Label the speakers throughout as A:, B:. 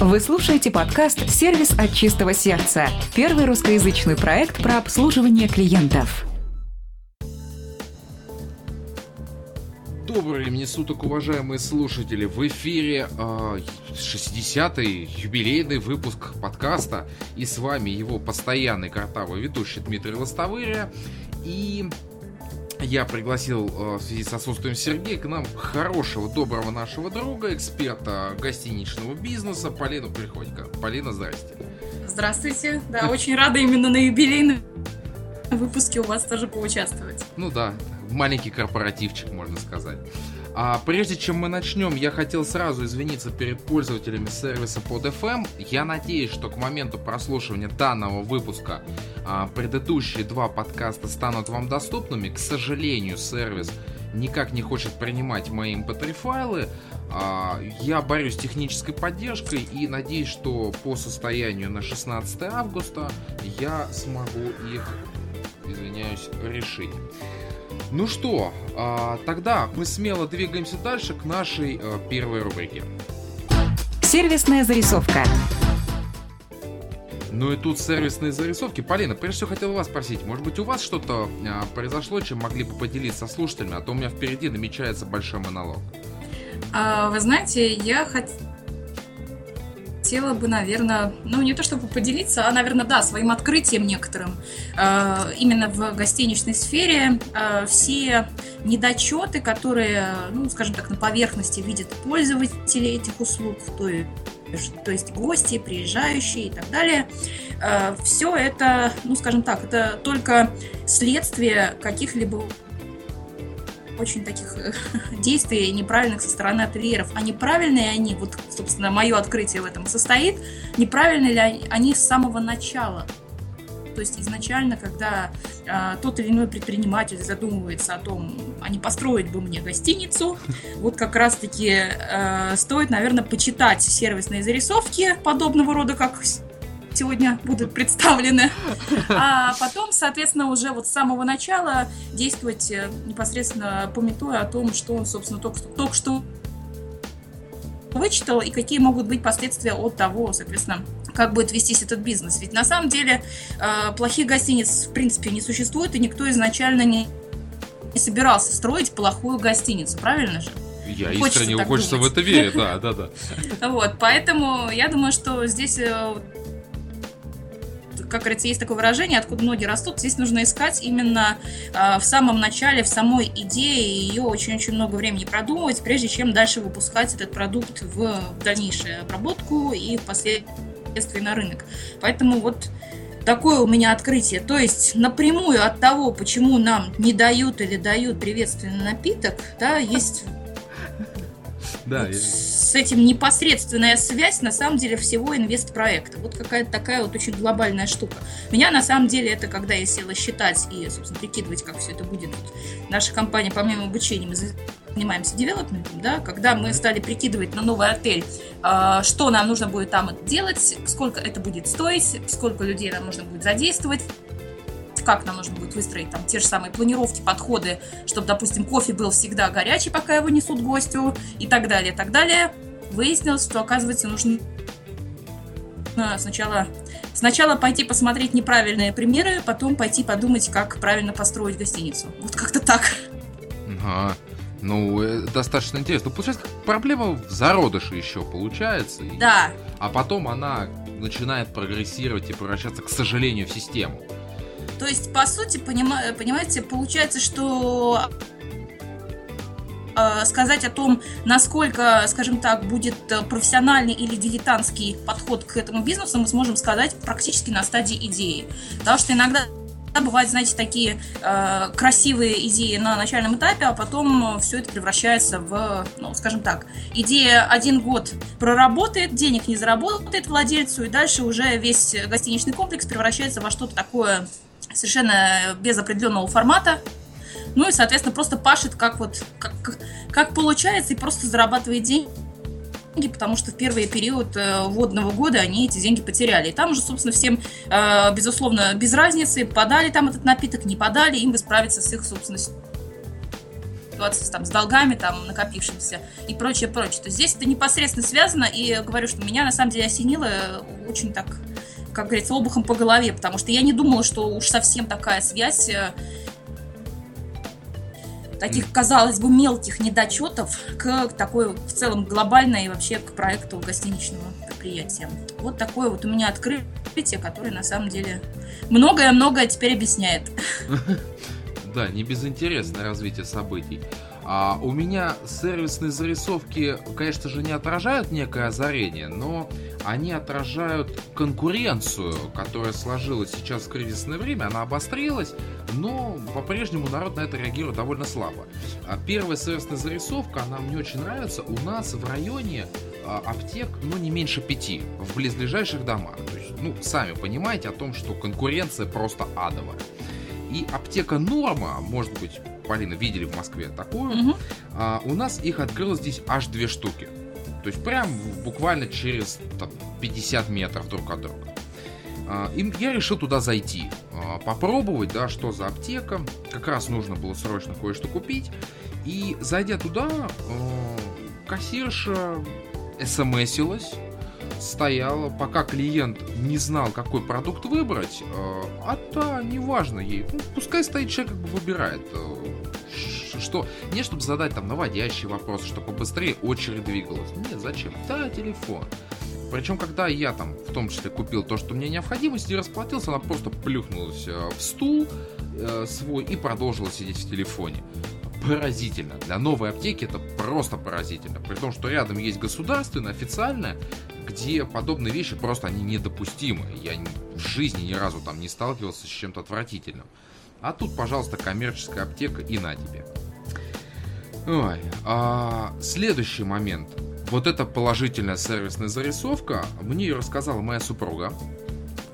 A: Вы слушаете подкаст «Сервис от чистого сердца» – первый русскоязычный проект про обслуживание клиентов.
B: Доброго времени суток, уважаемые слушатели! В эфире э, 60-й юбилейный выпуск подкаста. И с вами его постоянный картавый ведущий Дмитрий Лостовыря. И я пригласил э, в связи с отсутствием Сергея к нам хорошего, доброго нашего друга, эксперта гостиничного бизнеса Полину Приходько. Полина, здрасте.
C: Здравствуйте. Да, очень рада именно на юбилейном выпуске у вас тоже поучаствовать.
B: Ну да, маленький корпоративчик, можно сказать. А прежде чем мы начнем, я хотел сразу извиниться перед пользователями сервиса под FM. Я надеюсь, что к моменту прослушивания данного выпуска а, предыдущие два подкаста станут вам доступными. К сожалению, сервис никак не хочет принимать мои mp3 файлы. А, я борюсь с технической поддержкой и надеюсь, что по состоянию на 16 августа я смогу их, извиняюсь, решить. Ну что, а, тогда мы смело двигаемся дальше к нашей а, первой рубрике.
A: Сервисная зарисовка.
B: Ну и тут сервисные зарисовки. Полина, прежде всего хотел вас спросить, может быть у вас что-то а, произошло, чем могли бы поделиться со слушателями, а то у меня впереди намечается большой монолог.
C: А, вы знаете, я хотела хотела бы, наверное, ну не то чтобы поделиться, а, наверное, да, своим открытием некоторым. Э, именно в гостиничной сфере э, все недочеты, которые, ну, скажем так, на поверхности видят пользователи этих услуг, то есть то есть гости, приезжающие и так далее. Э, все это, ну, скажем так, это только следствие каких-либо очень таких э, действий неправильных со стороны ательеров. А неправильные они, вот, собственно, мое открытие в этом состоит, неправильные ли они с самого начала? То есть изначально, когда э, тот или иной предприниматель задумывается о том, а не построить бы мне гостиницу, вот как раз-таки э, стоит, наверное, почитать сервисные зарисовки подобного рода, как сегодня будут представлены. А потом, соответственно, уже вот с самого начала действовать э, непосредственно пометуя о том, что он, собственно, только, только что вычитал и какие могут быть последствия от того, соответственно, как будет вестись этот бизнес. Ведь на самом деле э, плохих гостиниц в принципе не существует, и никто изначально не, не собирался строить плохую гостиницу, правильно же?
B: Я искренне хочется, хочется в это верить, да, да,
C: да. Вот, поэтому я думаю, что здесь э, как говорится, есть такое выражение, откуда ноги растут, здесь нужно искать именно э, в самом начале, в самой идее, ее очень-очень много времени продумывать, прежде чем дальше выпускать этот продукт в дальнейшую обработку и впоследствии на рынок. Поэтому вот такое у меня открытие. То есть напрямую от того, почему нам не дают или дают приветственный напиток, да, есть да, вот я... с этим непосредственная связь на самом деле всего инвестпроекта. Вот какая-то такая вот очень глобальная штука. Меня на самом деле это, когда я села считать и, собственно, прикидывать, как все это будет. Наша компания, помимо обучения, мы занимаемся девелопментом, да, когда мы стали прикидывать на новый отель, э, что нам нужно будет там делать, сколько это будет стоить, сколько людей нам нужно будет задействовать, как нам нужно будет выстроить там те же самые планировки, подходы, чтобы, допустим, кофе был всегда горячий, пока его несут гостю и так далее, и так далее. Выяснилось, что, оказывается, нужно сначала Сначала пойти посмотреть неправильные примеры, потом пойти подумать, как правильно построить гостиницу. Вот как-то так.
B: Ага. Ну, э, достаточно интересно. Ну, получается, проблема в зародыше еще получается.
C: Да.
B: А потом она начинает прогрессировать и превращаться, к сожалению, в систему.
C: То есть, по сути, понимаете, получается, что э, сказать о том, насколько, скажем так, будет профессиональный или дилетантский подход к этому бизнесу, мы сможем сказать практически на стадии идеи. Потому что иногда бывают, знаете, такие э, красивые идеи на начальном этапе, а потом все это превращается в, ну, скажем так, идея один год проработает, денег не заработает владельцу, и дальше уже весь гостиничный комплекс превращается во что-то такое совершенно без определенного формата. Ну и, соответственно, просто пашет как вот, как, как получается, и просто зарабатывает деньги потому что в первый период э, водного года они эти деньги потеряли. И там уже, собственно, всем, э, безусловно, без разницы, подали там этот напиток, не подали, им бы справиться с их, собственно, ситуация там, с долгами там, накопившимися и прочее, прочее. То есть здесь это непосредственно связано, и говорю, что меня на самом деле осенило очень так, как говорится, обухом по голове, потому что я не думала, что уж совсем такая связь э, таких, казалось бы, мелких недочетов к такой в целом глобальной и вообще к проекту гостиничного предприятия. Вот такое вот у меня открытие, которое на самом деле многое-многое теперь объясняет.
B: Да, не безинтересное развитие событий. А у меня сервисные зарисовки, конечно же, не отражают некое озарение, но они отражают конкуренцию, которая сложилась сейчас в кризисное время. Она обострилась, но по-прежнему народ на это реагирует довольно слабо. А первая сервисная зарисовка, она мне очень нравится. У нас в районе а, аптек, ну, не меньше пяти в близлежащих домах. То есть, ну, сами понимаете о том, что конкуренция просто адовая. И аптека Норма, может быть, Полина, видели в Москве такую, угу. а, у нас их открылось здесь аж две штуки. То есть прям буквально через там, 50 метров друг от друга. А, и я решил туда зайти, а, попробовать, да, что за аптека. Как раз нужно было срочно кое-что купить. И зайдя туда, а, кассирша смсилась стояла, пока клиент не знал, какой продукт выбрать, а та, неважно ей, ну, пускай стоит человек, как бы выбирает. Что, не чтобы задать там наводящий вопрос, чтобы побыстрее очередь двигалась. Нет, зачем? Да, телефон. Причем, когда я там, в том числе, купил то, что мне необходимость, и расплатился, она просто плюхнулась э, в стул э, свой и продолжила сидеть в телефоне поразительно. Для новой аптеки это просто поразительно. При том, что рядом есть государственная, официальная, где подобные вещи просто они недопустимы. Я в жизни ни разу там не сталкивался с чем-то отвратительным. А тут, пожалуйста, коммерческая аптека и на тебе. Ой, а, следующий момент. Вот эта положительная сервисная зарисовка, мне ее рассказала моя супруга.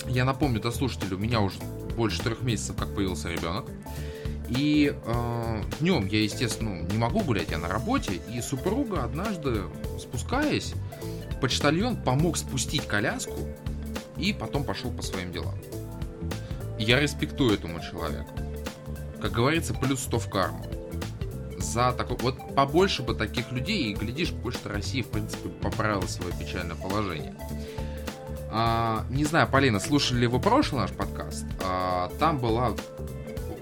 B: Я напомню до слушателей, у меня уже больше трех месяцев как появился ребенок. И э, днем я, естественно, не могу гулять, я на работе. И супруга однажды, спускаясь, почтальон помог спустить коляску и потом пошел по своим делам. Я респектую этому человеку. Как говорится, плюс 100 в карму. За такой... Вот побольше бы таких людей, и, глядишь, Почта России, в принципе, поправила свое печальное положение. А, не знаю, Полина, слушали ли вы прошлый наш подкаст? А, там была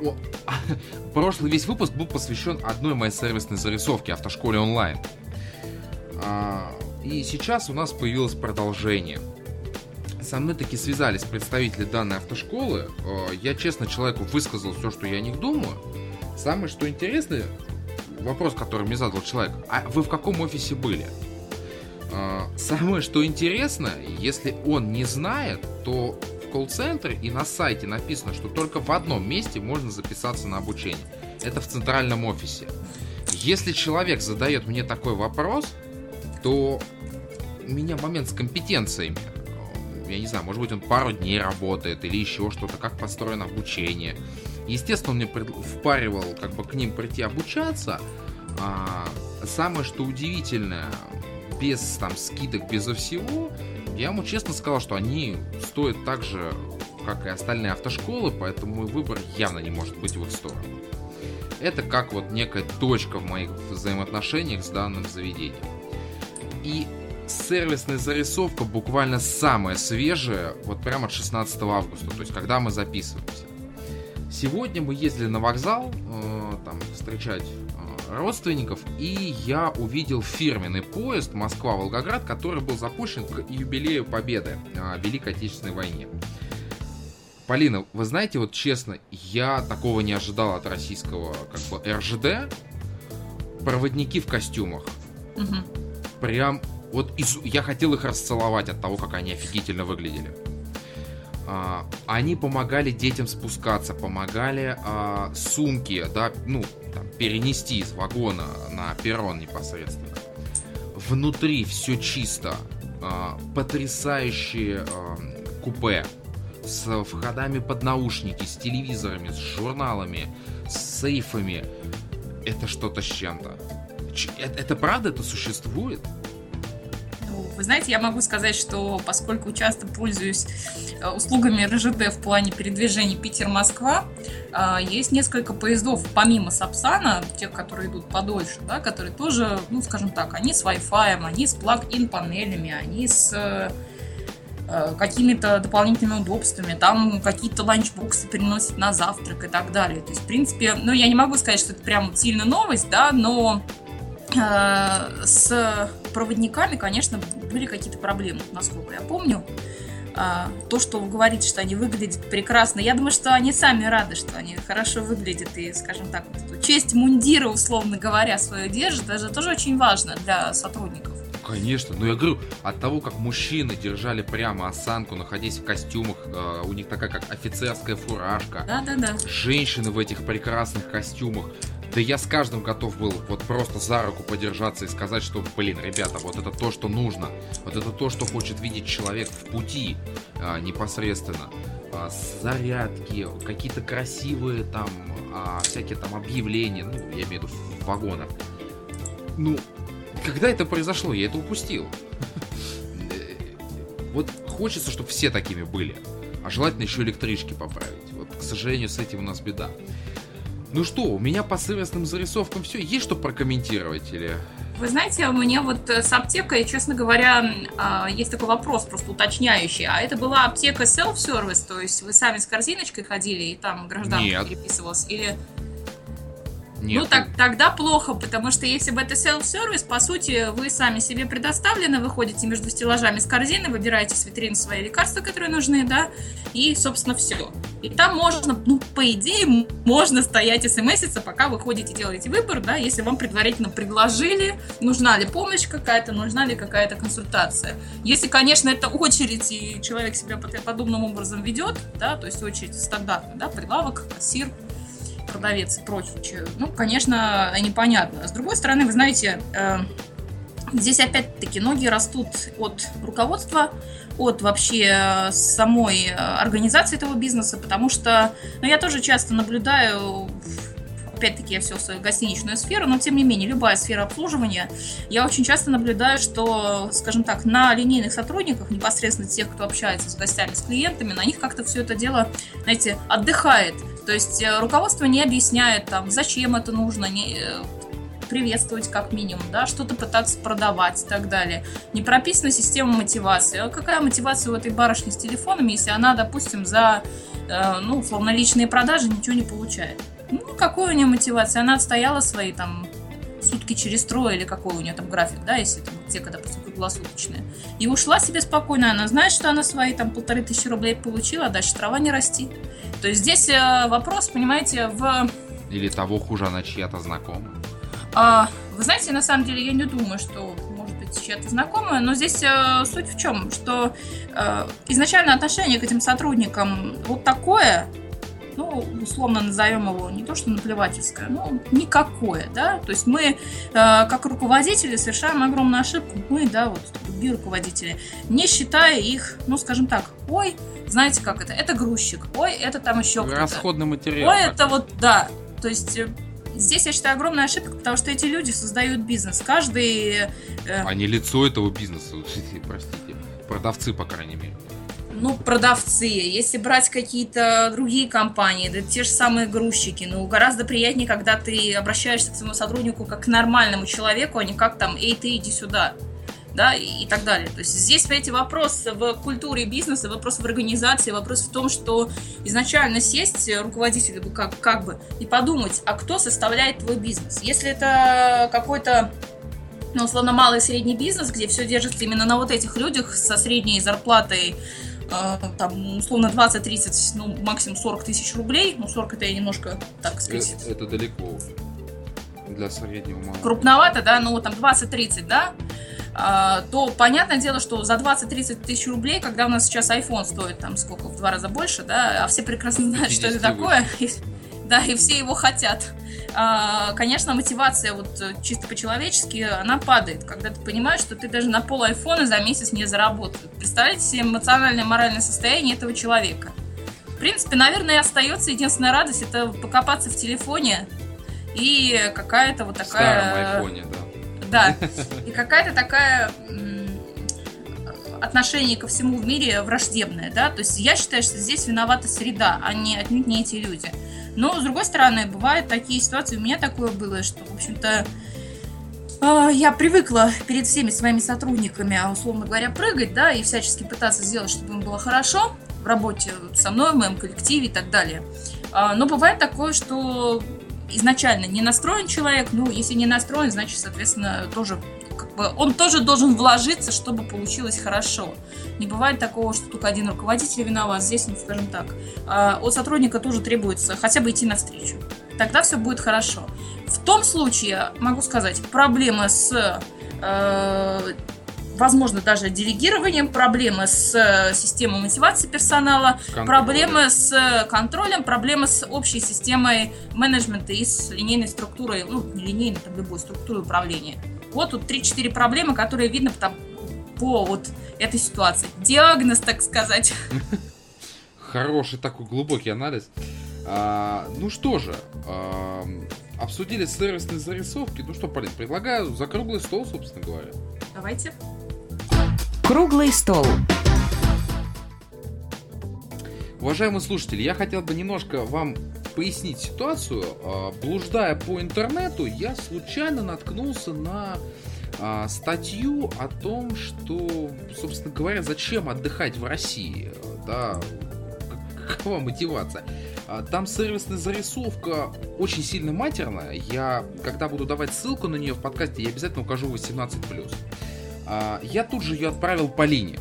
B: прошлый весь выпуск был посвящен одной моей сервисной зарисовке автошколе онлайн. А, и сейчас у нас появилось продолжение. Со мной таки связались представители данной автошколы. А, я честно человеку высказал все, что я о них думаю. Самое что интересное, вопрос, который мне задал человек, а вы в каком офисе были? А, самое что интересно, если он не знает, то колл-центре и на сайте написано, что только в одном месте можно записаться на обучение. Это в центральном офисе. Если человек задает мне такой вопрос, то у меня момент с компетенциями. Я не знаю, может быть, он пару дней работает или еще что-то, как построено обучение. Естественно, он мне впаривал как бы к ним прийти обучаться. А самое что удивительное, без там скидок, безо всего, я ему честно сказал, что они стоят так же, как и остальные автошколы, поэтому мой выбор явно не может быть в их сторону. Это как вот некая точка в моих взаимоотношениях с данным заведением. И сервисная зарисовка буквально самая свежая, вот прямо от 16 августа, то есть когда мы записываемся. Сегодня мы ездили на вокзал, э, там встречать родственников, и я увидел фирменный поезд Москва-Волгоград, который был запущен к юбилею Победы в Великой Отечественной войне. Полина, вы знаете, вот честно, я такого не ожидал от российского как бы РЖД. Проводники в костюмах. Угу. Прям вот из... я хотел их расцеловать от того, как они офигительно выглядели. А, они помогали детям спускаться, помогали а, сумки, да, ну, там, перенести из вагона на перрон непосредственно. Внутри все чисто, а, потрясающие а, купе с входами под наушники, с телевизорами, с журналами, с сейфами. Это что-то с чем-то. Это, это правда, это существует?
C: Вы знаете, я могу сказать, что поскольку часто пользуюсь э, услугами РЖД в плане передвижения Питер-Москва, э, есть несколько поездов помимо Сапсана, тех, которые идут подольше, да, которые тоже, ну, скажем так, они с Wi-Fi, они с плаг-ин панелями, они с э, какими-то дополнительными удобствами, там какие-то ланчбоксы переносят на завтрак и так далее. То есть, в принципе, ну, я не могу сказать, что это прям сильно новость, да, но э, с проводниками, конечно, были какие-то проблемы, насколько я помню. А, то, что вы говорите, что они выглядят прекрасно, я думаю, что они сами рады, что они хорошо выглядят и, скажем так, вот эту честь мундира, условно говоря, свою держат, это же тоже очень важно для сотрудников.
B: Конечно, но я говорю, от того, как мужчины держали прямо осанку, находясь в костюмах, э, у них такая как офицерская фуражка.
C: Да, да, да.
B: Женщины в этих прекрасных костюмах. Да я с каждым готов был вот просто за руку подержаться и сказать, что, блин, ребята, вот это то, что нужно. Вот это то, что хочет видеть человек в пути а, непосредственно. А, зарядки, какие-то красивые там, а, всякие там объявления, ну, я имею в виду в вагонах. Ну, когда это произошло, я это упустил. Вот хочется, чтобы все такими были. А желательно еще электрички поправить. Вот, к сожалению, с этим у нас беда. Ну что, у меня по сервисным зарисовкам все. Есть что прокомментировать или...
C: Вы знаете, меня вот э, с аптекой, честно говоря, а, есть такой вопрос просто уточняющий. А это была аптека self-service, то есть вы сами с корзиночкой ходили и там гражданка
B: Нет.
C: переписывалась? Или
B: Нет.
C: Ну, так, тогда плохо, потому что если бы это self-service, по сути, вы сами себе предоставлены, вы ходите между стеллажами с корзины, выбираете с витрины свои лекарства, которые нужны, да, и, собственно, все. И там можно, ну, по идее, можно стоять смситься, пока вы ходите, делаете выбор, да, если вам предварительно предложили, нужна ли помощь какая-то, нужна ли какая-то консультация. Если, конечно, это очередь, и человек себя под- подобным образом ведет, да, то есть очередь стандартная, да, прилавок, кассир, продавец и прочее. Ну, конечно, непонятно. С другой стороны, вы знаете, э, здесь опять-таки ноги растут от руководства, от вообще э, самой э, организации этого бизнеса, потому что, ну, я тоже часто наблюдаю опять-таки я все в свою гостиничную сферу, но тем не менее, любая сфера обслуживания, я очень часто наблюдаю, что, скажем так, на линейных сотрудниках, непосредственно тех, кто общается с гостями, с клиентами, на них как-то все это дело, знаете, отдыхает. То есть э, руководство не объясняет, там, зачем это нужно, не, э, приветствовать как минимум, да, что-то пытаться продавать и так далее. Не прописана система мотивации. А какая мотивация у этой барышни с телефонами, если она, допустим, за, э, ну, условно, личные продажи ничего не получает? Ну, какой у нее мотивация? Она отстояла свои там сутки через трое или какой у нее там график, да, если там аптека, допустим, круглосуточная. И ушла себе спокойно, она знает, что она свои там полторы тысячи рублей получила, а дальше трава не расти. То есть здесь э, вопрос, понимаете, в...
B: Или того хуже, она чья-то знакомая.
C: А, вы знаете, на самом деле, я не думаю, что может быть чья-то знакомая, но здесь э, суть в чем, что э, изначально отношение к этим сотрудникам вот такое, ну, условно назовем его не то что наплевательское, но никакое, да, то есть мы, э, как руководители, совершаем огромную ошибку, мы, да, вот, другие руководители, не считая их, ну, скажем так, ой, знаете как это, это грузчик, ой, это там еще кто-то.
B: Расходный материал.
C: Ой, это вот, да, то есть... э, Здесь, я считаю, огромная ошибка, потому что эти люди создают бизнес. Каждый э,
B: А не лицо этого бизнеса, простите. Продавцы, по крайней мере.
C: Ну, продавцы, если брать какие-то другие компании, да те же самые грузчики, ну, гораздо приятнее, когда ты обращаешься к своему сотруднику как к нормальному человеку, а не как там, эй, ты иди сюда, да, и, и так далее. То есть здесь, эти вопросы в культуре бизнеса, вопрос в организации, вопрос в том, что изначально сесть руководителю как, как бы и подумать, а кто составляет твой бизнес. Если это какой-то ну, условно, малый и средний бизнес, где все держится именно на вот этих людях со средней зарплатой э, там, условно, 20-30, ну, максимум 40 тысяч рублей. Ну, 40 это я немножко, так сказать,
B: Э, Это далеко для среднего малого.
C: крупновато, да, ну, там 20-30, да, а, то понятное дело, что за 20-30 тысяч рублей, когда у нас сейчас iPhone стоит там сколько, в два раза больше, да, а все прекрасно знают, что это
B: 50
C: такое, да, и все его хотят. А, Конечно, мотивация вот э, чисто по-человечески, она падает, когда ты понимаешь, что ты даже на пол айфона за месяц не заработал. Представляете себе эмоциональное, моральное состояние этого человека. В принципе, наверное, остается единственная радость, это покопаться в телефоне и какая-то вот
B: В старом
C: такая...
B: айфоне, да.
C: Да. И какая-то такая, отношение ко всему в мире враждебное, да, то есть я считаю, что здесь виновата среда, а не отнюдь не эти люди. Но, с другой стороны, бывают такие ситуации, у меня такое было, что, в общем-то, а, я привыкла перед всеми своими сотрудниками, условно говоря, прыгать, да, и всячески пытаться сделать, чтобы им было хорошо в работе со мной, в моем коллективе и так далее. А, но бывает такое, что изначально не настроен человек, ну, если не настроен, значит, соответственно, тоже как бы он тоже должен вложиться, чтобы получилось хорошо. Не бывает такого, что только один руководитель виноват. Здесь, ну, скажем так, а, от сотрудника тоже требуется хотя бы идти навстречу. Тогда все будет хорошо. В том случае, могу сказать, проблемы с э, возможно, даже делегированием, проблемы с э, системой мотивации персонала, Контроль. проблемы с э, контролем, проблемы с общей системой менеджмента и с линейной структурой, ну, не линейной, там, любой структурой управления. Вот тут 3-4 проблемы, которые видно по, по вот этой ситуации. Диагноз, так сказать.
B: Хороший такой глубокий анализ. А, ну что же, а, обсудили сервисные зарисовки. Ну что, Полин, предлагаю за круглый стол, собственно говоря.
C: Давайте.
A: Круглый стол.
B: Уважаемые слушатели, я хотел бы немножко вам пояснить ситуацию. А, блуждая по интернету, я случайно наткнулся на а, статью о том, что, собственно говоря, зачем отдыхать в России. Да, какова мотивация? А, там сервисная зарисовка очень сильно матерная. Я, когда буду давать ссылку на нее в подкасте, я обязательно укажу 18+. Я тут же ее отправил Полине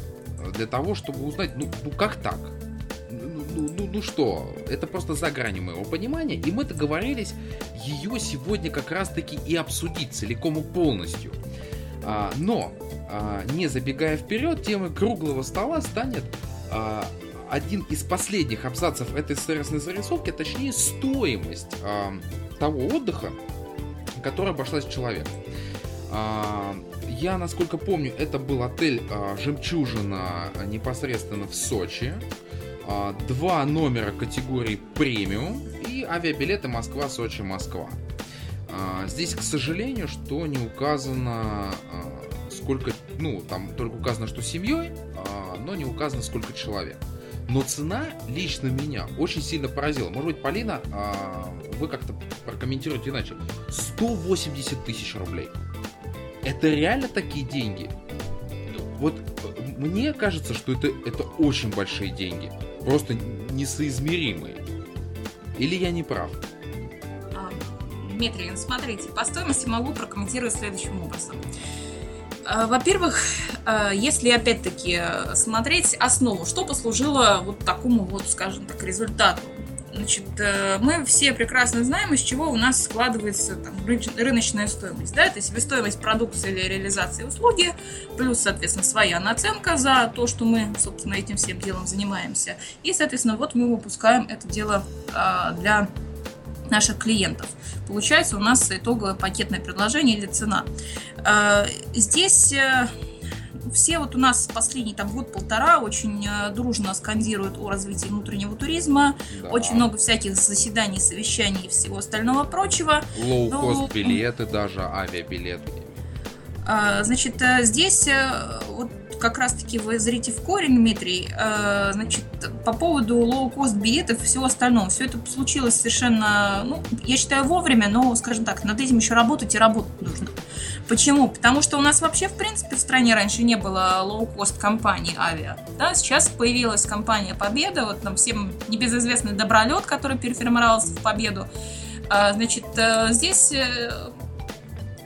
B: для того, чтобы узнать, ну, ну как так? Ну, ну, ну что, это просто за гранью моего понимания, и мы договорились ее сегодня как раз-таки и обсудить целиком и полностью. А, но, а, не забегая вперед, темой круглого стола станет а, один из последних абзацев этой сервисной зарисовки, а точнее стоимость а, того отдыха, который обошлась человек. А, я, насколько помню, это был отель а, «Жемчужина» непосредственно в Сочи. А, два номера категории премиум и авиабилеты Москва, Сочи, Москва. А, здесь, к сожалению, что не указано а, сколько, ну, там только указано, что семьей, но не указано, сколько человек. Но цена лично меня очень сильно поразила. Может быть, Полина, вы как-то прокомментируете иначе. 180 тысяч рублей. Это реально такие деньги? Вот э, мне кажется, что это, это очень большие деньги просто несоизмеримые. Или я не прав?
C: А, Дмитрий, смотрите, по стоимости могу прокомментировать следующим образом. А, во-первых, а, если опять-таки смотреть основу, что послужило вот такому вот, скажем так, результату Значит, э, мы все прекрасно знаем, из чего у нас складывается там, рыночная стоимость. Да? Это себестоимость продукции или реализации услуги, плюс, соответственно, своя наценка за то, что мы, собственно, этим всем делом занимаемся. И, соответственно, вот мы выпускаем это дело а, для наших клиентов. Получается у нас итоговое пакетное предложение или цена. А, здесь э, все вот у нас последний там год-полтора очень э, дружно скандируют о развитии внутреннего туризма, да. очень много всяких заседаний, совещаний и всего остального прочего.
B: Лоу-кост билеты даже, авиабилеты.
C: А, значит, э, здесь э, вот как раз-таки вы зрите в корень, Дмитрий, значит, по поводу лоу-кост билетов и всего остального. Все это случилось совершенно, ну, я считаю, вовремя, но, скажем так, над этим еще работать и работать нужно. Почему? Потому что у нас вообще, в принципе, в стране раньше не было лоу-кост компаний авиа. Да? Сейчас появилась компания Победа, вот нам всем небезызвестный Добролет, который переформировался в Победу. А, значит, э, здесь э,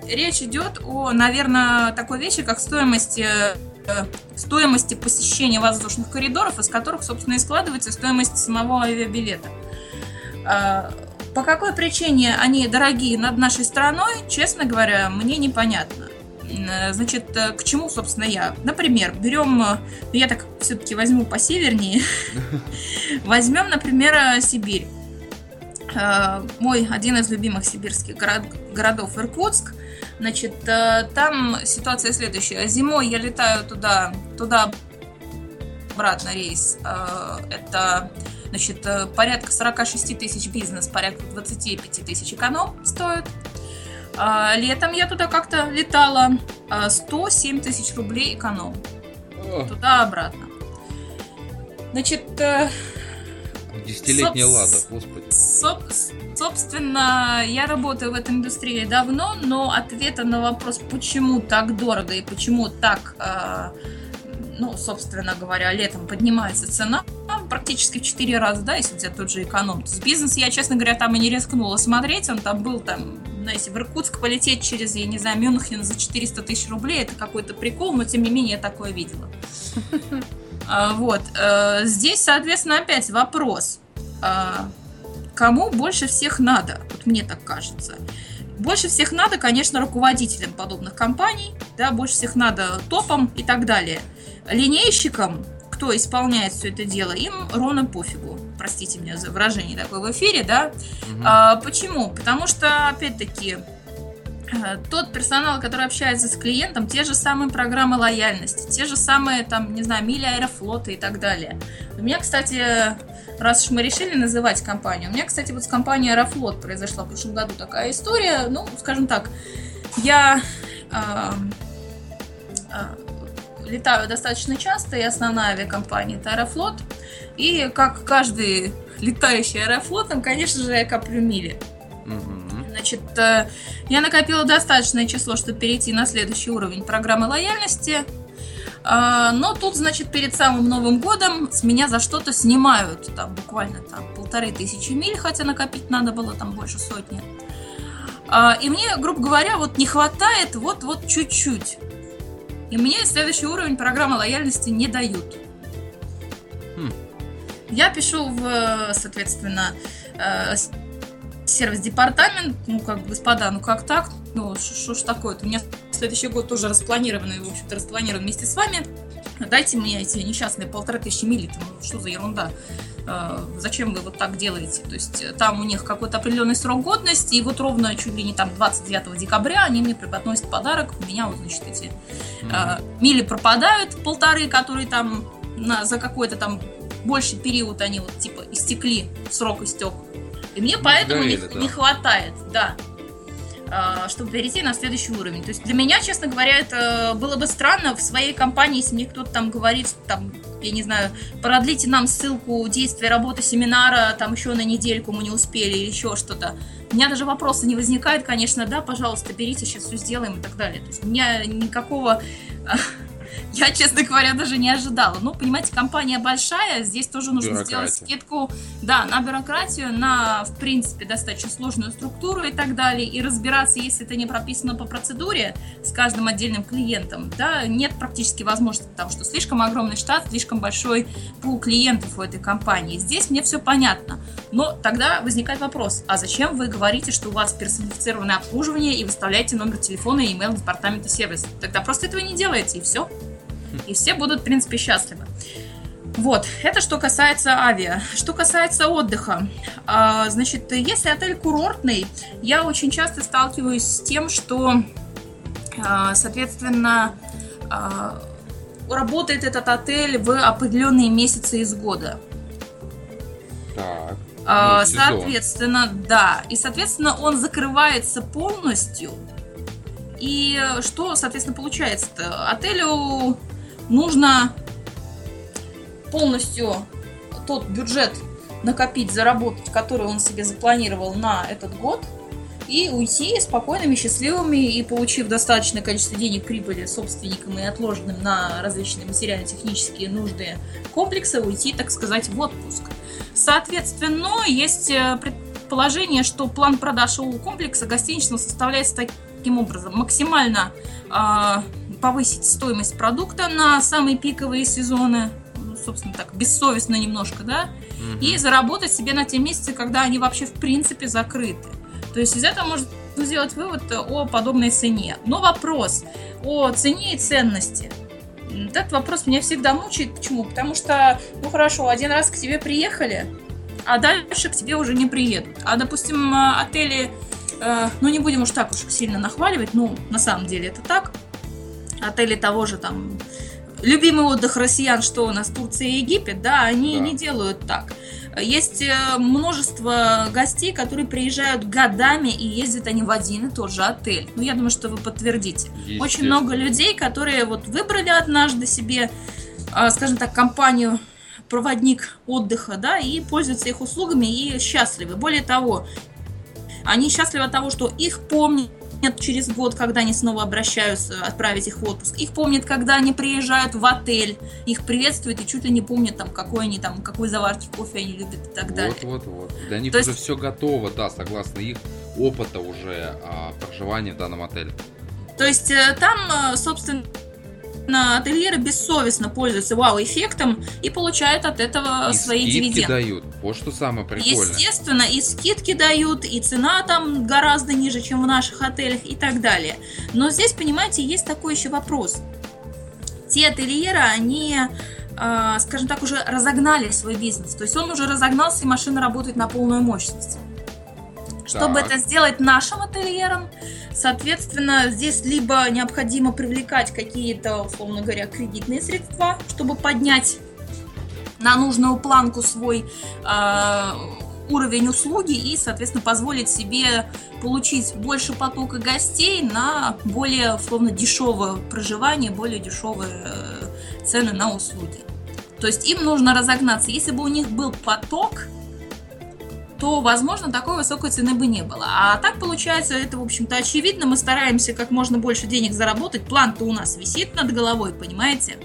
C: речь идет о, наверное, такой вещи, как стоимости э, стоимости посещения воздушных коридоров, из которых, собственно, и складывается стоимость самого авиабилета. А, по какой причине они дорогие над нашей страной, честно говоря, мне непонятно. Э, значит, э, к чему, собственно, я? Например, берем, э, я так все-таки возьму по севернее, возьмем, например, Сибирь. Мой один из любимых сибирских город, городов Иркутск. Значит, там ситуация следующая. Зимой я летаю туда, туда обратно рейс. Это Значит, э, порядка 46 тысяч бизнес, порядка 25 тысяч эконом стоит. Летом я туда как-то летала. 107 а, тысяч рублей эконом. туда-обратно. Значит, э,
B: Десятилетняя лада, господи.
C: Соб, собственно, я работаю в этой индустрии давно, но ответа на вопрос, почему так дорого и почему так, э, ну, собственно говоря, летом поднимается цена, практически в 4 раза, да, если взять тот же эконом. То есть бизнес я, честно говоря, там и не рискнула смотреть, он там был, там, знаете, в Иркутск полететь через, я не знаю, Мюнхен за 400 тысяч рублей, это какой-то прикол, но тем не менее я такое видела. А, вот. Э, здесь, соответственно, опять вопрос. Кому больше всех надо? Вот мне так кажется. Больше всех надо, конечно, руководителям подобных компаний, да, больше всех надо топам и так далее. Линейщикам, кто исполняет все это дело, им ровно пофигу. Простите меня за выражение такое в эфире, да. Угу. А, почему? Потому что, опять-таки, тот персонал, который общается с клиентом, те же самые программы лояльности, те же самые, там, не знаю, мили аэрофлота и так далее. У меня, кстати, раз уж мы решили называть компанию, у меня, кстати, вот с компанией Аэрофлот произошла в прошлом году такая история, ну, скажем так, я э, э, летаю достаточно часто, и основная авиакомпания это Аэрофлот, и как каждый летающий аэрофлотом, конечно же, я коплю мили. Угу. Значит, э, я накопила достаточное число, чтобы перейти на следующий уровень программы лояльности. А, но тут, значит, перед самым Новым годом с меня за что-то снимают. Там буквально там полторы тысячи миль, хотя накопить надо было там больше сотни. А, и мне, грубо говоря, вот не хватает вот-вот чуть-чуть. И мне следующий уровень программы лояльности не дают. Хм. Я пишу в, соответственно, э, сервис-департамент, ну, как, господа, ну как так? Ну, что ж такое-то? У меня следующий год тоже распланированный, в общем-то, распланирован вместе с вами. Дайте мне эти несчастные полторы тысячи миль, ну, что за ерунда? Э, зачем вы вот так делаете? То есть э, там у них какой-то определенный срок годности, и вот ровно чуть ли не там 29 декабря они мне преподносят подарок, у меня вот, значит, эти mm-hmm. мили пропадают, полторы, которые там на, за какой-то там больший период они вот типа истекли, срок истек. И мне поэтому не, да. не хватает, да, а, чтобы перейти на следующий уровень. То есть для меня, честно говоря, это было бы странно в своей компании, если мне кто-то там говорит, там, я не знаю, продлите нам ссылку действия работы семинара, там еще на недельку мы не успели или еще что-то. У меня даже вопроса не возникает, конечно, да, пожалуйста, берите, сейчас все сделаем и так далее. То есть у меня никакого я, честно говоря, даже не ожидала. Ну, понимаете, компания большая, здесь тоже нужно сделать скидку, да, на бюрократию, на, в принципе, достаточно сложную структуру и так далее, и разбираться, если это не прописано по процедуре с каждым отдельным клиентом, да, нет практически возможности, потому что слишком огромный штат, слишком большой пул клиентов у этой компании. Здесь мне все понятно. Но тогда возникает вопрос, а зачем вы говорите, что у вас персонифицированное обслуживание и выставляете номер телефона и email департамента сервиса? Тогда просто этого не делаете, и все и все будут, в принципе, счастливы. Вот, это что касается авиа. Что касается отдыха, а, значит, если отель курортный, я очень часто сталкиваюсь с тем, что, а, соответственно, а, работает этот отель в определенные месяцы из года. Так. Ну, соответственно, да. И, соответственно, он закрывается полностью. И что, соответственно, получается-то? Отелю нужно полностью тот бюджет накопить, заработать, который он себе запланировал на этот год, и уйти спокойными, счастливыми и получив достаточное количество денег прибыли собственникам и отложенным на различные материально-технические нужды комплекса, уйти, так сказать, в отпуск. Соответственно, есть э, предположение, что план продаж у комплекса гостиничного составляется таким образом. Максимально э, повысить стоимость продукта на самые пиковые сезоны, ну, собственно так, бессовестно немножко, да, угу. и заработать себе на те месяцы, когда они вообще в принципе закрыты. То есть из этого можно сделать вывод о подобной цене. Но вопрос о цене и ценности. Этот вопрос меня всегда мучает. Почему? Потому что, ну хорошо, один раз к тебе приехали, а дальше к тебе уже не приедут. А, допустим, отели, э, ну не будем уж так уж сильно нахваливать, ну на самом деле это так – отели того же там любимый отдых россиян, что у нас Турция и Египет, да, они да. не делают так. Есть э, множество гостей, которые приезжают годами и ездят они в один и тот же отель. Ну, я думаю, что вы подтвердите. Очень много людей, которые вот выбрали однажды себе а, скажем так, компанию проводник отдыха, да, и пользуются их услугами и счастливы. Более того, они счастливы от того, что их помнят через год, когда они снова обращаются отправить их в отпуск. Их помнят, когда они приезжают в отель, их приветствуют и чуть ли не помнят, там, какой они там, какой заварки кофе они любят и так далее.
B: Вот, вот, вот. Для них То уже есть... все готово, да, согласно их опыта уже а, проживания в данном отеле.
C: То есть э, там, э, собственно, ательеры бессовестно пользуются вау-эффектом и получают от этого
B: и
C: свои
B: скидки
C: дивиденды.
B: дают. Вот что самое прикольное.
C: Естественно, и скидки дают, и цена там гораздо ниже, чем в наших отелях и так далее. Но здесь, понимаете, есть такой еще вопрос. Те ательеры, они э, скажем так, уже разогнали свой бизнес. То есть он уже разогнался, и машина работает на полную мощность. Чтобы это сделать нашим ательерам, соответственно, здесь либо необходимо привлекать какие-то, условно говоря, кредитные средства, чтобы поднять на нужную планку свой э, уровень услуги и, соответственно, позволить себе получить больше потока гостей на более, условно, дешевое проживание, более дешевые э, цены на услуги. То есть им нужно разогнаться. Если бы у них был поток, то, возможно, такой высокой цены бы не было. А так получается, это, в общем-то, очевидно. Мы стараемся как можно больше денег заработать. План-то у нас висит над головой, понимаете?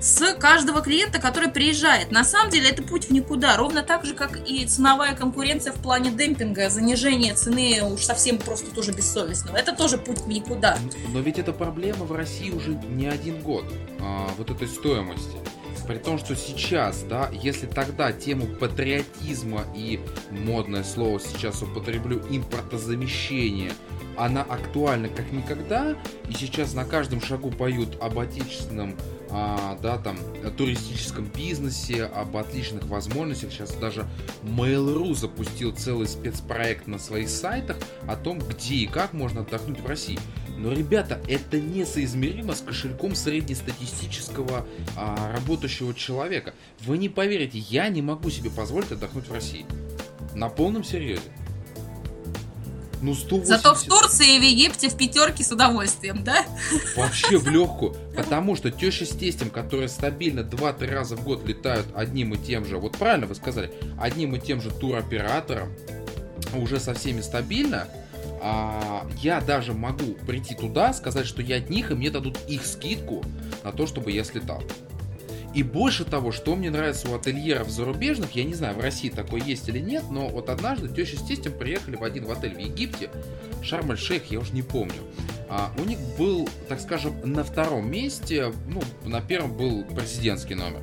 C: С каждого клиента, который приезжает. На самом деле это путь в никуда. Ровно так же, как и ценовая конкуренция в плане демпинга, занижение цены уж совсем просто тоже бессовестного. Это тоже путь в никуда.
B: Но ведь эта проблема в России уже не один год. А, вот этой стоимости при том, что сейчас, да, если тогда тему патриотизма и модное слово сейчас употреблю импортозамещения, она актуальна как никогда, и сейчас на каждом шагу поют об отечественном, а, да, там, туристическом бизнесе, об отличных возможностях. Сейчас даже Mail.ru запустил целый спецпроект на своих сайтах о том, где и как можно отдохнуть в России. Но, ребята, это несоизмеримо с кошельком среднестатистического а, работающего человека. Вы не поверите, я не могу себе позволить отдохнуть в России. На полном серьезе.
C: Ну, 180... Зато в Турции и в Египте в пятерке с удовольствием, да?
B: Вообще в легкую. Потому что теща с тестем, которые стабильно 2-3 раза в год летают одним и тем же, вот правильно вы сказали, одним и тем же туроператором, уже со всеми стабильно, а, я даже могу прийти туда, сказать, что я от них, и мне дадут их скидку на то, чтобы я слетал. И больше того, что мне нравится у ательеров зарубежных, я не знаю, в России такое есть или нет, но вот однажды теща с тестем приехали в один в отель в Египте, Шарм-эль-Шейх, я уже не помню. А, у них был, так скажем, на втором месте, ну, на первом был президентский номер.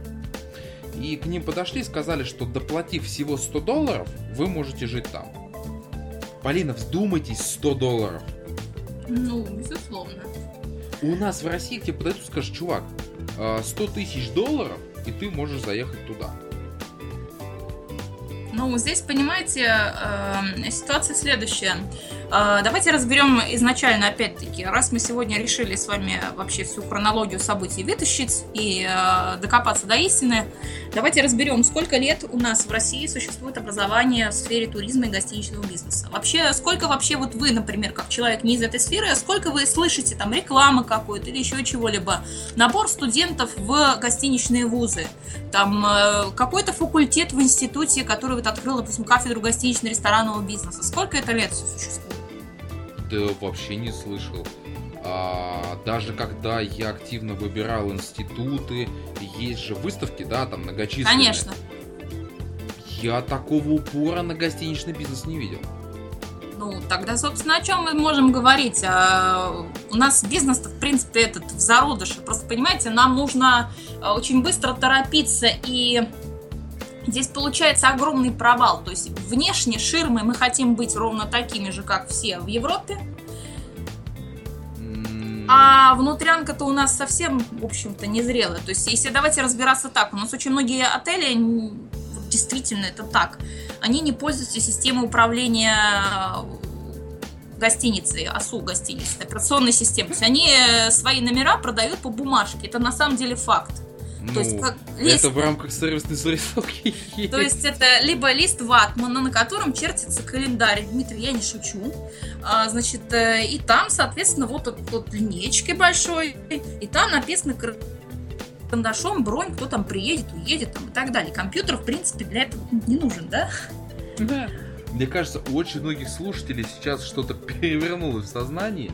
B: И к ним подошли и сказали, что доплатив всего 100 долларов, вы можете жить там. Полина, вздумайтесь, 100 долларов.
C: Ну, безусловно.
B: У нас в России к тебе подойдут и скажут, чувак, 100 а, тысяч долларов, и ты можешь заехать туда.
C: Ну, здесь, понимаете, э, ситуация следующая. Э, давайте разберем изначально, опять-таки, раз мы сегодня решили с вами вообще всю хронологию событий вытащить и э, докопаться до истины, давайте разберем, сколько лет у нас в России существует образование в сфере туризма и гостиничного бизнеса. Вообще, сколько вообще вот вы, например, как человек не из этой сферы, сколько вы слышите там рекламы какой-то или еще чего-либо, набор студентов в гостиничные вузы, там какой-то факультет в институте, который вот открыл, допустим, кафедру гостинично-ресторанного бизнеса. Сколько это лет существует?
B: Да вообще не слышал. А, даже когда я активно выбирал институты, есть же выставки, да, там многочисленные.
C: Конечно.
B: Я такого упора на гостиничный бизнес не видел.
C: Ну, тогда, собственно, о чем мы можем говорить? А, у нас бизнес в принципе, этот в зародыше. Просто, понимаете, нам нужно а, очень быстро торопиться и Здесь получается огромный провал. То есть внешне ширмы мы хотим быть ровно такими же, как все в Европе. А внутрянка-то у нас совсем, в общем-то, незрелая. То есть, если давайте разбираться так, у нас очень многие отели, действительно это так, они не пользуются системой управления гостиницей, ОСУ гостиницы, операционной системой. То есть они свои номера продают по бумажке. Это на самом деле факт.
B: Ну, то есть, как лист... это в рамках сервисной зарисовки
C: То есть это либо лист ватмана, на котором чертится календарь. Дмитрий, я не шучу. А, значит, э, и там, соответственно, вот этот вот линейки большой, и там написано карандашом бронь, кто там приедет, уедет там, и так далее. Компьютер, в принципе, для этого не нужен, да?
B: Да. Мне кажется, у очень многих слушателей сейчас что-то перевернулось в сознании.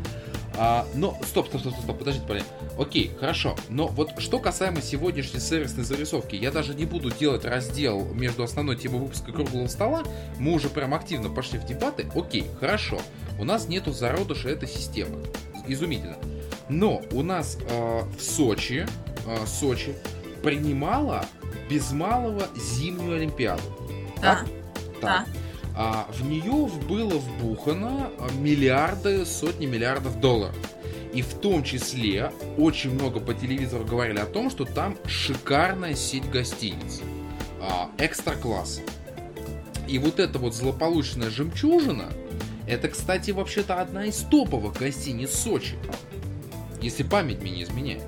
B: А, но, стоп, стоп, стоп, стоп, подождите, парень. Окей, хорошо. Но вот что касаемо сегодняшней сервисной зарисовки, я даже не буду делать раздел между основной темой выпуска круглого стола. Мы уже прям активно пошли в дебаты. Окей, хорошо. У нас нету зародыша этой системы. Изумительно. Но у нас э, в Сочи, э, Сочи принимала без малого зимнюю Олимпиаду.
C: Да.
B: Так?
C: Да.
B: А, в нее было вбухано миллиарды, сотни миллиардов долларов. И в том числе очень много по телевизору говорили о том, что там шикарная сеть гостиниц. А, экстра класс. И вот эта вот злополучная жемчужина, это, кстати, вообще-то одна из топовых гостиниц Сочи. Если память меня не изменяет.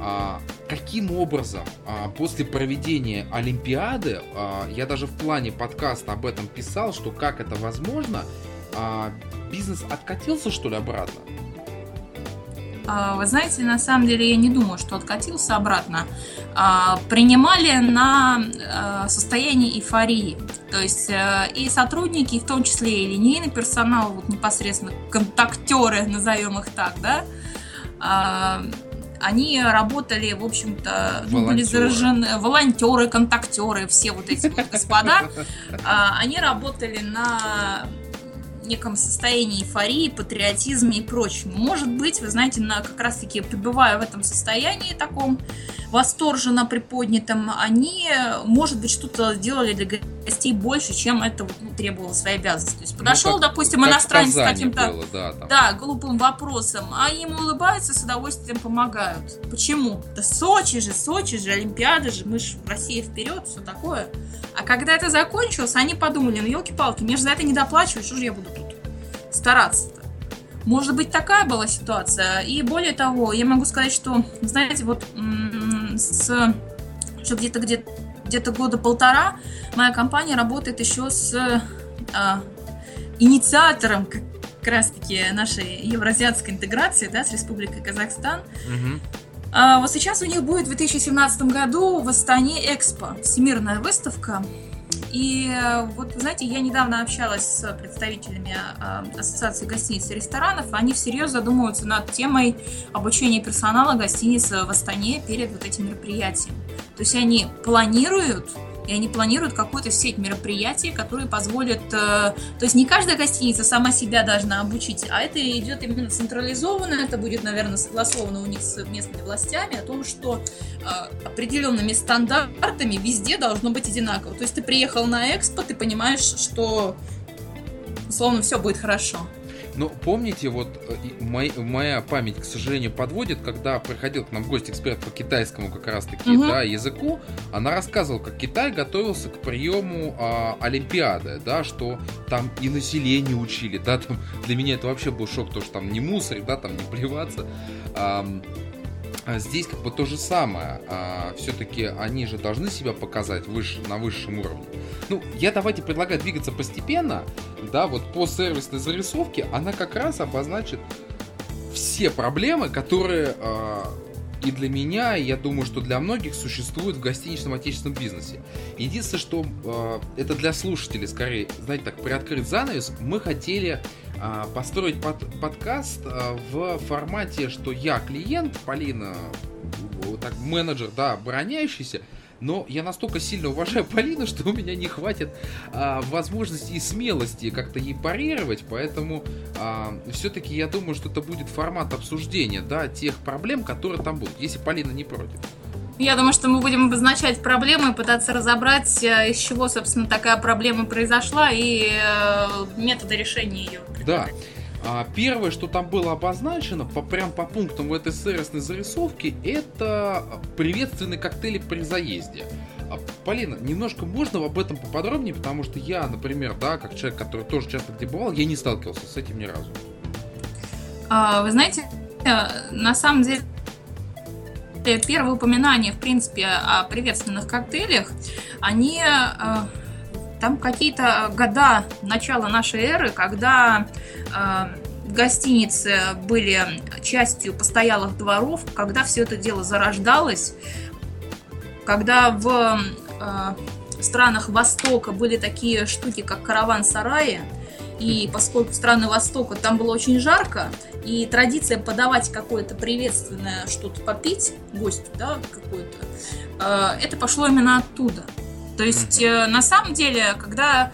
B: А, каким образом а, после проведения Олимпиады, а, я даже в плане подкаста об этом писал, что как это возможно, а, бизнес откатился что ли обратно?
C: А, Вы знаете, на самом деле я не думаю, что откатился обратно. А, Принимали на а, состояние эйфории. То есть э, и сотрудники, и в том числе и линейный персонал, вот непосредственно контактеры, назовем их так, да, они работали, в общем-то, ну, были
B: Волонтеры.
C: заражены, волонтеры, контактеры, все вот эти вот господа, а, они работали на неком состоянии эйфории, патриотизме и прочему. Может быть, вы знаете, на, как раз-таки пребывая в этом состоянии таком восторженно приподнятом, они, может быть, что-то делали для гостей больше, чем это ну, требовало своей обязанности. То есть подошел,
B: Ну, как-
C: допустим,
B: Как
C: иностранец с каким-то
B: да, там.
C: да, глупым вопросом, а им улыбаются, с удовольствием помогают. Почему? Да Сочи же, Сочи же, Олимпиада же, мы же в России вперед, все такое. А когда это закончилось, они подумали, ну елки-палки, мне же за это не доплачивают, что же я буду стараться-то? Может быть, такая была ситуация. И более того, я могу сказать, что, знаете, вот с что где-то где где-то года полтора моя компания работает еще с а, инициатором как как раз-таки нашей евразиатской интеграции да, с Республикой Казахстан. А вот сейчас у них будет в 2017 году в Астане Экспо, всемирная выставка. И э, вот, знаете, я недавно общалась с представителями э, Ассоциации гостиниц и ресторанов. Они всерьез задумываются над темой обучения персонала гостиниц в Астане перед вот этим мероприятием. То есть они планируют и они планируют какую-то сеть мероприятий, которые позволят... э, то есть не каждая гостиница сама себя должна обучить, а это идет именно централизованно, это будет, наверное, согласовано у них с местными властями о том, что э, определенными стандартами везде должно быть одинаково. То есть ты приехал на экспо, ты понимаешь, что условно все будет хорошо.
B: Ну, помните, вот э, мой- моя память, к сожалению, подводит, когда приходил к нам в гости эксперт по китайскому как раз-таки,
C: Мгм.
B: да, языку, она рассказывала, как Китай готовился к приему а, Олимпиады, да, что там и население учили, да, там для меня это вообще был шок, то, что там не мусор, да, там не плеваться. А здесь как бы то же самое. все-таки они же должны себя показать выше, на высшем уровне. Ну, я давайте предлагаю двигаться постепенно. Да, вот по сервисной зарисовке она как раз обозначит все проблемы, которые а, и для меня, и я думаю, что для многих существуют в гостиничном отечественном бизнесе. Единственное, что а, это для слушателей, скорее, знаете, так, приоткрыть занавес, мы хотели а, построить под- подкаст а, в формате, что я клиент, Полина, так, менеджер, да, обороняющийся, но я настолько сильно уважаю Полину, что у меня не хватит а, возможности и смелости как-то ей парировать, поэтому все-таки я думаю, что это будет формат обсуждения, да, тех проблем, которые там будут, если Полина не против.
C: Я думаю, что мы будем обозначать проблемы, пытаться разобрать, э, из чего, собственно, такая проблема произошла и э, методы решения ее.
B: Да. А, Первое, что там было обозначено, по, прям по пунктам в этой сервисной зарисовке, это приветственные коктейли при заезде. А, Полина, немножко можно об этом поподробнее, потому что я, например, да, как человек, который тоже часто где бывал, я не сталкивался с этим ни разу.
C: А, Вы знаете, э, на самом деле, первые упоминания, в принципе, о приветственных коктейлях, они э, там какие-то года начала нашей эры, когда э, гостиницы были частью постоялых дворов, когда все это дело зарождалось, когда в э, странах Востока были такие штуки, как караван-сараи, и поскольку страны Востока там было очень жарко, и традиция подавать какое-то приветственное что-то попить гостю, да, какое-то, э, это пошло именно оттуда. То есть, э, на самом деле, когда...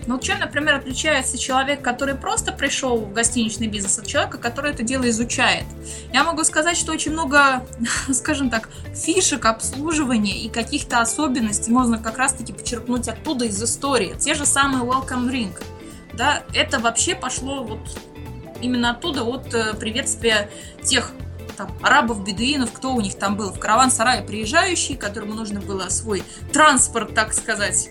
C: Э, ну, чем, например, отличается человек, который просто пришел в гостиничный бизнес, от человека, который это дело изучает? Я могу сказать, что очень много, скажем так, фишек обслуживания и каких-то особенностей можно как раз-таки почерпнуть оттуда из истории. Те же самые welcome drink. Да, это вообще пошло вот именно оттуда, от э, приветствия тех там, арабов, бедуинов, кто у них там был в караван-сарае приезжающий, которому нужно было свой транспорт, так сказать,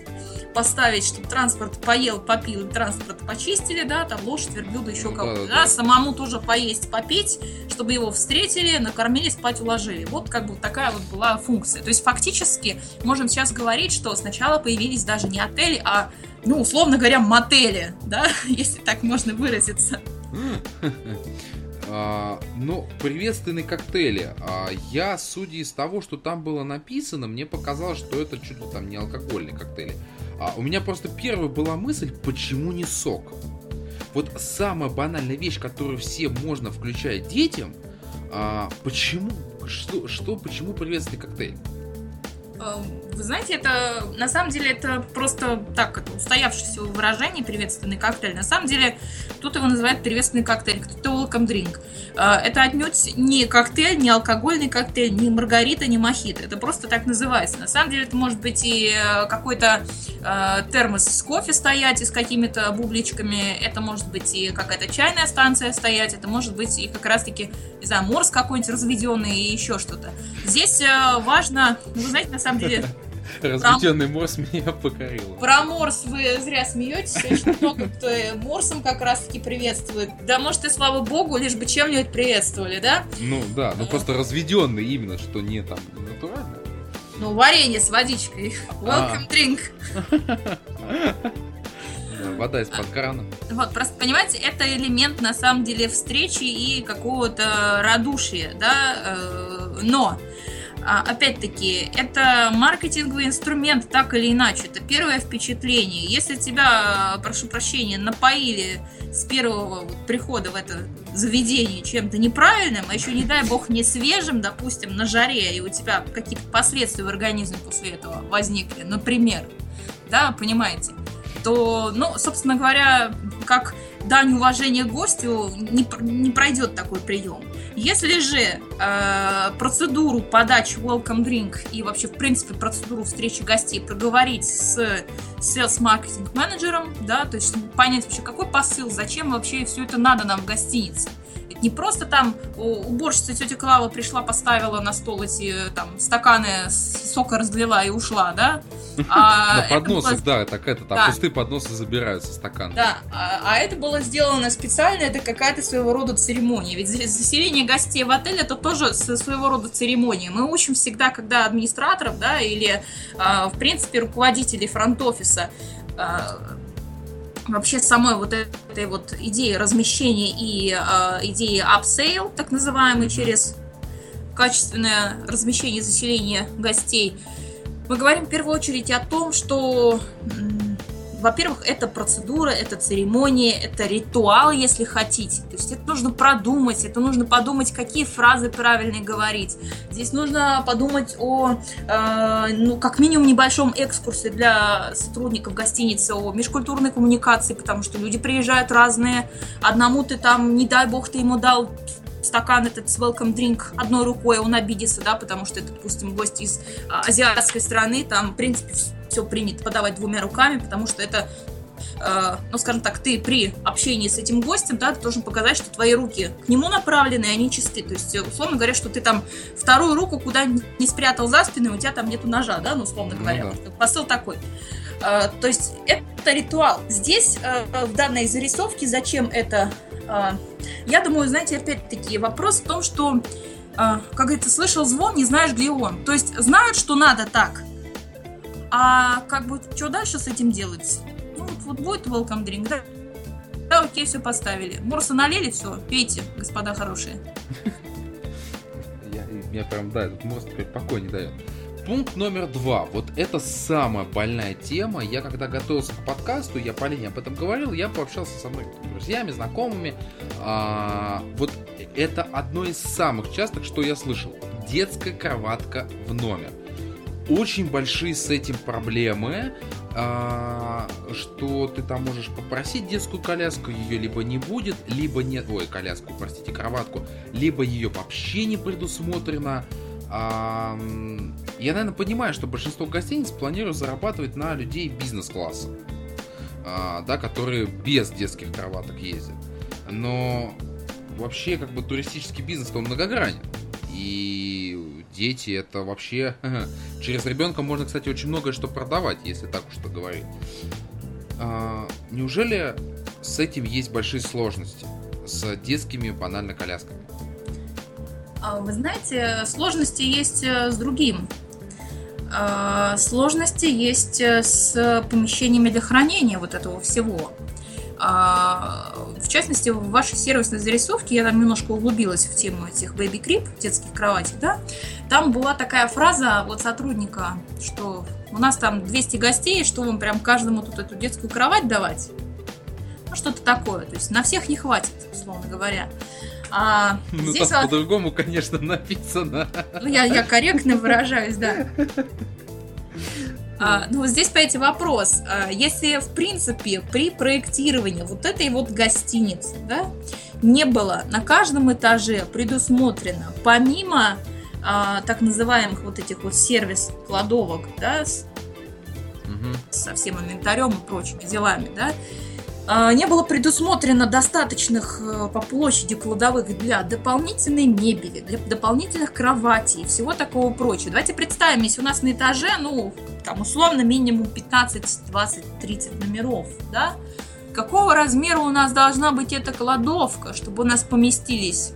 C: поставить, чтобы транспорт поел, попил, транспорт почистили, да, там лошадь, верблюда, еще кого-то, да, да, самому тоже поесть, попить, чтобы его встретили, накормили, спать уложили. Вот как бы такая вот была функция. То есть фактически можем сейчас говорить, что сначала появились даже не отели, а, ну, условно говоря, мотели, да, если так можно выразиться.
B: А, ну, приветственные коктейли. А, я, судя из того, что там было написано, мне показалось, что это чуть ли там не алкогольные коктейли. А у меня просто первая была мысль, почему не сок? Вот самая банальная вещь, которую все можно включать детям, почему, что, что, почему приветственный коктейль?
C: Вы знаете, это на самом деле это просто так, устоявшееся выражение приветственный коктейль. На самом деле тут его называют приветственный коктейль, кто-то welcome drink. Э, это отнюдь не коктейль, не алкогольный коктейль, не маргарита, не мохито. Это просто так называется. На самом деле это может быть и э, какой-то э, термос с кофе стоять и с какими-то бубличками. Это может быть и какая-то чайная станция стоять. Это может быть и как раз-таки, не знаю, морс какой-нибудь разведенный и еще что-то. Здесь важно, ну, вы знаете, на самом деле
B: Разведенный Про... морс меня покорил.
C: Про морс вы зря смеетесь, очень много кто морсом как раз-таки приветствует. Да, может, и слава богу, лишь бы чем-нибудь приветствовали, да?
B: Ну да, ну просто разведенный именно, что не там натурально.
C: Ну, варенье с водичкой. А. Welcome drink.
B: вода из-под крана.
C: Вот, просто понимаете, это элемент на самом деле встречи и какого-то радушия, да, э, но а, опять-таки, это маркетинговый инструмент, так или иначе. Это первое впечатление. Если тебя, прошу прощения, напоили с первого прихода в это заведение чем-то неправильным, а еще, не дай бог, не свежим, допустим, на жаре, и у тебя какие-то последствия в организме после этого возникли, например, да, понимаете, то, ну, собственно говоря, как дань уважения гостю не, не пройдет такой прием. Если же э, процедуру подачи welcome drink и вообще, в принципе, процедуру встречи гостей проговорить с sales маркетинг менеджером, да, то есть понять вообще, какой посыл, зачем вообще все это надо нам в гостинице. Не просто там уборщица тетя Клава пришла, поставила на стол эти там стаканы сока разлила и ушла, да?
B: А на подносах, да, так это, там пустые подносы забираются стакан.
C: Да, а, а это было сделано специально, это какая-то своего рода церемония. Ведь заселение гостей в отель это тоже своего рода церемония. Мы учим всегда, когда администраторов, да, или, а, в принципе, руководителей фронт-офиса а, вообще самой вот этой вот идеи размещения и э, идеи upsale, так называемой, через качественное размещение и заселение гостей, мы говорим в первую очередь о том, что во-первых, это процедура, это церемония, это ритуал, если хотите. То есть это нужно продумать, это нужно подумать, какие фразы правильно говорить. Здесь нужно подумать о, э, ну, как минимум, небольшом экскурсе для сотрудников гостиницы, о межкультурной коммуникации, потому что люди приезжают разные. Одному ты там, не дай бог, ты ему дал стакан этот с welcome drink одной рукой, он обидится, да, потому что это, допустим, гость из а, азиатской страны, там, в принципе, все принято подавать двумя руками, потому что это э, ну, скажем так, ты при общении с этим гостем, да, ты должен показать, что твои руки к нему направлены, и они чисты. То есть, условно говоря, что ты там вторую руку куда не спрятал за спину, у тебя там нету ножа, да, ну, условно ну говоря. Ну, да. Посыл такой. Э, то есть, это ритуал. Здесь, э, в данной зарисовке, зачем это а, я думаю, знаете, опять-таки вопрос в том, что, а, как говорится, слышал звон, не знаешь, где он. То есть знают, что надо так, а как бы что дальше с этим делать? Ну, вот, вот будет welcome drink, да? Да, окей, все поставили. Морса налили, все, пейте, господа хорошие.
B: Я, меня прям, да, этот морс теперь покой не дает. Пункт номер два. Вот это самая больная тема. Я когда готовился к подкасту, я Полине об этом говорил, я пообщался со многими друзьями, знакомыми. А, вот это одно из самых частых, что я слышал. Детская кроватка в номер. Очень большие с этим проблемы а, что ты там можешь попросить детскую коляску, ее либо не будет, либо нет, ой, коляску, простите, кроватку, либо ее вообще не предусмотрено. А, я, наверное, понимаю, что большинство гостиниц планируют зарабатывать на людей бизнес-класса, а, да, которые без детских кроваток ездят. Но вообще, как бы, туристический бизнес, он многогранен. И дети это вообще... Через ребенка можно, кстати, очень многое что продавать, если так уж то говорить. А, неужели с этим есть большие сложности? С детскими банально колясками?
C: А, вы знаете, сложности есть э, с другим. А, сложности есть э, с помещениями для хранения вот этого всего. А, в частности, в вашей сервисной зарисовке, я там немножко углубилась в тему этих baby crib, детских кроватей, да, там была такая фраза от сотрудника, что у нас там 200 гостей, что вам прям каждому тут эту детскую кровать давать? Ну, что-то такое. То есть на всех не хватит, условно говоря.
B: А ну, здесь там вот... по-другому, конечно, написано.
C: Ну, я, я корректно выражаюсь, да. А, ну, здесь, понимаете, вопрос. А, если, в принципе, при проектировании вот этой вот гостиницы, да, не было на каждом этаже предусмотрено, помимо а, так называемых вот этих вот сервис-кладовок, да, с, угу. со всем инвентарем и прочими делами, да, не было предусмотрено достаточных э, по площади кладовых для дополнительной мебели, для дополнительных кроватей и всего такого прочего. Давайте представим, если у нас на этаже, ну, там условно минимум 15, 20, 30 номеров, да, какого размера у нас должна быть эта кладовка, чтобы у нас поместились,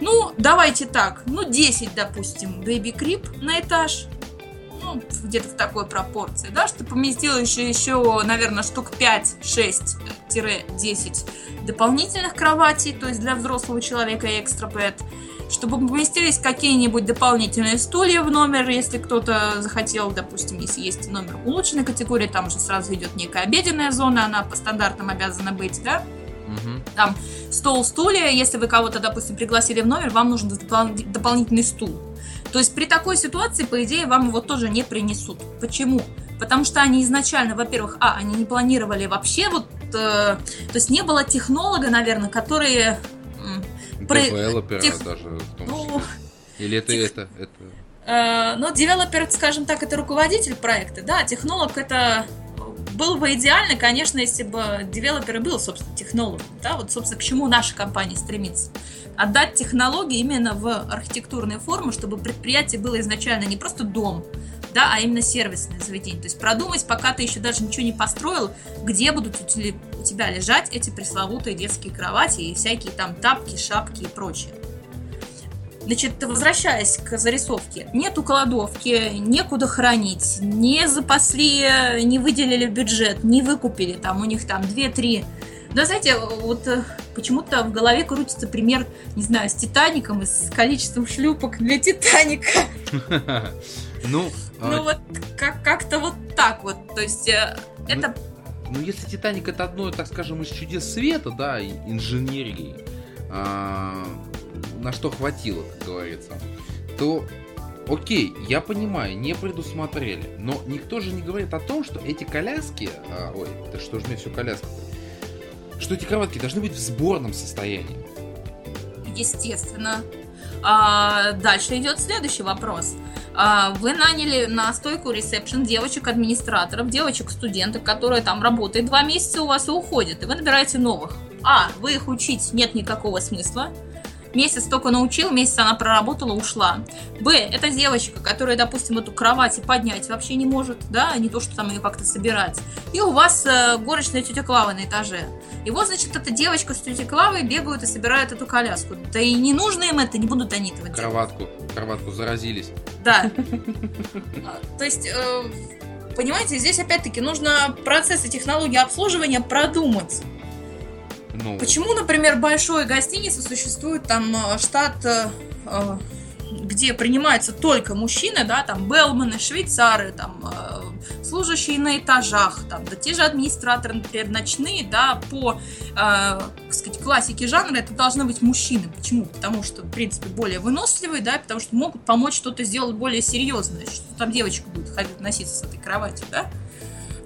C: ну, давайте так, ну, 10, допустим, baby crib на этаж, ну, где-то в такой пропорции, да, что поместилось еще, еще, наверное, штук 5-6-10 дополнительных кроватей, то есть для взрослого человека экстра бед, чтобы поместились какие-нибудь дополнительные стулья в номер, если кто-то захотел, допустим, если есть номер улучшенной категории, там же сразу идет некая обеденная зона, она по стандартам обязана быть, да, там стол, стулья, если вы кого-то, допустим, пригласили в номер, вам нужен допол- дополнительный стул. То есть при такой ситуации, по идее, вам его тоже не принесут. Почему? Потому что они изначально, во-первых, а, они не планировали вообще вот, э, то есть не было технолога, наверное, которые...
B: Девелопера тех... даже в том ну, числе. Или это, тех... это, это...
C: Э, ну, девелопер, скажем так, это руководитель проекта, да, технолог это было бы идеально, конечно, если бы девелопер и был, собственно, технологом. Да? Вот, собственно, к чему наша компания стремится. Отдать технологии именно в архитектурные формы, чтобы предприятие было изначально не просто дом, да, а именно сервисное заведение. То есть продумать, пока ты еще даже ничего не построил, где будут у тебя лежать эти пресловутые детские кровати и всякие там тапки, шапки и прочее. Значит, возвращаясь к зарисовке, нету кладовки, некуда хранить, не запасли, не выделили бюджет, не выкупили, там у них там 2-3 да, знаете, вот э, почему-то в голове крутится пример, не знаю, с Титаником и с количеством шлюпок для Титаника. Ну, ну а вот как-то вот так вот. То есть э, ну, это...
B: Ну, если Титаник это одно, так скажем, из чудес света, да, инженерии, а, на что хватило, как говорится, то Окей, я понимаю, не предусмотрели, но никто же не говорит о том, что эти коляски, а, ой, да что же мне все коляска, что эти кроватки должны быть в сборном состоянии.
C: Естественно. А, дальше идет следующий вопрос. А, вы наняли на стойку ресепшн девочек-администраторов, девочек-студенток, которые там работают два месяца у вас и уходят, и вы набираете новых. А, вы их учить нет никакого смысла. Месяц только научил, месяц она проработала, ушла. Б, это девочка, которая, допустим, эту кровать поднять вообще не может, да, не то, что там ее как-то собирать. И у вас э, горочная тетя Клава на этаже. И вот, значит, эта девочка с тетей Клавой бегают и собирают эту коляску. Да и не нужно им это, не будут они этого
B: Кроватку, делать. кроватку заразились.
C: Да. То есть, э, понимаете, здесь опять-таки нужно процессы технологии обслуживания продумать. Ну... Почему, например, большой гостинице существует там э, штат, э, э, где принимаются только мужчины, да, там белманы, швейцары, там служащие на этажах, там, да те же администраторы, например, ночные, да, по, э, так сказать, классике жанра это должны быть мужчины. Почему? Потому что, в принципе, более выносливые, да, потому что могут помочь что-то сделать более серьезное, что там девочка будет ходить, носиться с этой кроватью, да.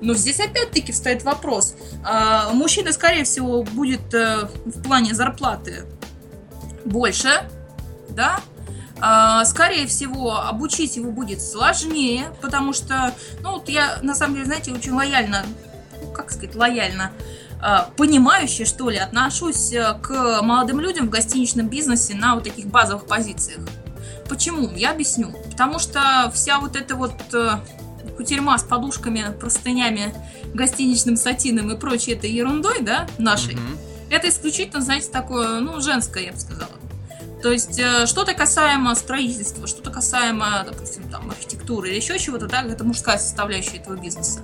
C: Но здесь опять-таки встает вопрос. А, мужчина, скорее всего, будет э, в плане зарплаты больше, да, а, скорее всего, обучить его будет сложнее, потому что, ну, вот я, на самом деле, знаете, очень лояльно, ну, как сказать, лояльно, а, понимающе, что ли, отношусь э, к молодым людям в гостиничном бизнесе на вот таких базовых позициях. Почему? Я объясню. Потому что вся вот эта вот э, кутерьма с подушками, простынями, гостиничным сатином и прочей этой ерундой, да, нашей, угу. это исключительно, знаете, такое, ну, женское, я бы сказала. То есть э, что-то касаемо строительства, что-то касаемо, допустим, там, архитектуры или еще чего-то, да, это мужская составляющая этого бизнеса.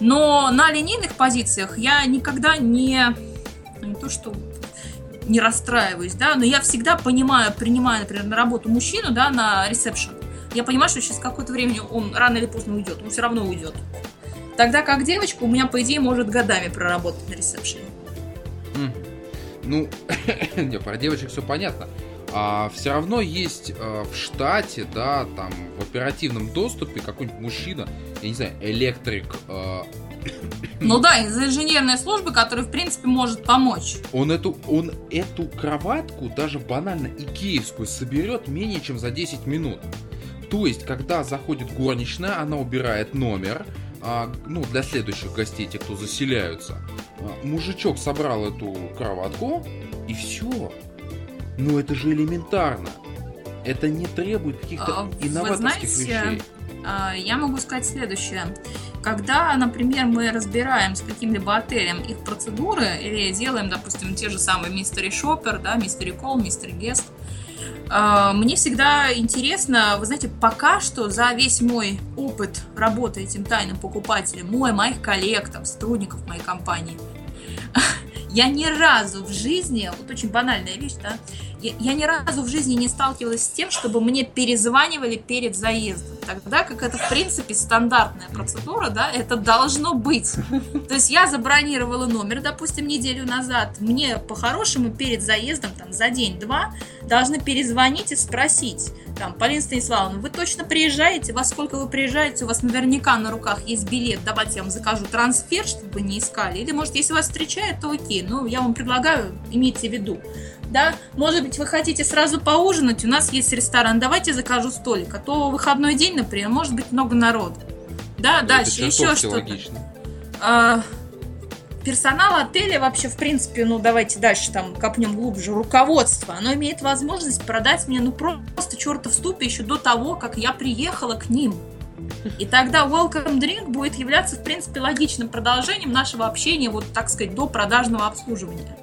C: Но на линейных позициях я никогда не, ну, не то что не расстраиваюсь, да, но я всегда понимаю, принимая, например, на работу мужчину, да, на ресепшн, я понимаю, что через какое-то время он рано или поздно уйдет, он все равно уйдет. Тогда как девочка у меня, по идее, может годами проработать на ресепшене.
B: Ну, не, про девочек все понятно. А все равно есть а, в штате, да, там в оперативном доступе какой-нибудь мужчина, я не знаю, электрик. А...
C: Ну да, из инженерной службы, который в принципе может помочь.
B: Он эту, он эту кроватку, даже банально икеевскую, соберет менее чем за 10 минут. То есть, когда заходит горничная, она убирает номер, а, ну, для следующих гостей, те, кто заселяются. А, мужичок собрал эту кроватку, и все. Ну, это же элементарно. Это не требует каких-то а, инноваторских знаете, вещей.
C: А, я могу сказать следующее. Когда, например, мы разбираем с каким-либо отелем их процедуры или делаем, допустим, те же самые мистери шоппер, да, мистери кол, мистери гест, а, мне всегда интересно, вы знаете, пока что за весь мой опыт работы этим тайным покупателем, мой, моих коллег, там, сотрудников моей компании, я ни разу в жизни, вот очень банальная вещь, да, я, ни разу в жизни не сталкивалась с тем, чтобы мне перезванивали перед заездом. Тогда как это, в принципе, стандартная процедура, да, это должно быть. То есть я забронировала номер, допустим, неделю назад. Мне по-хорошему перед заездом, там, за день-два, должны перезвонить и спросить, там, Полина Станиславовна, вы точно приезжаете? Во сколько вы приезжаете? У вас наверняка на руках есть билет. Давайте я вам закажу трансфер, чтобы не искали. Или, может, если вас встречают, то окей. Ну, я вам предлагаю, имейте в виду да, может быть, вы хотите сразу поужинать, у нас есть ресторан, давайте закажу столик, а то выходной день, например, может быть много народу. Да, Это дальше. еще что-то. А, персонал отеля вообще, в принципе, ну давайте дальше там копнем глубже, руководство, оно имеет возможность продать мне ну просто черта в ступе еще до того, как я приехала к ним. И тогда welcome drink будет являться, в принципе, логичным продолжением нашего общения, вот так сказать, до продажного обслуживания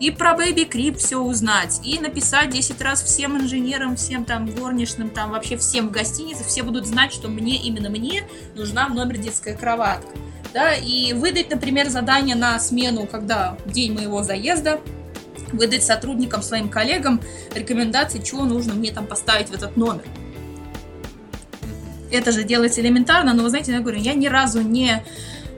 C: и про Baby Creep все узнать, и написать 10 раз всем инженерам, всем там горничным, там вообще всем в гостинице, все будут знать, что мне, именно мне нужна в номер детская кроватка. Да, и выдать, например, задание на смену, когда день моего заезда, выдать сотрудникам, своим коллегам рекомендации, чего нужно мне там поставить в этот номер. Это же делается элементарно, но вы знаете, я говорю, я ни разу не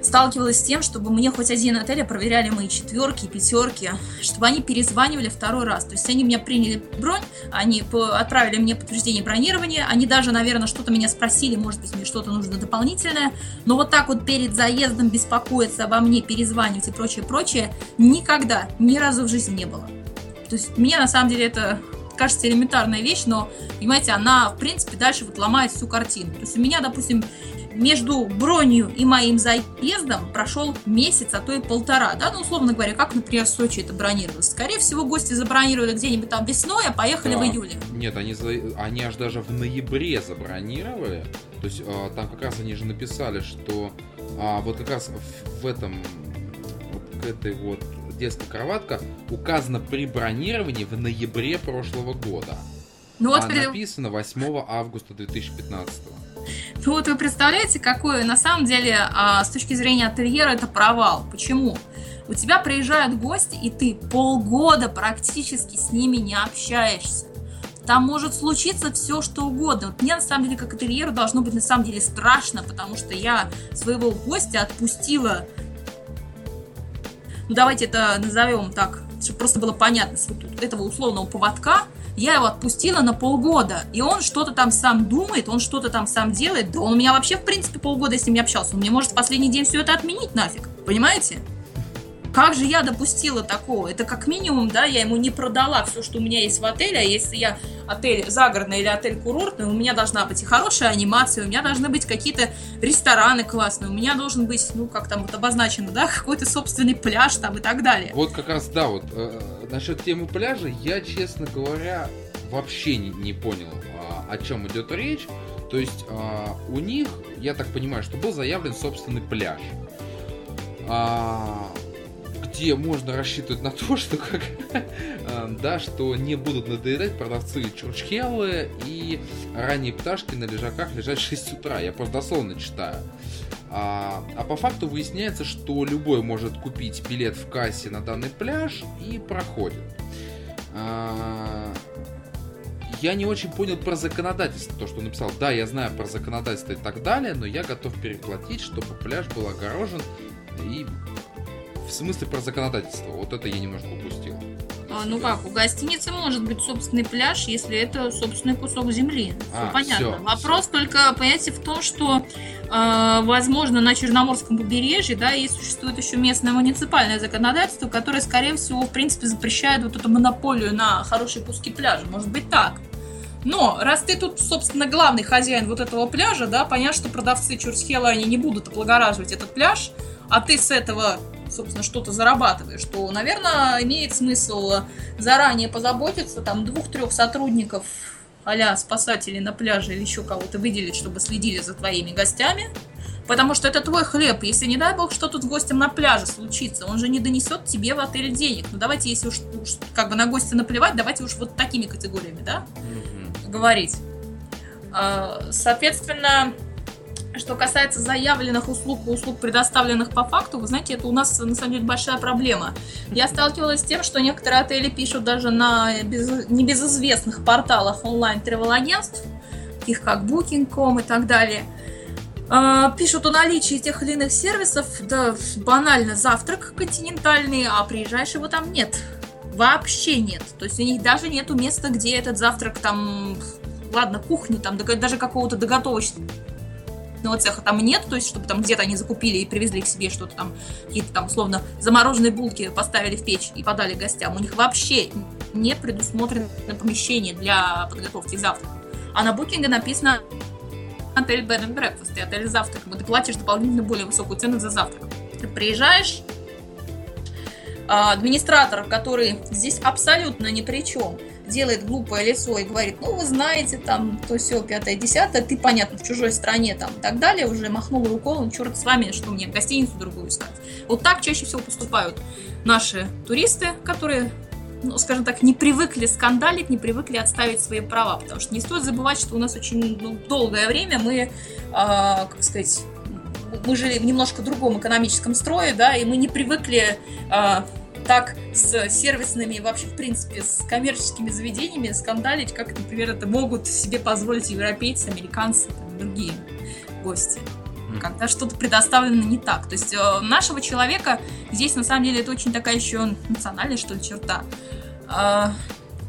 C: сталкивалась с тем, чтобы мне хоть один отель проверяли мои четверки, пятерки, чтобы они перезванивали второй раз. То есть они меня приняли бронь, они отправили мне подтверждение бронирования, они даже, наверное, что-то меня спросили, может быть, мне что-то нужно дополнительное, но вот так вот перед заездом беспокоиться обо мне, перезванивать и прочее, прочее, никогда, ни разу в жизни не было. То есть мне на самом деле это кажется элементарная вещь, но, понимаете, она, в принципе, дальше вот ломает всю картину. То есть у меня, допустим, между бронью и моим заездом прошел месяц, а то и полтора, да, ну, условно говоря, как, например, в Сочи это бронировалось. Скорее всего, гости забронировали где-нибудь там весной, а поехали да. в июле.
B: Нет, они, за... они аж даже в ноябре забронировали, то есть а, там как раз они же написали, что а, вот как раз в, в этом, вот к этой вот детская кроватка указано при бронировании в ноябре прошлого года. Ну, вот а при... написано 8 августа 2015.
C: Ну вот вы представляете, какой на самом деле а, с точки зрения ательера это провал. Почему? У тебя приезжают гости, и ты полгода практически с ними не общаешься. Там может случиться все, что угодно. Вот мне, на самом деле, как ательеру должно быть, на самом деле, страшно, потому что я своего гостя отпустила ну давайте это назовем так, чтобы просто было понятно, с вот этого условного поводка, я его отпустила на полгода, и он что-то там сам думает, он что-то там сам делает, да он у меня вообще, в принципе, полгода с ним не общался, он мне может в последний день все это отменить нафиг, понимаете? Как же я допустила такого? Это как минимум, да, я ему не продала все, что у меня есть в отеле, а если я отель загородный или отель курортный, у меня должна быть и хорошая анимация, у меня должны быть какие-то рестораны классные, у меня должен быть, ну, как там вот обозначено, да, какой-то собственный пляж там и так далее.
B: Вот как раз, да, вот э, насчет темы пляжа, я, честно говоря, вообще не, не понял, а, о чем идет речь. То есть а, у них, я так понимаю, что был заявлен собственный пляж. А, где можно рассчитывать на то, что как, э, да, что не будут надоедать продавцы чурчхеллы и ранние пташки на лежаках лежать в 6 утра. Я просто дословно читаю. А, а по факту выясняется, что любой может купить билет в кассе на данный пляж и проходит. А, я не очень понял про законодательство, то, что написал. Да, я знаю про законодательство и так далее, но я готов переплатить, чтобы пляж был огорожен и в смысле про законодательство. Вот это я немножко упустил.
C: А, ну как, у гостиницы может быть собственный пляж, если это собственный кусок земли.
B: А,
C: все понятно.
B: всё,
C: Вопрос
B: всё.
C: только, понимаете, в том, что, э, возможно, на Черноморском побережье, да, и существует еще местное муниципальное законодательство, которое, скорее всего, в принципе, запрещает вот эту монополию на хорошие куски пляжа. Может быть так. Но раз ты тут, собственно, главный хозяин вот этого пляжа, да, понятно, что продавцы Чурсхела, они не будут облагораживать этот пляж, а ты с этого, собственно, что-то зарабатываешь, то, наверное, имеет смысл заранее позаботиться, там, двух-трех сотрудников а спасателей на пляже или еще кого-то выделить, чтобы следили за твоими гостями. Потому что это твой хлеб. Если, не дай бог, что тут с гостем на пляже случится, он же не донесет тебе в отель денег. Ну, давайте, если уж, уж как бы на гостя наплевать, давайте уж вот такими категориями, да?
B: Мгм.
C: говорить. А, Соответственно, что касается заявленных услуг и услуг, предоставленных по факту, вы знаете, это у нас на самом деле большая проблема. Я сталкивалась с тем, что некоторые отели пишут даже на без- небезызвестных порталах онлайн travel агентств таких как Booking.com и так далее, а, пишут о наличии тех или иных сервисов, да банально завтрак континентальный, а приезжаешь его там нет. Вообще нет. То есть у них даже нету места, где этот завтрак там, ладно, кухни, там даже какого-то доготовочного цеха там нет, то есть чтобы там где-то они закупили и привезли к себе что-то там, какие-то там условно замороженные булки поставили в печь и подали гостям. У них вообще не предусмотрено помещение для подготовки завтрака. А на букинге написано отель Bed and Breakfast и отель завтрак. Ты платишь дополнительно более высокую цену за завтрак. Ты приезжаешь, а, администратор, который здесь абсолютно ни при чем, делает глупое лицо и говорит, ну, вы знаете, там, то все, пятое, десятое, ты, понятно, в чужой стране, там, и так далее, уже махнул рукой, ну, черт с вами, что мне гостиницу другую искать. Вот так чаще всего поступают наши туристы, которые ну, скажем так, не привыкли скандалить, не привыкли отставить свои права, потому что не стоит забывать, что у нас очень ну, долгое время мы, а, как сказать, мы жили в немножко другом экономическом строе, да, и мы не привыкли а, так с сервисными, вообще, в принципе, с коммерческими заведениями скандалить, как, например, это могут себе позволить европейцы, американцы там, другие гости когда что-то предоставлено не так. То есть э, нашего человека здесь на самом деле это очень такая еще национальная что ли черта. Э,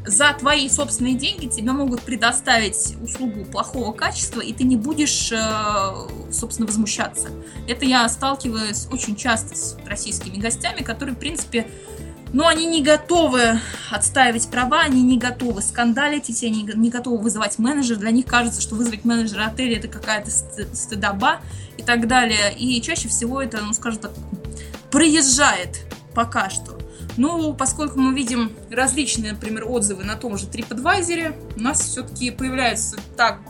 C: за твои собственные деньги тебе могут предоставить услугу плохого качества, и ты не будешь, э, собственно, возмущаться. Это я сталкиваюсь очень часто с российскими гостями, которые, в принципе, ну, они не готовы отстаивать права, они не готовы скандалить, эти они не готовы вызывать менеджера. Для них кажется, что вызвать менеджера отеля это какая-то ст- стыдоба и так далее. И чаще всего это, ну, скажем так, проезжает пока что. Ну, поскольку мы видим различные, например, отзывы на том же TripAdvisor, у нас все-таки появляется так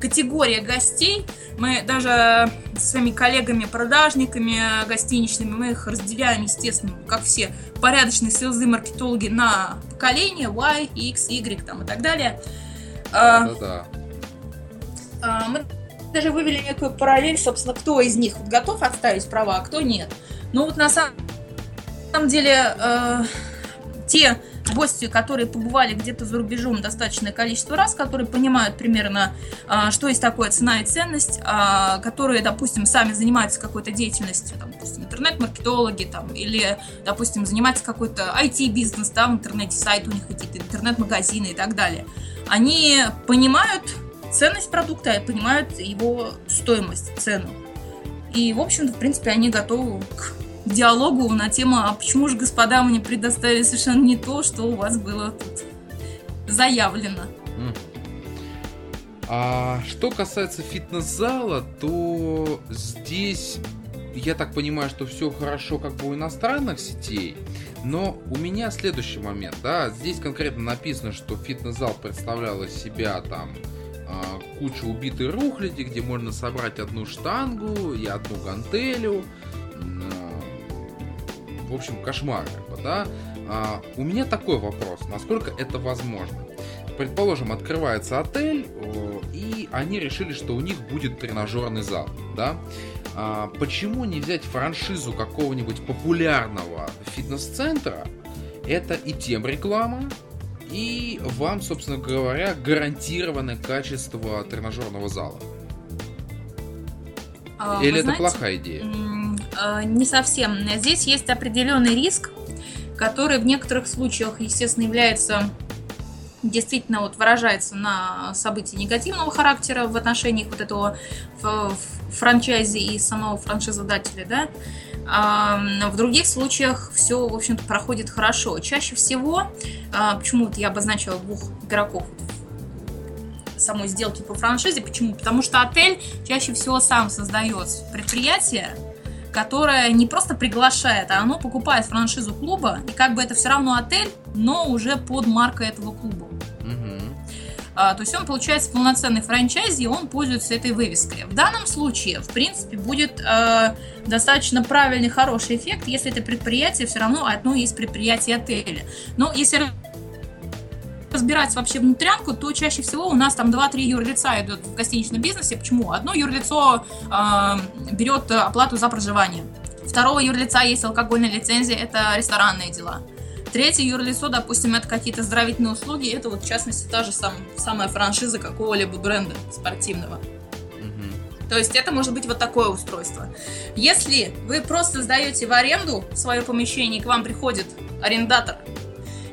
C: категория гостей. Мы даже со своими коллегами-продажниками гостиничными, мы их разделяем, естественно, как все порядочные селзы маркетологи на поколения Y, X, Y там, и так далее. А,
B: Да-да.
C: а, Мы даже вывели некую параллель, собственно, кто из них готов отставить права, а кто нет. Но вот на самом самом деле, э, те гости, которые побывали где-то за рубежом достаточное количество раз, которые понимают примерно, а, что есть такое цена и ценность, а, которые, допустим, сами занимаются какой-то деятельностью, там, допустим, интернет-маркетологи, там, или, допустим, занимаются какой-то IT-бизнес, да, в интернете, сайт у них какие-то, интернет-магазины и так далее. Они понимают ценность продукта, понимают его стоимость, цену. И, в общем-то, в принципе, они готовы к диалогу на тему «А почему же, господа, мне предоставили совершенно не то, что у вас было тут заявлено?»
B: А что касается фитнес-зала, то здесь я так понимаю, что все хорошо как бы у иностранных сетей, но у меня следующий момент, да, здесь конкретно написано, что фитнес-зал представлял из себя там а, кучу убитой рухляди, где можно собрать одну штангу и одну гантелю, в общем, кошмар, как бы, да. А, у меня такой вопрос, насколько это возможно? Предположим, открывается отель, и они решили, что у них будет тренажерный зал, да? А, почему не взять франшизу какого-нибудь популярного фитнес-центра? Это и тем реклама, и вам, собственно говоря, гарантированное качество тренажерного зала. А, Или это знаете, плохая идея?
C: Э, не совсем. Здесь есть определенный риск, который в некоторых случаях, естественно, является действительно вот выражается на событии негативного характера в отношении вот этого франчайзи и самого франшизодателя, да, а в других случаях все, в общем-то, проходит хорошо. Чаще всего, а, почему вот я обозначила двух игроков самой сделки по франшизе, почему? Потому что отель чаще всего сам создает предприятие, которое не просто приглашает, а оно покупает франшизу клуба, и как бы это все равно отель, но уже под маркой этого клуба. А, то есть он получается полноценный франчайзи, и он пользуется этой вывеской. В данном случае, в принципе, будет э, достаточно правильный, хороший эффект, если это предприятие все равно одно из предприятий отеля. Но если разбирать вообще внутрянку, то чаще всего у нас там 2-3 юрлица идут в гостиничном бизнесе. Почему? Одно юрлицо э, берет оплату за проживание. Второго юрлица есть алкогольная лицензия, это ресторанные дела. Третье юрлицо, допустим, это какие-то здравительные услуги, это вот в частности та же сам, самая франшиза какого-либо бренда спортивного. То есть это может быть вот такое устройство. Если вы просто сдаете в аренду свое помещение, и к вам приходит арендатор,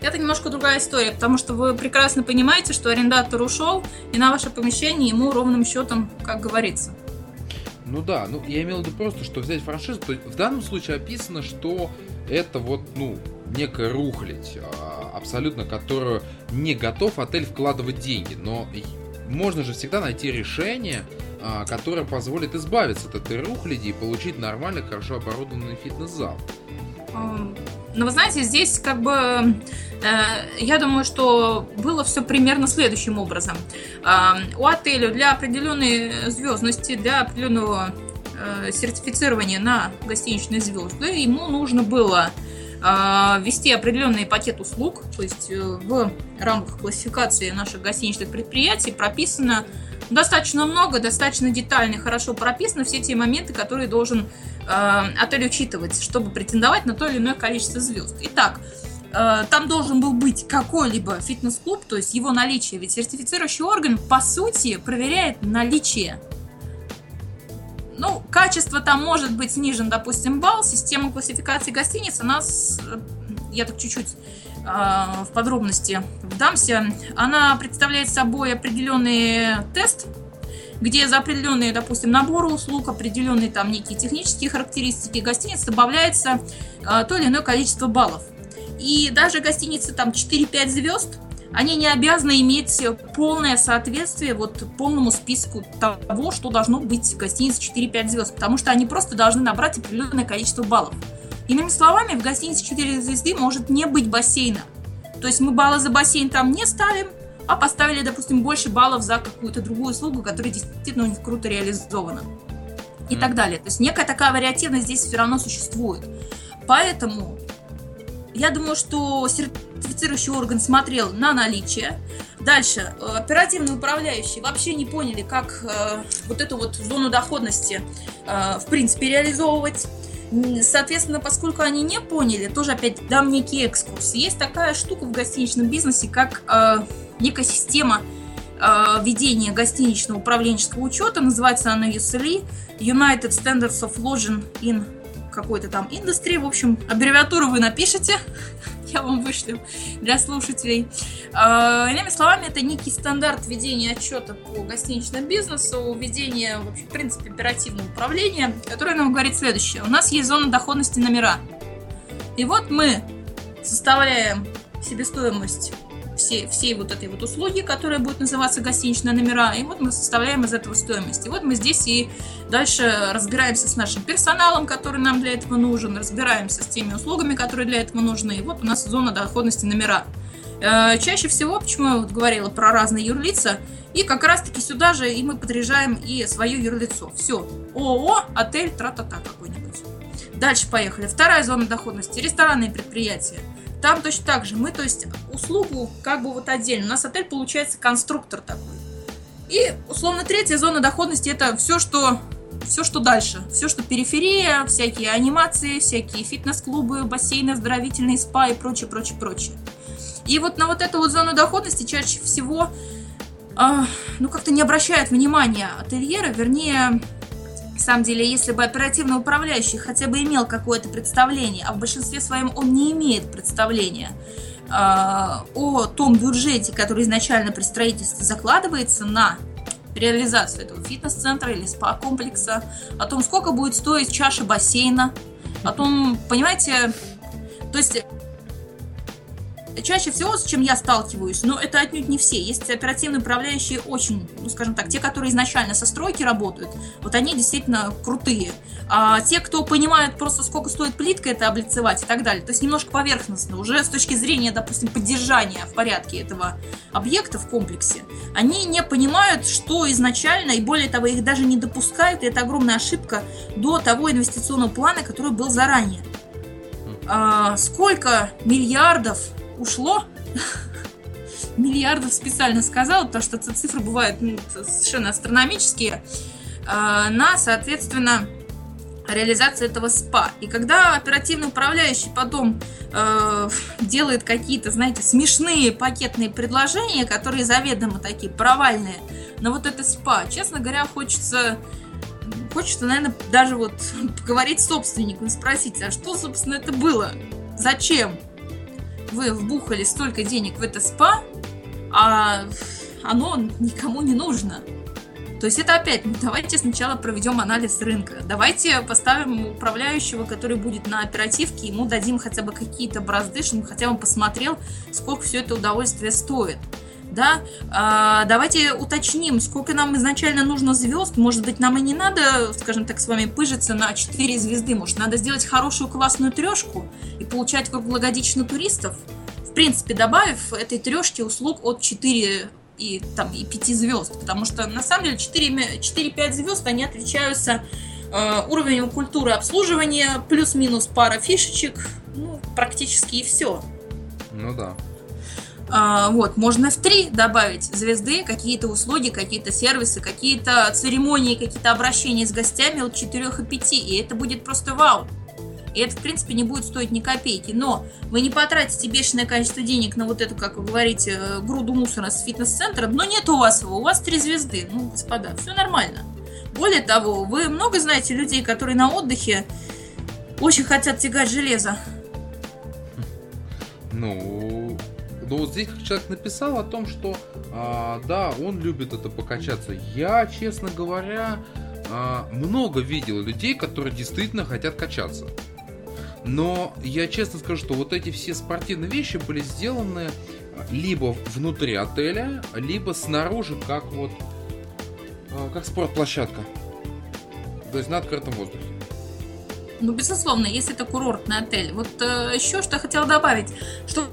C: это немножко другая история, потому что вы прекрасно понимаете, что арендатор ушел, и на ваше помещение ему ровным счетом, как говорится.
B: Ну да, ну я имел в виду просто, что взять франшизу, то в данном случае описано, что это вот, ну, некая рухлядь, а, абсолютно которую не готов отель вкладывать деньги, но можно же всегда найти решение, а, которое позволит избавиться от этой рухляди и получить нормальный, хорошо оборудованный фитнес-зал.
C: Но вы знаете, здесь как бы э, я думаю, что было все примерно следующим образом. Э, у отеля для определенной звездности, для определенного э, сертифицирования на гостиничные звезды ему нужно было ввести определенный пакет услуг, то есть в рамках классификации наших гостиничных предприятий прописано достаточно много, достаточно детально, хорошо прописаны все те моменты, которые должен э, отель учитывать, чтобы претендовать на то или иное количество звезд. Итак, э, там должен был быть какой-либо фитнес-клуб, то есть его наличие. Ведь сертифицирующий орган, по сути, проверяет наличие. Ну, качество там может быть снижен, допустим, балл. Система классификации гостиниц у нас, я так чуть-чуть э, в подробности вдамся, она представляет собой определенный тест, где за определенные, допустим, наборы услуг, определенные там некие технические характеристики гостиницы добавляется э, то или иное количество баллов. И даже гостиницы там 4-5 звезд, они не обязаны иметь полное соответствие вот полному списку того, что должно быть в гостинице 4-5 звезд, потому что они просто должны набрать определенное количество баллов. Иными словами, в гостинице 4 звезды может не быть бассейна. То есть мы баллы за бассейн там не ставим, а поставили, допустим, больше баллов за какую-то другую услугу, которая действительно у них круто реализована. И mm. так далее. То есть некая такая вариативность здесь все равно существует. Поэтому я думаю, что сертифицирующий орган смотрел на наличие. Дальше, э, оперативные управляющие вообще не поняли, как э, вот эту вот зону доходности э, в принципе реализовывать. Соответственно, поскольку они не поняли, тоже опять дам некий экскурс. Есть такая штука в гостиничном бизнесе, как э, некая система э, ведения гостиничного управленческого учета. Называется она USLE, United Standards of Lodging in какой-то там индустрии. В общем, аббревиатуру вы напишите, я вам вышлю для слушателей. А, иными словами, это некий стандарт ведения отчета по гостиничному бизнесу, ведения, в, общем, в принципе, оперативного управления, которое нам говорит следующее. У нас есть зона доходности номера. И вот мы составляем себестоимость всей, всей вот этой вот услуги, которая будет называться гостиничные номера, и вот мы составляем из этого стоимость. И вот мы здесь и дальше разбираемся с нашим персоналом, который нам для этого нужен, разбираемся с теми услугами, которые для этого нужны, и вот у нас зона доходности номера. Э, чаще всего, почему я вот говорила про разные юрлица, и как раз-таки сюда же и мы подряжаем и свое юрлицо. Все. ООО, отель, тра-та-та какой-нибудь. Дальше поехали. Вторая зона доходности. Ресторанные предприятия. Там точно так же. Мы, то есть, услугу как бы вот отдельно. У нас отель получается конструктор такой. И, условно, третья зона доходности это все, что все, что дальше. Все, что периферия, всякие анимации, всякие фитнес-клубы, бассейны, оздоровительные спа и прочее, прочее, прочее. И вот на вот эту вот зону доходности чаще всего, э, ну, как-то не обращают внимания ательеры, вернее, на самом деле, если бы оперативный управляющий хотя бы имел какое-то представление, а в большинстве своем он не имеет представления э, о том бюджете, который изначально при строительстве закладывается на реализацию этого фитнес-центра или спа-комплекса, о том, сколько будет стоить чаша бассейна, о том, понимаете, то есть чаще всего, с чем я сталкиваюсь, но это отнюдь не все. Есть оперативные управляющие очень, ну, скажем так, те, которые изначально со стройки работают, вот они действительно крутые. А те, кто понимают просто, сколько стоит плитка это облицевать и так далее, то есть немножко поверхностно, уже с точки зрения, допустим, поддержания в порядке этого объекта в комплексе, они не понимают, что изначально, и более того, их даже не допускают, и это огромная ошибка до того инвестиционного плана, который был заранее. А, сколько миллиардов ушло. Миллиардов специально сказала, потому что цифры бывают ну, совершенно астрономические. А, на, соответственно, реализацию этого СПА. И когда оперативный управляющий потом э, делает какие-то, знаете, смешные пакетные предложения, которые заведомо такие провальные, на вот это СПА, честно говоря, хочется, хочется, наверное, даже вот поговорить с собственником, спросить, а что, собственно, это было? Зачем? Вы вбухали столько денег в это спа, а оно никому не нужно. То есть это опять, ну давайте сначала проведем анализ рынка. Давайте поставим управляющего, который будет на оперативке, ему дадим хотя бы какие-то бразды, чтобы он хотя бы посмотрел, сколько все это удовольствие стоит да, а, давайте уточним, сколько нам изначально нужно звезд, может быть, нам и не надо, скажем так, с вами пыжиться на 4 звезды, может, надо сделать хорошую классную трешку и получать круглогодично туристов, в принципе, добавив этой трешке услуг от 4 и, там, и 5 звезд, потому что, на самом деле, 4-5 звезд, они отличаются э, уровнем культуры обслуживания, плюс-минус пара фишечек, ну, практически и все.
B: Ну да.
C: А, вот, можно в три добавить звезды, какие-то услуги, какие-то сервисы, какие-то церемонии, какие-то обращения с гостями от 4 и 5, и это будет просто вау. И это, в принципе, не будет стоить ни копейки. Но вы не потратите бешеное количество денег на вот эту, как вы говорите, груду мусора с фитнес-центра, но нет у вас его, у вас три звезды. Ну, господа, все нормально. Более того, вы много знаете людей, которые на отдыхе очень хотят тягать железо.
B: Ну, но вот здесь человек написал о том, что а, да, он любит это покачаться. Я, честно говоря, а, много видел людей, которые действительно хотят качаться. Но я честно скажу, что вот эти все спортивные вещи были сделаны либо внутри отеля, либо снаружи, как вот а, как спортплощадка. То есть на открытом воздухе.
C: Ну, безусловно, если это курортный отель. Вот э, еще что я хотела добавить, что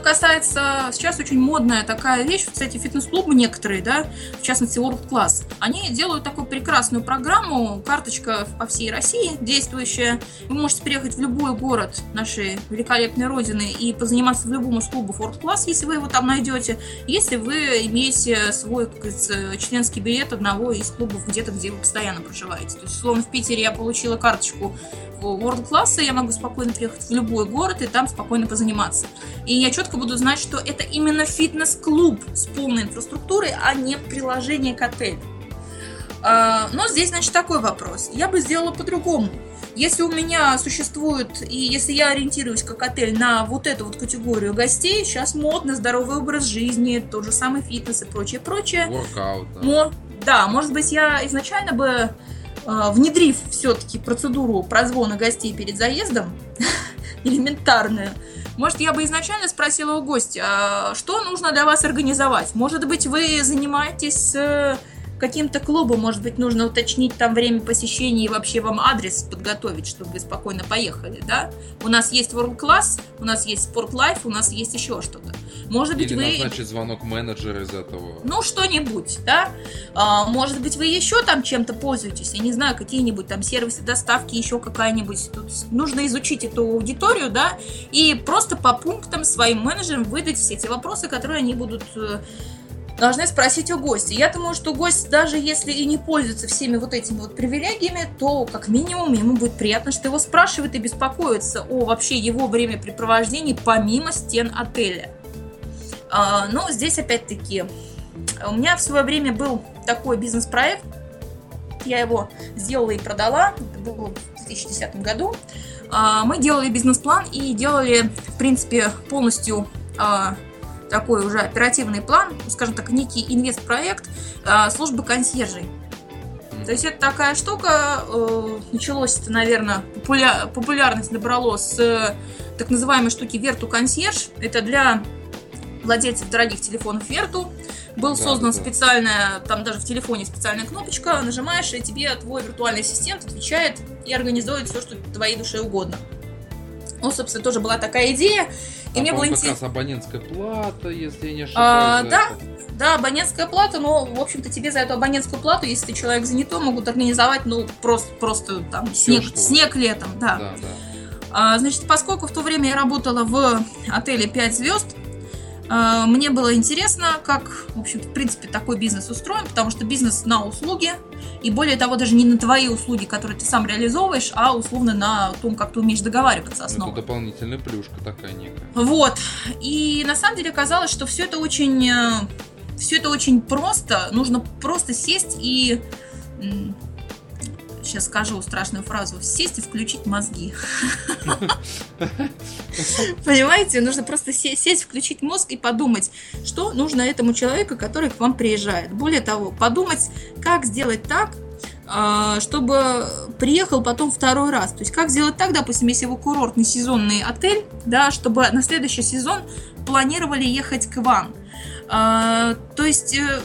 C: касается, сейчас очень модная такая вещь, кстати, фитнес-клубы некоторые, да, в частности World Class, они делают такую прекрасную программу, карточка по всей России действующая. Вы можете приехать в любой город нашей великолепной родины и позаниматься в любом из клубов World Class, если вы его там найдете, если вы имеете свой, как говорится, членский билет одного из клубов где-то, где вы постоянно проживаете. То есть, условно, в Питере я получила карточку World Class, я могу спокойно приехать в любой город и там спокойно позаниматься. И я четко буду знать, что это именно фитнес-клуб с полной инфраструктурой, а не приложение к отелю. А, но здесь, значит, такой вопрос. Я бы сделала по-другому. Если у меня существует, и если я ориентируюсь как отель на вот эту вот категорию гостей, сейчас модно здоровый образ жизни, тот же самый фитнес и прочее, прочее.
B: Воркаут, да.
C: Но, да, может быть, я изначально бы, э, внедрив все-таки процедуру прозвона гостей перед заездом, элементарную, может, я бы изначально спросила у гостя, а что нужно для вас организовать? Может быть, вы занимаетесь э, каким-то клубом, может быть, нужно уточнить там время посещения и вообще вам адрес подготовить, чтобы вы спокойно поехали, да? У нас есть World Class, у нас есть Sport Life, у нас есть еще что-то. Может быть,
B: Или
C: вы...
B: назначить звонок менеджера из этого.
C: Ну, что-нибудь, да? А, может быть, вы еще там чем-то пользуетесь, я не знаю, какие-нибудь там сервисы доставки, еще какая-нибудь. Тут нужно изучить эту аудиторию, да, и просто по пунктам своим менеджерам выдать все эти вопросы, которые они будут э, должны спросить у гостя. Я думаю, что гость, даже если и не пользуется всеми вот этими вот привилегиями, то как минимум ему будет приятно, что его спрашивают и беспокоятся о вообще его времяпрепровождении помимо стен отеля. А, но здесь опять-таки у меня в свое время был такой бизнес-проект, я его сделала и продала, это было в 2010 году. А, мы делали бизнес-план и делали, в принципе, полностью а, такой уже оперативный план, скажем так, некий инвест-проект службы консьержей. То есть это такая штука, э, началось это, наверное, популя- популярность набрало с э, так называемой штуки Верту Консьерж. Это для владельцев дорогих телефонов Верту. Был
B: Да,
C: создан
B: да, да.
C: специальная, там даже в телефоне специальная кнопочка, нажимаешь, и тебе твой виртуальный ассистент отвечает и организует все, что твоей душе угодно. Ну, собственно, тоже была такая идея. И
B: Там,
C: мне было интересно.
B: как раз абонентская плата, если я не
C: А,
B: ошибаюсь. за
C: да.
B: это.
C: Да, абонентская плата, но, в общем-то, тебе за эту абонентскую плату, если ты человек занятой, могут организовать, ну, просто, просто там снег,
B: что
C: снег летом, да.
B: Да, да.
C: А, значит, поскольку в то время я работала в отеле 5 звезд, а, мне было интересно, как, в общем-то, в принципе, такой бизнес устроен, потому что бизнес на услуги, и более того, даже не на твои услуги, которые ты сам реализовываешь, а условно на том, как ты умеешь договариваться
B: Ну,
C: основой.
B: Это дополнительная плюшка такая некая.
C: Вот. И на самом деле оказалось, что все это очень, все это очень просто. Нужно просто сесть и сейчас скажу страшную фразу, сесть и включить мозги. Понимаете, нужно просто се- сесть, включить мозг и подумать, что нужно этому человеку, который к вам приезжает. Более того, подумать, как сделать так, а, чтобы приехал потом второй раз. То есть как сделать так, допустим, если вы курортный сезонный отель, да, чтобы на следующий сезон планировали ехать к вам. А, То есть э,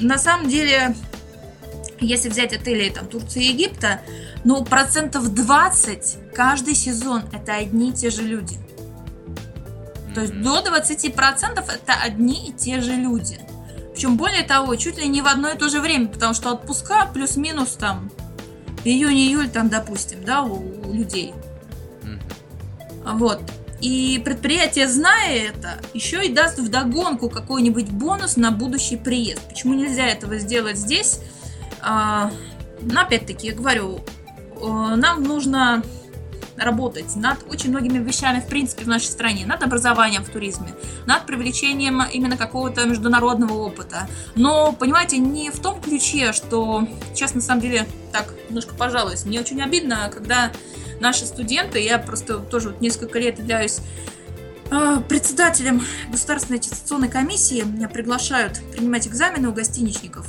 C: на самом деле, если взять отели там Турции и Египта, ну, процентов 20 каждый сезон это одни и те же люди. То есть до 20% это одни и те же люди. Причем более того, чуть ли не в одно и то же время, потому что отпуска плюс-минус там июнь-июль там, допустим, да, у, у людей. Вот. И предприятие, зная это, еще и даст вдогонку какой-нибудь бонус на будущий приезд. Почему нельзя этого сделать здесь? А, ну, опять-таки, я говорю, э, нам нужно работать над очень многими вещами, в принципе, в нашей стране. Над образованием в туризме, над привлечением именно какого-то международного опыта. Но, понимаете, не в том ключе, что сейчас, на самом деле, так, немножко пожалуюсь, мне очень обидно, когда наши студенты, я просто тоже вот несколько лет являюсь э, председателем Государственной аттестационной комиссии, меня приглашают принимать экзамены у гостиничников.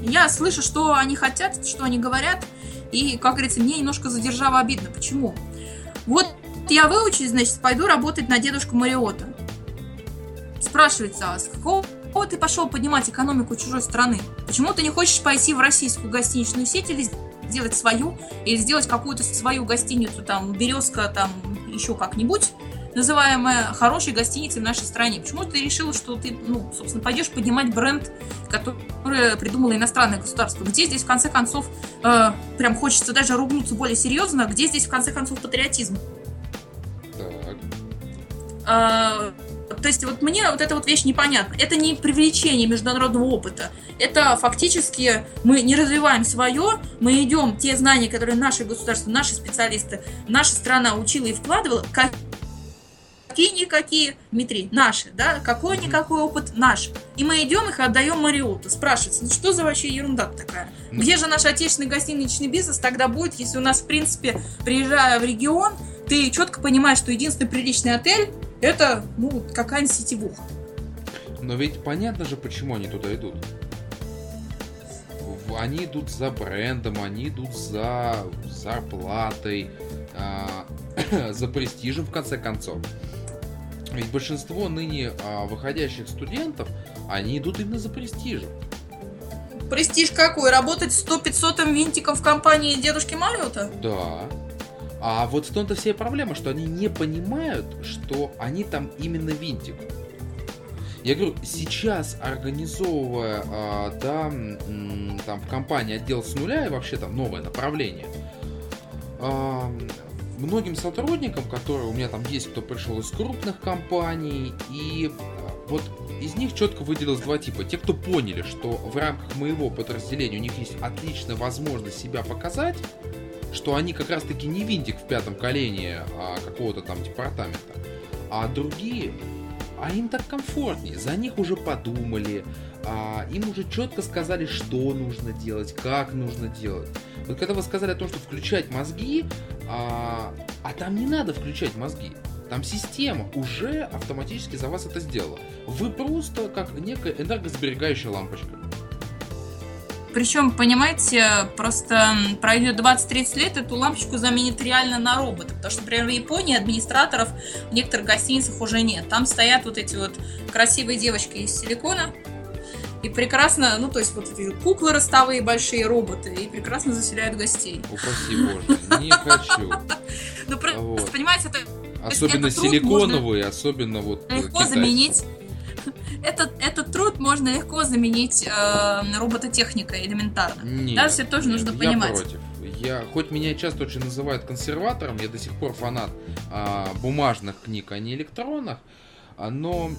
C: Я слышу, что они хотят, что они говорят, и, как говорится, мне немножко задержало обидно. Почему? Вот я выучусь, значит, пойду работать на дедушку Мариота. Спрашивается, а с какого ты пошел поднимать экономику чужой страны? Почему ты не хочешь пойти в российскую гостиничную сеть или сделать свою, или сделать какую-то свою гостиницу, там, Березка, там, еще как-нибудь, называемая хорошей гостиницей в нашей стране? Почему ты решила, что ты, ну, собственно, пойдешь поднимать бренд, который придумало иностранное государство? Где здесь, в конце концов, э, прям хочется даже ругнуться более серьезно, где здесь, в конце концов, патриотизм? Так. Э, то есть вот мне вот эта вот вещь непонятна. Это не привлечение международного опыта. Это фактически мы не развиваем свое, мы идем те знания, которые наше государство, наши специалисты, наша страна учила и вкладывала, какие-никакие, Дмитрий, наши, да, какой-никакой опыт наш. И мы идем их отдаем Мариоту. Спрашивается, ну что за вообще ерунда такая? Где же наш отечественный гостиничный бизнес тогда будет, если у нас, в принципе, приезжая в регион, ты четко понимаешь, что единственный приличный отель это, ну, какая-нибудь сетевуха.
B: Но ведь понятно же, почему они туда идут. Они идут за брендом, они идут за зарплатой, э, за престижем, в конце концов. Ведь большинство ныне э, выходящих студентов, они идут именно за престижем.
C: Престиж какой? Работать 100-500 винтиком в компании дедушки Мариота?
B: Да. А вот в том-то вся и проблема, что они не понимают, что они там именно винтик. Я говорю, сейчас организовывая, а, да, там в компании отдел с нуля и вообще там новое направление, а, многим сотрудникам, которые у меня там есть, кто пришел из крупных компаний, и а, вот из них четко выделилось два типа. Те, кто поняли, что в рамках моего подразделения у них есть отличная возможность себя показать, что они как раз-таки не винтик в пятом колене а, какого-то там департамента, а другие, а им так комфортнее, за них уже подумали, а, им уже четко сказали, что нужно делать, как нужно делать. Вот когда вы сказали о том, что включать мозги, а, а там не надо включать мозги. Там система уже автоматически за вас это сделала. Вы просто как некая энергосберегающая лампочка.
C: Причем, понимаете, просто пройдет 20-30 лет, эту лампочку заменит реально на робота. Потому что, например, в Японии администраторов в некоторых гостиницах уже нет. Там стоят вот эти вот красивые девочки из силикона, и прекрасно, ну, то есть вот эти куклы ростовые, большие роботы, и прекрасно заселяют гостей.
B: Упаси боже, не хочу.
C: Ну, понимаете, это...
B: Особенно силиконовые, особенно вот
C: Легко заменить этот, этот труд можно легко заменить э, робототехникой элементарно. Нет, да, все тоже нужно я понимать.
B: Против. Я, хоть меня часто очень называют консерватором, я до сих пор фанат э, бумажных книг, а не электронных, а, но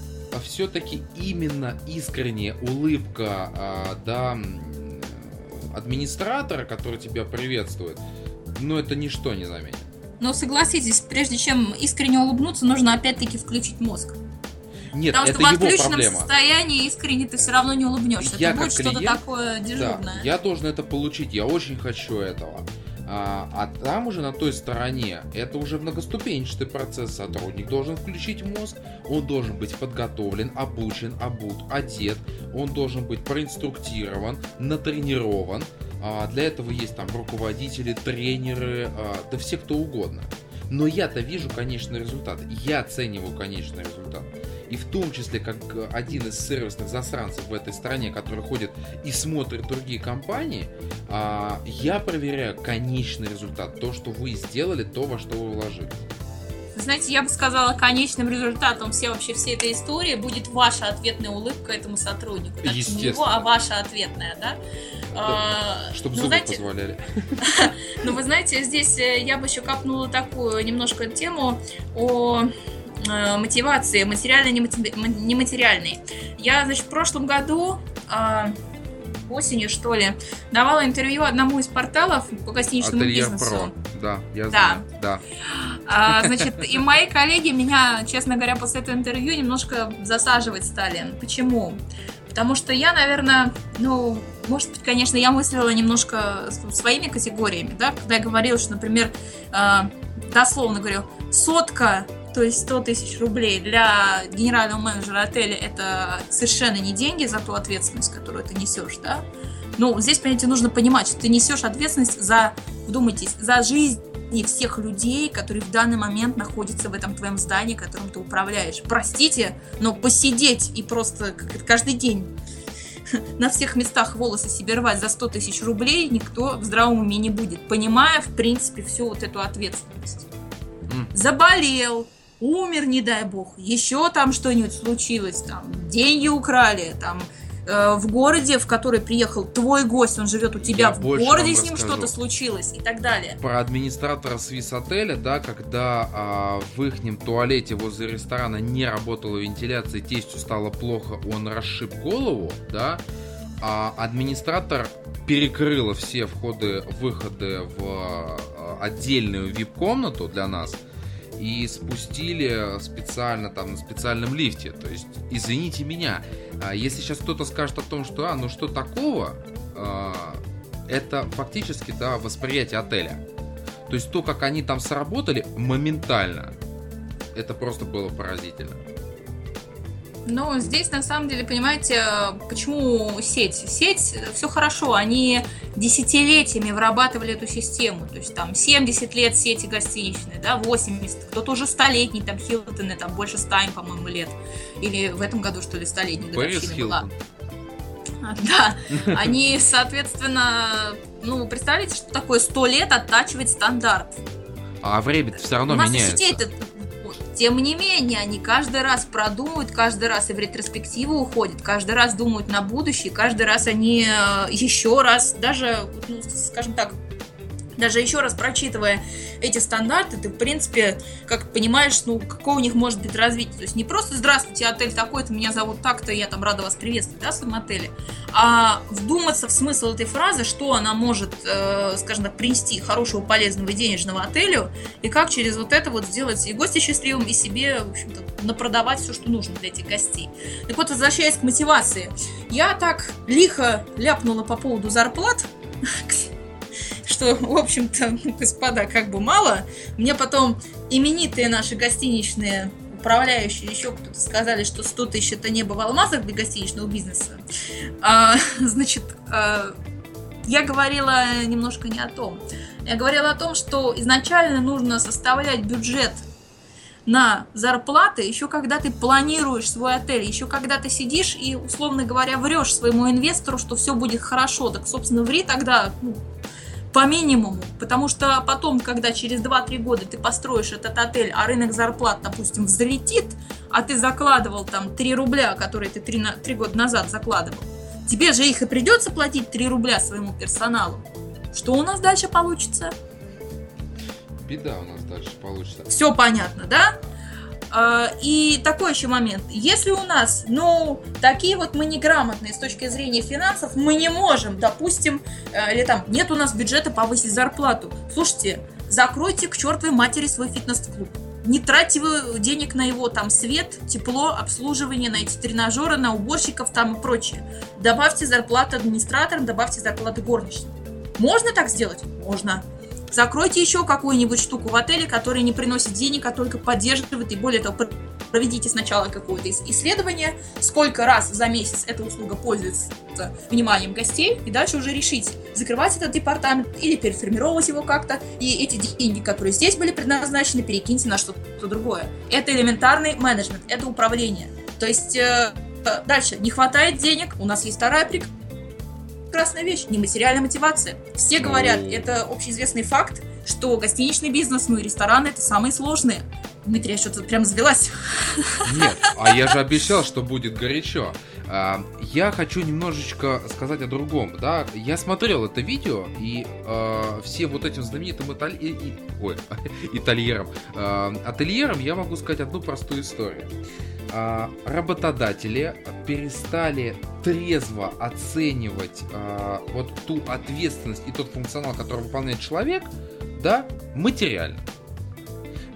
B: все-таки именно искренняя улыбка э, да, администратора, который тебя приветствует, ну это ничто не заменит.
C: Но согласитесь, прежде чем искренне улыбнуться, нужно опять-таки включить мозг.
B: Нет,
C: Потому
B: это
C: что в отключенном
B: проблема.
C: состоянии искренне ты все равно не улыбнешься.
B: Я
C: это будет что-то такое дежурное.
B: Да, я должен это получить, я очень хочу этого. А, а там уже на той стороне это уже многоступенчатый процесс. Сотрудник должен включить мозг, он должен быть подготовлен, обучен, обут, одет, он должен быть проинструктирован, натренирован. А, для этого есть там руководители, тренеры, а, да все кто угодно. Но я-то вижу конечный результат. Я оцениваю конечный результат. И в том числе, как один из сервисных засранцев в этой стране, который ходит и смотрит другие компании, а, я проверяю конечный результат. То, что вы сделали, то, во что вы вложили.
C: Знаете, я бы сказала, конечным результатом все вообще всей этой истории будет ваша ответная улыбка этому сотруднику.
B: Так, не
C: его, а ваша ответная, да?
B: да чтобы ну, зубы знаете, позволяли.
C: Ну, вы знаете, здесь э, я бы еще копнула такую немножко тему о э, мотивации, материальной, нематериальной. Я, значит, в прошлом году а, осенью, что ли, давала интервью одному из порталов по гостиничному
B: Ательер
C: бизнесу.
B: Про. Да, я
C: да.
B: знаю. Да.
C: А, значит, и мои коллеги меня, честно говоря, после этого интервью немножко засаживать стали. Почему? Потому что я, наверное, ну, может быть, конечно, я мыслила немножко своими категориями, да, когда я говорила, что, например, э, дословно говорю, сотка то есть 100 тысяч рублей для генерального менеджера отеля это совершенно не деньги за ту ответственность, которую ты несешь, да? Но здесь, понимаете, нужно понимать, что ты несешь ответственность за, вдумайтесь, за жизнь всех людей, которые в данный момент находятся в этом твоем здании, которым ты управляешь. Простите, но посидеть и просто каждый день на всех местах волосы себе рвать за 100 тысяч рублей никто в здравом уме не будет, понимая, в принципе, всю вот эту ответственность. Заболел, умер, не дай бог, еще там что-нибудь случилось, там деньги украли, там э, в городе, в который приехал твой гость, он живет у тебя
B: Я
C: в городе, с ним что-то случилось и так далее.
B: Про администратора Свис отеля, да, когда а, в их туалете возле ресторана не работала вентиляция, тестю стало плохо, он расшиб голову, да, а администратор перекрыла все входы-выходы в а, отдельную вип-комнату для нас и спустили специально там на специальном лифте. То есть, извините меня, а, если сейчас кто-то скажет о том, что, а, ну что такого, а, это фактически, да, восприятие отеля. То есть то, как они там сработали моментально, это просто было поразительно.
C: Но здесь, на самом деле, понимаете, почему сеть? Сеть, все хорошо, они десятилетиями вырабатывали эту систему. То есть там 70 лет сети гостиничные, да, 80, кто-то уже столетний, там Хилтоны, там больше 100 им, по-моему, лет. Или в этом году, что ли, столетний годовщина была. Да, они, соответственно, ну, представляете, что такое 100 лет оттачивать стандарт.
B: А время все равно
C: У нас
B: меняется.
C: сетей-то вот. Тем не менее, они каждый раз продумывают, каждый раз и в ретроспективу уходят, каждый раз думают на будущее, каждый раз они э, еще раз, даже, ну, скажем так, даже еще раз прочитывая эти стандарты, ты, в принципе, как понимаешь, ну, какое у них может быть развитие. То есть не просто «Здравствуйте, отель такой-то, меня зовут так-то, я там рада вас приветствовать, да, в своем отеле», а вдуматься в смысл этой фразы, что она может, э, скажем так, принести хорошего, полезного денежного отелю, и как через вот это вот сделать и гостя счастливым, и себе, в общем-то, напродавать все, что нужно для этих гостей. Так вот, возвращаясь к мотивации, я так лихо ляпнула по поводу зарплат, что, в общем-то, ну, господа, как бы мало. Мне потом именитые наши гостиничные управляющие, еще кто-то сказали, что 100 тысяч это небо в алмазах для гостиничного бизнеса. А, значит, а, я говорила немножко не о том. Я говорила о том, что изначально нужно составлять бюджет на зарплаты, еще когда ты планируешь свой отель, еще когда ты сидишь и, условно говоря, врешь своему инвестору, что все будет хорошо, так, собственно, ври тогда ну, по минимуму, потому что потом, когда через 2-3 года ты построишь этот отель, а рынок зарплат, допустим, взлетит, а ты закладывал там 3 рубля, которые ты 3, на, 3 года назад закладывал, тебе же их и придется платить 3 рубля своему персоналу. Что у нас дальше получится?
B: Беда у нас дальше получится.
C: Все понятно, да? А, И такой еще момент. Если у нас, ну, такие вот мы неграмотные с точки зрения финансов, мы не можем, допустим, э, или там, нет у нас бюджета повысить зарплату. Слушайте, закройте к чертовой матери свой фитнес-клуб. Не тратьте вы денег на его там свет, тепло, обслуживание, на эти тренажеры, на уборщиков там и прочее. Добавьте зарплату администраторам, добавьте зарплаты горничным. Можно так сделать? Можно. Закройте еще какую-нибудь штуку в отеле, которая не приносит денег, а только поддерживает. И более того, проведите сначала какое-то исследование, сколько раз за месяц эта услуга пользуется вниманием гостей, и дальше уже решите, закрывать этот департамент или переформировать его как-то, и эти деньги, которые здесь были предназначены, перекиньте на что-то другое. Это элементарный менеджмент, это управление. То есть э, дальше, не хватает денег, у нас есть вторая прекрасная прекрасная вещь, нематериальная мотивация. Все говорят,
B: Ну.
C: это общеизвестный факт, что гостиничный бизнес, ну и рестораны это самые сложные. Дмитрий, я что-то прям завелась.
B: Нет, а я же обещал, что будет горячо. А, Я хочу немножечко сказать о другом, да. Я смотрел это видео, и э, все вот этим знаменитым италь... и- и- ой, итальерам, э, ательерам я могу сказать одну простую историю. А, Работодатели перестали трезво оценивать а, вот ту ответственность и тот функционал, который выполняет человек, да, материально.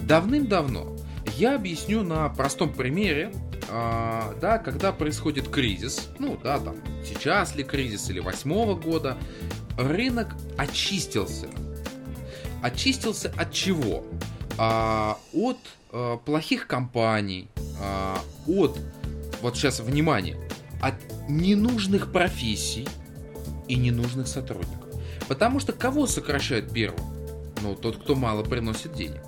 B: Давным-давно я объясню на простом примере, а, да, когда происходит кризис, ну да, там сейчас ли кризис или восьмого года, рынок очистился. Очистился от чего? А, от а, плохих компаний, а, от, вот сейчас внимание, от ненужных профессий и ненужных сотрудников. Потому что кого сокращают первым? Ну, тот, кто мало приносит денег.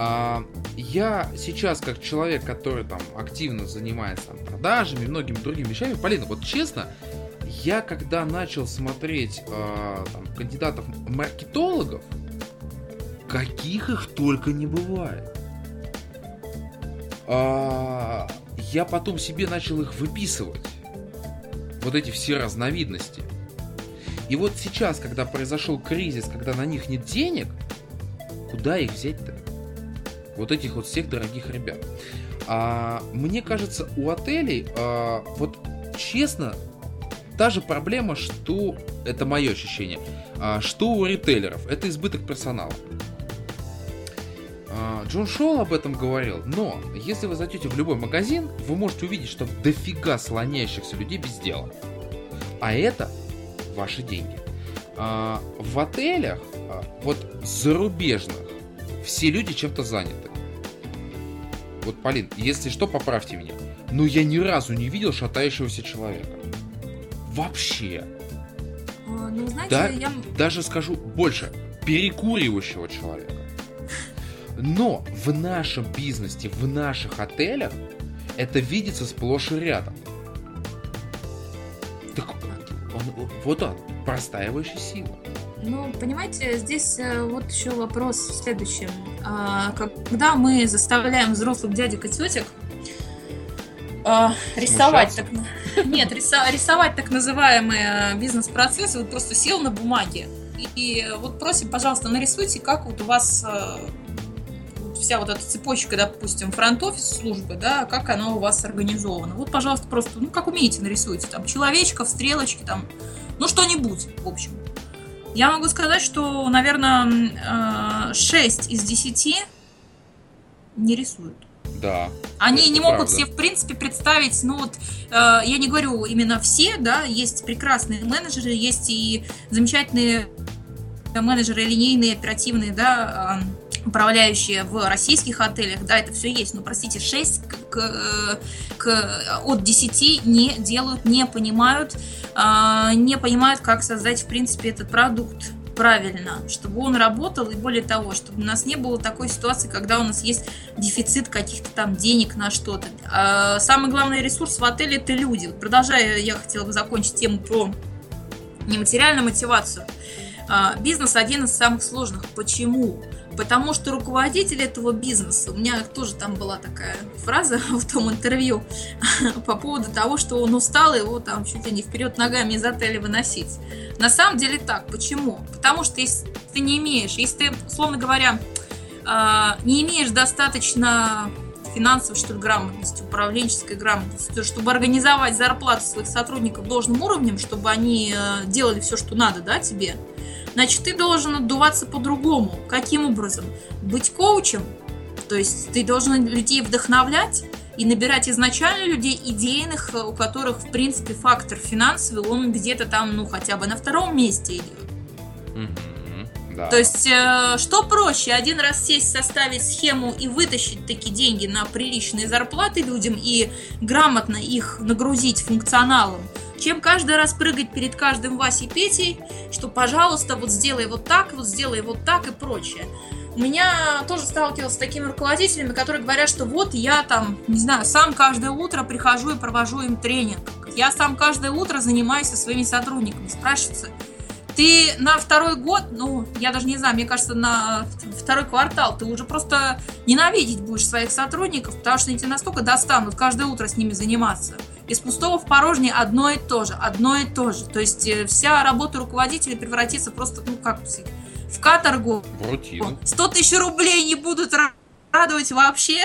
B: А, я сейчас, как человек, который там активно занимается продажами и многими другими вещами, Полина, вот честно, я когда начал смотреть а, там, кандидатов маркетологов, каких их только не бывает. а, я потом себе начал их выписывать. Вот эти все разновидности. И вот сейчас, когда произошел кризис, когда на них нет денег, куда их взять-то? Вот этих вот всех дорогих ребят. А, мне кажется, у отелей, а, вот честно, та же проблема, что это мое ощущение, а, что у ритейлеров, это избыток персонала. А, Джон Шоу об этом говорил, но если вы зайдете в любой магазин, вы можете увидеть, что дофига слоняющихся людей без дела. А это ваши деньги. А, в отелях, а, вот зарубежных, все люди чем-то заняты. Вот, Полин, если что, поправьте меня. Но я ни разу не видел шатающегося человека. Вообще.
C: А, ну, знаете,
B: Да,
C: я...
B: Даже скажу больше, перекуривающего человека. Но в нашем бизнесе, в наших отелях это видится сплошь и рядом. Так он, вот он, простаивающая сила.
C: Ну, понимаете, здесь э, вот еще вопрос в следующем. А, когда мы заставляем взрослых дядек и тетек а, рисовать так, нет, рисовать так называемые э, бизнес-процессы, вот просто сел на бумаге и, вот просим, пожалуйста, нарисуйте, как вот у вас э, вся вот эта цепочка, допустим, фронт-офис службы, да, как она у вас организована. Вот, пожалуйста, просто, ну, как умеете, нарисуйте. Там человечков, стрелочки, там, ну, что-нибудь, в общем. Я могу сказать, что, наверное, 6 из 10 не рисуют.
B: Да.
C: Они не могут
B: правда.
C: себе, в принципе, представить, ну вот, э, я не говорю именно все, да, есть прекрасные менеджеры, есть и замечательные менеджеры линейные, оперативные, да, э, управляющие в российских отелях, да, это все есть, но, простите, 6 к, к, к- от 10 не делают, не понимают, э, не понимают, как создать, в принципе, этот продукт правильно, чтобы он работал, и более того, чтобы у нас не было такой ситуации, когда у нас есть дефицит каких-то там денег на что-то. А самый главный ресурс в отеле это люди. Вот Продолжая, я хотела бы закончить тему про нематериальную мотивацию. А, Бизнес один из самых сложных. Почему? Потому что руководитель этого бизнеса, у меня тоже там была такая фраза в том интервью по поводу того, что он устал его там чуть ли не вперед ногами из отеля выносить. На самом деле так. Почему? Потому что если ты не имеешь, если ты, условно говоря, а, не имеешь достаточно финансовой, что ли, грамотности, управленческой грамотности, то, чтобы организовать зарплату своих сотрудников должным уровнем, чтобы они э, делали все, что надо, да, тебе, значит, ты должен отдуваться по-другому. Каким образом? Быть коучем, то есть ты должен людей вдохновлять и набирать изначально людей идейных, э, у которых, в принципе, фактор финансовый, он где-то там, ну, хотя бы на втором месте идет.
B: Мгм. Да.
C: То есть, э, что проще, один раз сесть, составить схему и вытащить такие деньги на приличные зарплаты людям и грамотно их нагрузить функционалом, чем каждый раз прыгать перед каждым Васей Петей, что, пожалуйста, вот сделай вот так, вот сделай вот так и прочее. У меня тоже сталкивалась с такими руководителями, которые говорят, что вот я там, не знаю, сам каждое утро прихожу и провожу им тренинг. Я сам каждое утро занимаюсь со своими сотрудниками. Спрашивается, ты на второй год, ну, я даже не знаю, мне кажется, на второй квартал ты уже просто ненавидеть будешь своих сотрудников, потому что они тебя настолько достанут каждое утро с ними заниматься. Из пустого в порожнее одно и то же, одно и то же. То есть э, вся работа руководителя превратится просто, ну, как в каторгу.
B: В рутину.
C: 100 тысяч рублей не будут ра- радовать вообще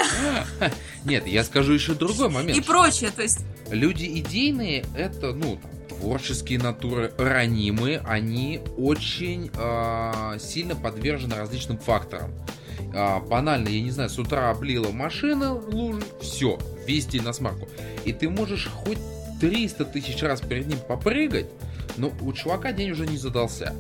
B: Нет, я скажу еще другой момент.
C: и прочее. То есть
B: Люди идейные это, ну, творческие натуры, ранимые, они очень а, сильно подвержены различным факторам. А, банально, я не знаю, с утра облила машина лужи, все, весь день на смарку. И ты можешь хоть 300 тысяч раз перед ним попрыгать, но у чувака день уже не задался.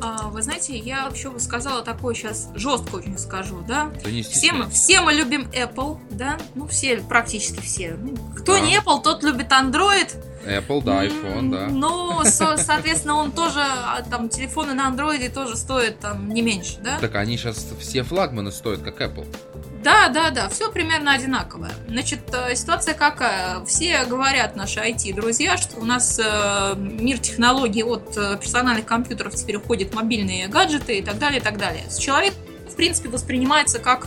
C: А, Вы знаете, я вообще бы сказала такое сейчас жестко очень скажу, да?
B: Да не
C: Все мы, все мы любим Apple, да? Ну, все, практически все. Ну, Кто
B: Да.
C: не Apple, тот любит Android.
B: Apple, да, iPhone, да.
C: Ну, со- соответственно, он тоже, а, там, телефоны на Android тоже стоят там не меньше, да?
B: Так они сейчас все флагманы стоят, как Apple.
C: Да, да, да, все примерно одинаковое. Значит, э, ситуация какая? Все говорят, наши IT-друзья, что у нас э, мир технологий от э, персональных компьютеров теперь уходит в мобильные гаджеты и так далее, и так далее. Человек, в принципе, воспринимается как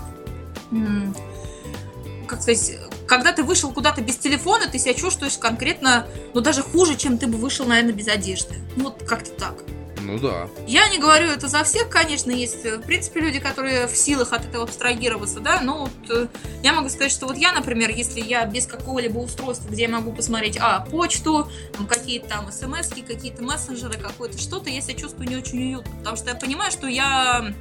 C: как сказать, когда ты вышел куда-то без телефона, ты себя чувствуешь конкретно, ну, даже хуже, чем ты бы вышел, наверное, без одежды. Ну, вот как-то так.
B: Ну да.
C: Я не говорю это за всех, конечно, есть, в принципе, люди, которые в силах от этого абстрагироваться, да, но вот э, я могу сказать, что вот я, например, если я без какого-либо устройства, где я могу посмотреть, а, почту, какие-то там смс какие-то мессенджеры, какое-то что-то, я себя чувствую не очень уютно, потому что я понимаю, что я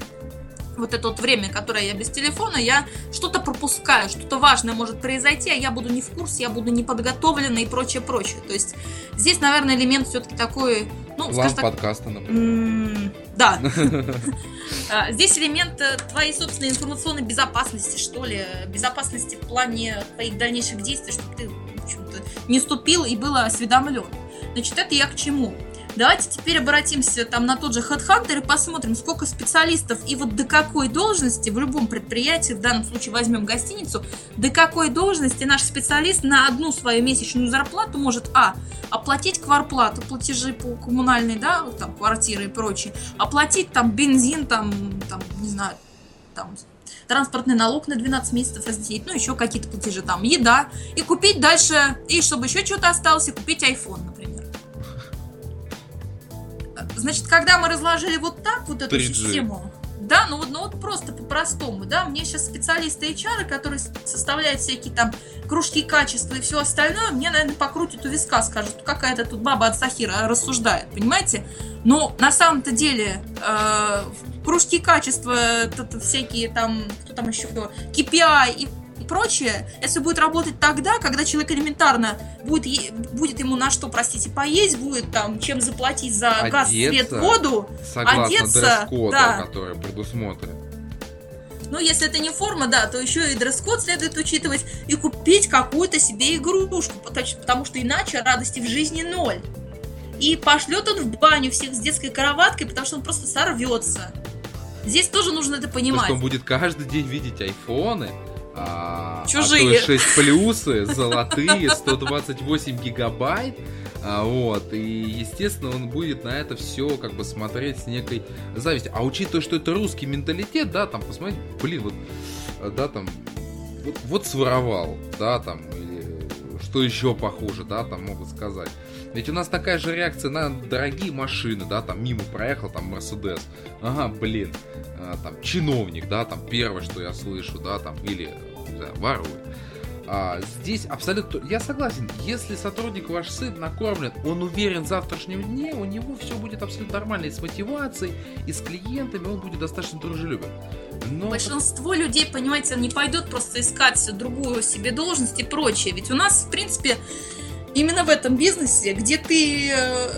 C: вот это вот время, которое я без телефона, я что-то пропускаю, что-то важное может произойти, а я буду не в курсе, я буду не подготовлена и прочее, прочее. То есть здесь, наверное, элемент все-таки такой, ну,
B: План
C: скажем так,
B: подкаста, например.
C: да. А, Здесь элемент э, твоей собственной информационной безопасности, что ли, безопасности в плане твоих дальнейших действий, чтобы ты, в общем-то, не ступил и был осведомлен. Значит, это я к чему? Давайте теперь обратимся там на тот же HeadHunter и посмотрим, сколько специалистов и вот до какой должности в любом предприятии, в данном случае возьмем гостиницу, до какой должности наш специалист на одну свою месячную зарплату может, а, оплатить кварплату, платежи по коммунальной, да, там, квартиры и прочее, оплатить там бензин, там, там, не знаю, там, транспортный налог на 12 месяцев разделить, ну, еще какие-то платежи, там, еда, и купить дальше, и чтобы еще что-то осталось, и купить iPhone, например. Значит, когда мы разложили вот так вот эту
B: 3G.
C: систему, да, ну вот, ну вот просто по-простому, да, мне сейчас специалисты HR, которые составляют всякие там кружки качества и все остальное, мне, наверное, покрутят у виска, скажут, какая-то тут баба от Сахира рассуждает, понимаете? Но на самом-то деле э, кружки качества, т- т- всякие там, кто там еще, KPI и и прочее, это будет работать тогда, когда человек элементарно будет, е- будет ему на что, простите, поесть, будет там, чем заплатить за газ, свет,
B: Одеться.
C: воду,
B: Согласно
C: одеться, да.
B: который предусмотрен.
C: Ну, если это не форма, да, то еще и дресс-код следует учитывать и купить какую-то себе игрушку, потому что иначе радости в жизни ноль. И пошлет он в баню всех с детской кроваткой, потому что он просто сорвется. Здесь тоже нужно это
B: То
C: понимать.
B: есть он будет каждый день видеть айфоны, а,
C: Чужие.
B: а то и 6 плюсы, золотые, 128 гигабайт, а, вот, и, естественно, он будет на это все как бы смотреть с некой завистью. А учитывая, что это русский менталитет, да, там, посмотрите, блин, вот, э, да, там, вот, вот своровал, да, там, или что еще похуже, да, там могут сказать. Ведь у нас такая же реакция на дорогие машины, да, там мимо проехал, там Мерседес. Ага, блин, там чиновник, да, там первое, что я слышу, да, там, или не знаю, ворует. А, здесь абсолютно, я согласен, если сотрудник ваш сын накормлен, он уверен в завтрашнем дне, у него все будет абсолютно нормально и с мотивацией, и с клиентами, он будет достаточно дружелюбен. Но
C: Большинство людей, понимаете, не пойдут просто искать другую себе должность и прочее. Ведь у нас, в принципе, именно в этом бизнесе, где ты э,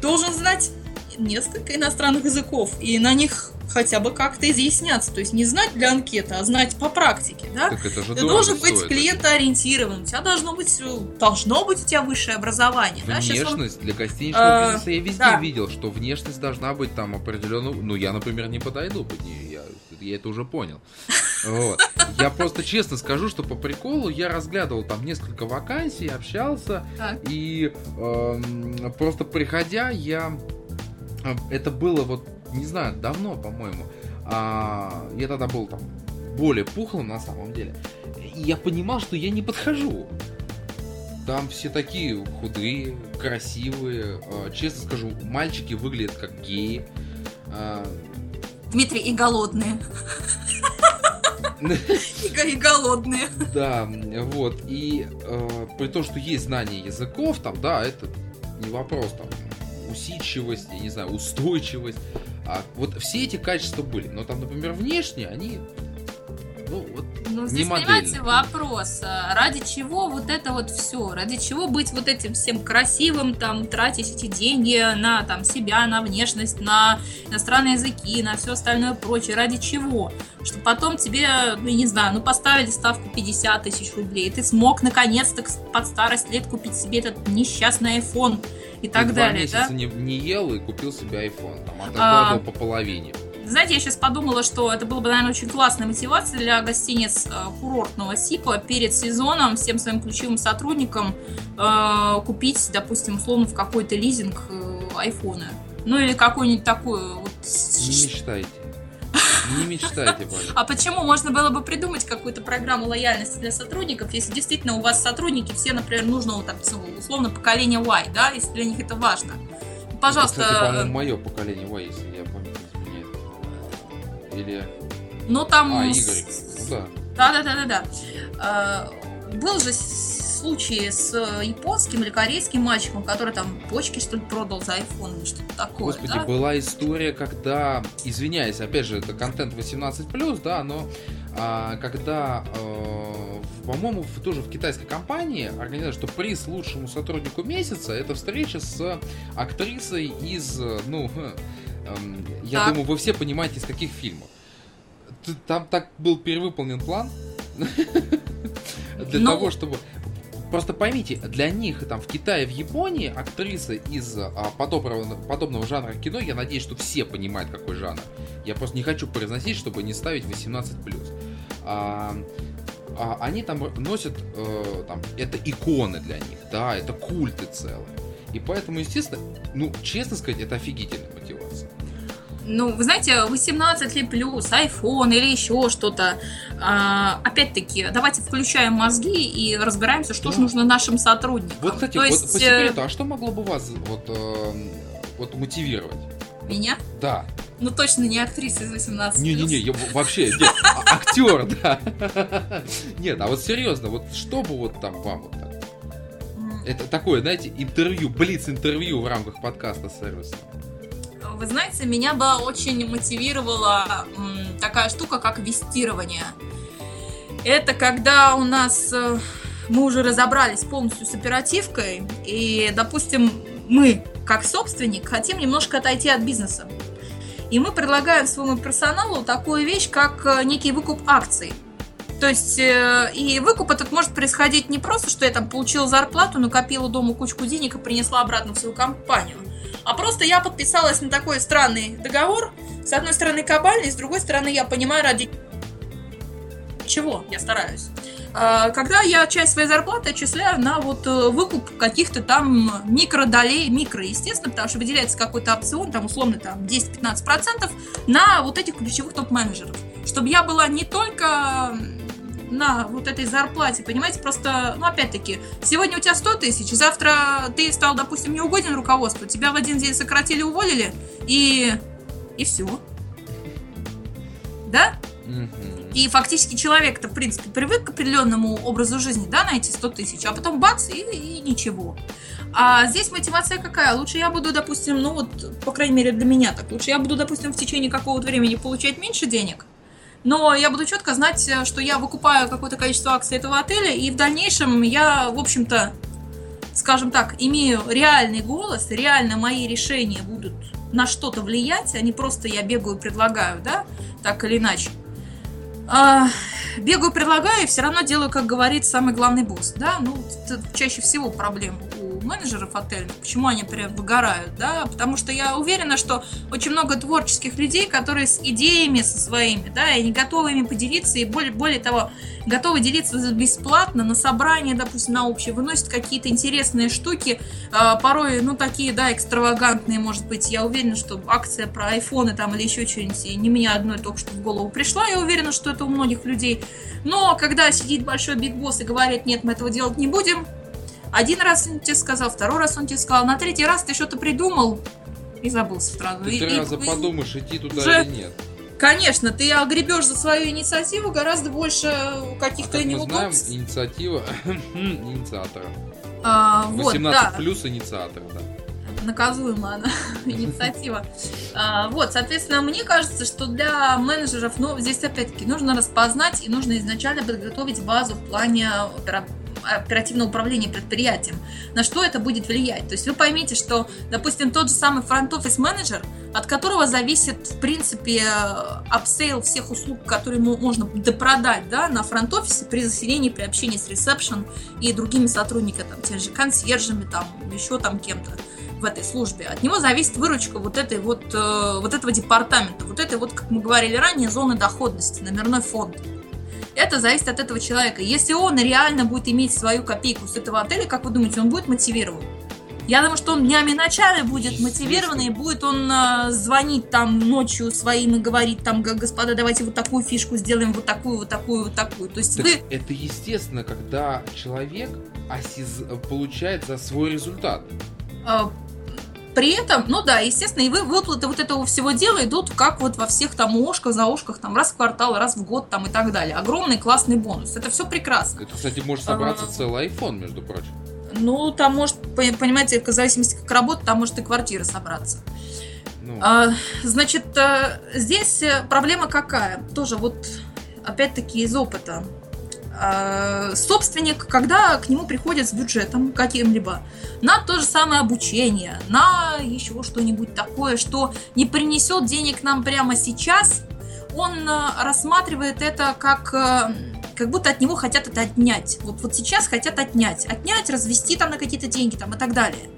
C: должен знать несколько иностранных языков, и на них хотя бы как-то изъясняться. То есть не знать для анкеты, а знать по практике, да?
B: так это же
C: Ты должен быть клиентоориентирован, у тебя должно быть, э, должно быть у тебя высшее образование. да? Щас он-
B: Внешность для гостиничного
C: Э,
B: бизнеса я везде
C: да.
B: видел, что внешность должна быть там определенно. Ну, я, например, не подойду под нее, я, я это уже понял. Вот. Я просто честно скажу, что по приколу я разглядывал там несколько вакансий, общался,
C: Так.
B: и эм, просто приходя, я. э, Это было вот, не знаю, давно, по-моему. А, я тогда был там более пухлым на самом деле. И я понимал, что я не подхожу. Там все такие худые, красивые. э, Честно скажу, мальчики выглядят как геи. А,
C: Дмитрий, и голодные. И, голодные.
B: Да, вот. И э, при том, что есть знание языков, там, да, это не вопрос, там, усидчивость, я не знаю, устойчивость. А вот все эти качества были. Но там, например, внешне они, ну, вот,
C: Ну,
B: Не
C: здесь,
B: модельно.
C: понимаете, вопрос, а ради чего вот это вот все, ради чего быть вот этим всем красивым, там, тратить эти деньги на там себя, на внешность, на иностранные языки, на все остальное прочее, ради чего? Что потом тебе, ну, не знаю, ну, поставили ставку 50 тысяч рублей, и ты смог наконец-то под старость лет купить себе этот несчастный iPhone и так
B: два
C: далее,
B: месяца
C: да?
B: не, не ел и купил себе iPhone. Там,
C: А.
B: откладывал по половине.
C: Знаете, я сейчас подумала, что это было бы, наверное, очень классная мотивация для гостиниц э, курортного типа перед сезоном всем своим ключевым сотрудникам э, купить, допустим, условно в какой-то лизинг э, айфоны. Ну или какой-нибудь такой вот
B: Не мечтайте. Не мечтайте, пожалуйста.
C: А почему? Можно было бы придумать какую-то программу лояльности для сотрудников, если действительно у вас сотрудники все, например, нужного там, условно, поколения Y, да, если для них это важно. Пожалуйста.
B: Это, кстати, по-моему, мое поколение Y, если я не изменяет. Или...
C: Ну, там...
B: А, Игорь. Ну, да.
C: Да-да-да-да-да. А, был же случае с э, японским или корейским мальчиком, который там почки, что ли, продал за iPhone или что-то такое.
B: Господи,
C: да?
B: была история, когда, извиняюсь, опять же, это контент 18+, да, но а, когда, э, по-моему, тоже в китайской компании организовали, что приз лучшему сотруднику месяца это встреча с актрисой из, ну, э, э, я
C: Так.
B: думаю, вы все понимаете, из каких фильмов. Там так был перевыполнен план для
C: Ну.
B: того, чтобы Просто поймите, для них там в Китае, в Японии актрисы из а, подобного, подобного жанра кино, я надеюсь, что все понимают, какой жанр. Я просто не хочу произносить, чтобы не ставить 18+. А, а, они там носят, э, там, это иконы для них, да, это культы целые. И поэтому, естественно, ну, честно сказать, это офигительная мотивация.
C: Ну, вы знаете, 18 ли плюс, iPhone или еще что-то. А, опять-таки, давайте включаем мозги и разбираемся, что
B: Да.
C: же нужно нашим сотрудникам.
B: Вот, кстати,
C: То
B: вот
C: есть,
B: по
C: э,
B: секрету, а что могло бы вас вот, э, вот мотивировать?
C: меня?
B: Да.
C: Ну, точно не актриса из 18
B: Не-не-не, я вообще, нет, а- актер, да. Нет, а вот серьезно, вот что бы вот там вам вот так? Это такое, знаете, интервью, блиц-интервью в рамках подкаста сервиса.
C: Вы знаете, меня бы очень мотивировала такая штука, как вестирование. Это когда у нас э, мы уже разобрались полностью с оперативкой, и, допустим, мы, как собственник, хотим немножко отойти от бизнеса. И мы предлагаем своему персоналу такую вещь, как э, некий выкуп акций. То есть, э, и выкуп этот может происходить не просто, что я там получила зарплату, накопила дома кучку денег и принесла обратно в свою компанию, а просто я подписалась на такой странный договор. С одной стороны кабальный, с другой стороны я понимаю, ради чего я стараюсь. А, Когда я часть своей зарплаты отчисляю на вот э, выкуп каких-то там микродолей, микро, естественно, потому что выделяется какой-то опцион, там условно там 10-15% на вот этих ключевых топ-менеджеров. Чтобы я была не только на вот этой зарплате, понимаете, просто, ну, опять-таки, сегодня у тебя 100 тысяч, завтра ты стал, допустим, неугоден руководству, тебя в один день сократили, уволили, и... и все. Да? И фактически человек-то, в принципе, привык к определенному образу жизни, да, на эти 100 тысяч, а потом бац, и, и ничего. А здесь мотивация какая? Лучше я буду, допустим, ну вот, по крайней мере, для меня так, лучше я буду, допустим, в течение какого-то времени получать меньше денег, но я буду четко знать, э, что я выкупаю какое-то количество акций этого отеля, и в дальнейшем я, в общем-то, скажем так, имею реальный голос, реально мои решения будут на что-то влиять, а не просто я бегаю предлагаю, да, так или иначе. А, бегаю, предлагаю, и все равно делаю, как говорит самый главный босс, да, ну, это чаще всего проблема менеджеров отельных, почему они прям выгорают, да, потому что я уверена, что очень много творческих людей, которые с идеями со своими, да, и не готовы ими поделиться, и более, более того, готовы делиться бесплатно на собрания, допустим, на общее, выносят какие-то интересные штуки, а, порой, ну, такие, да, экстравагантные, может быть, я уверена, что акция про айфоны там или еще что-нибудь, не мне одной только что в голову пришла, я уверена, что это у многих людей, но когда сидит большой биг босс и говорит, нет, мы этого делать не будем, один раз он тебе сказал, второй раз он тебе сказал, на третий раз ты что-то придумал и забыл сразу.
B: Ты
C: И-
B: три
C: и-
B: раза
C: и-
B: подумаешь, идти туда
C: уже-
B: или нет.
C: Конечно, ты огребешь за свою инициативу гораздо больше
B: А
C: каких-то
B: как мы знаем,
C: неудобств.
B: инициатива инициатора.
C: А, вот,
B: 18
C: да.
B: плюс инициатор, да.
C: наказуема она, инициатива. А, вот, соответственно, мне кажется, что для менеджеров, ну, здесь опять-таки нужно распознать и нужно изначально подготовить базу в плане опера- оперативного управления предприятием. На что это будет влиять? То есть вы поймите, что, допустим, тот же самый front office менеджер, от которого зависит, в принципе, upsell всех услуг, которые ему можно допродать да, на фронт-офисе при заселении, при общении с ресепшн и другими сотрудниками, там, те же консьержами, там, еще там кем-то в этой службе. От него зависит выручка вот этой вот, э, вот этого департамента, вот этой вот, как мы говорили ранее, зоны доходности, номерной фонд. Это зависит от этого человека. Если он реально будет иметь свою копейку с этого отеля, как вы думаете, он будет мотивирован? Я думаю, что он днями ночами будет мотивированный, будет он э, звонить там ночью своим и говорить там, господа, давайте вот такую фишку сделаем, вот такую, вот такую, вот такую. То есть
B: Так
C: вы...
B: Это естественно, когда человек осиз... получает за свой результат.
C: При этом, ну да, естественно, и вы, выплаты вот этого всего дела идут как вот во всех там ушках, за ушках, там раз в квартал, раз в год там и так далее. Огромный классный бонус. Это все прекрасно.
B: Это, кстати, может собраться
C: А.
B: целый iPhone, между прочим.
C: Ну, там может, по- понимаете, в зависимости как работа, там может и квартира собраться.
B: Ну,
C: А, значит, э, здесь э, проблема какая? Тоже вот, опять-таки, из опыта. А, Собственник, когда к нему приходят с бюджетом каким-либо на то же самое обучение, на еще что-нибудь такое, что не принесет денег нам прямо сейчас, он э, рассматривает это как э, как будто от него хотят это отнять. Вот, вот сейчас хотят отнять. Отнять, развести там на какие-то деньги там и так далее.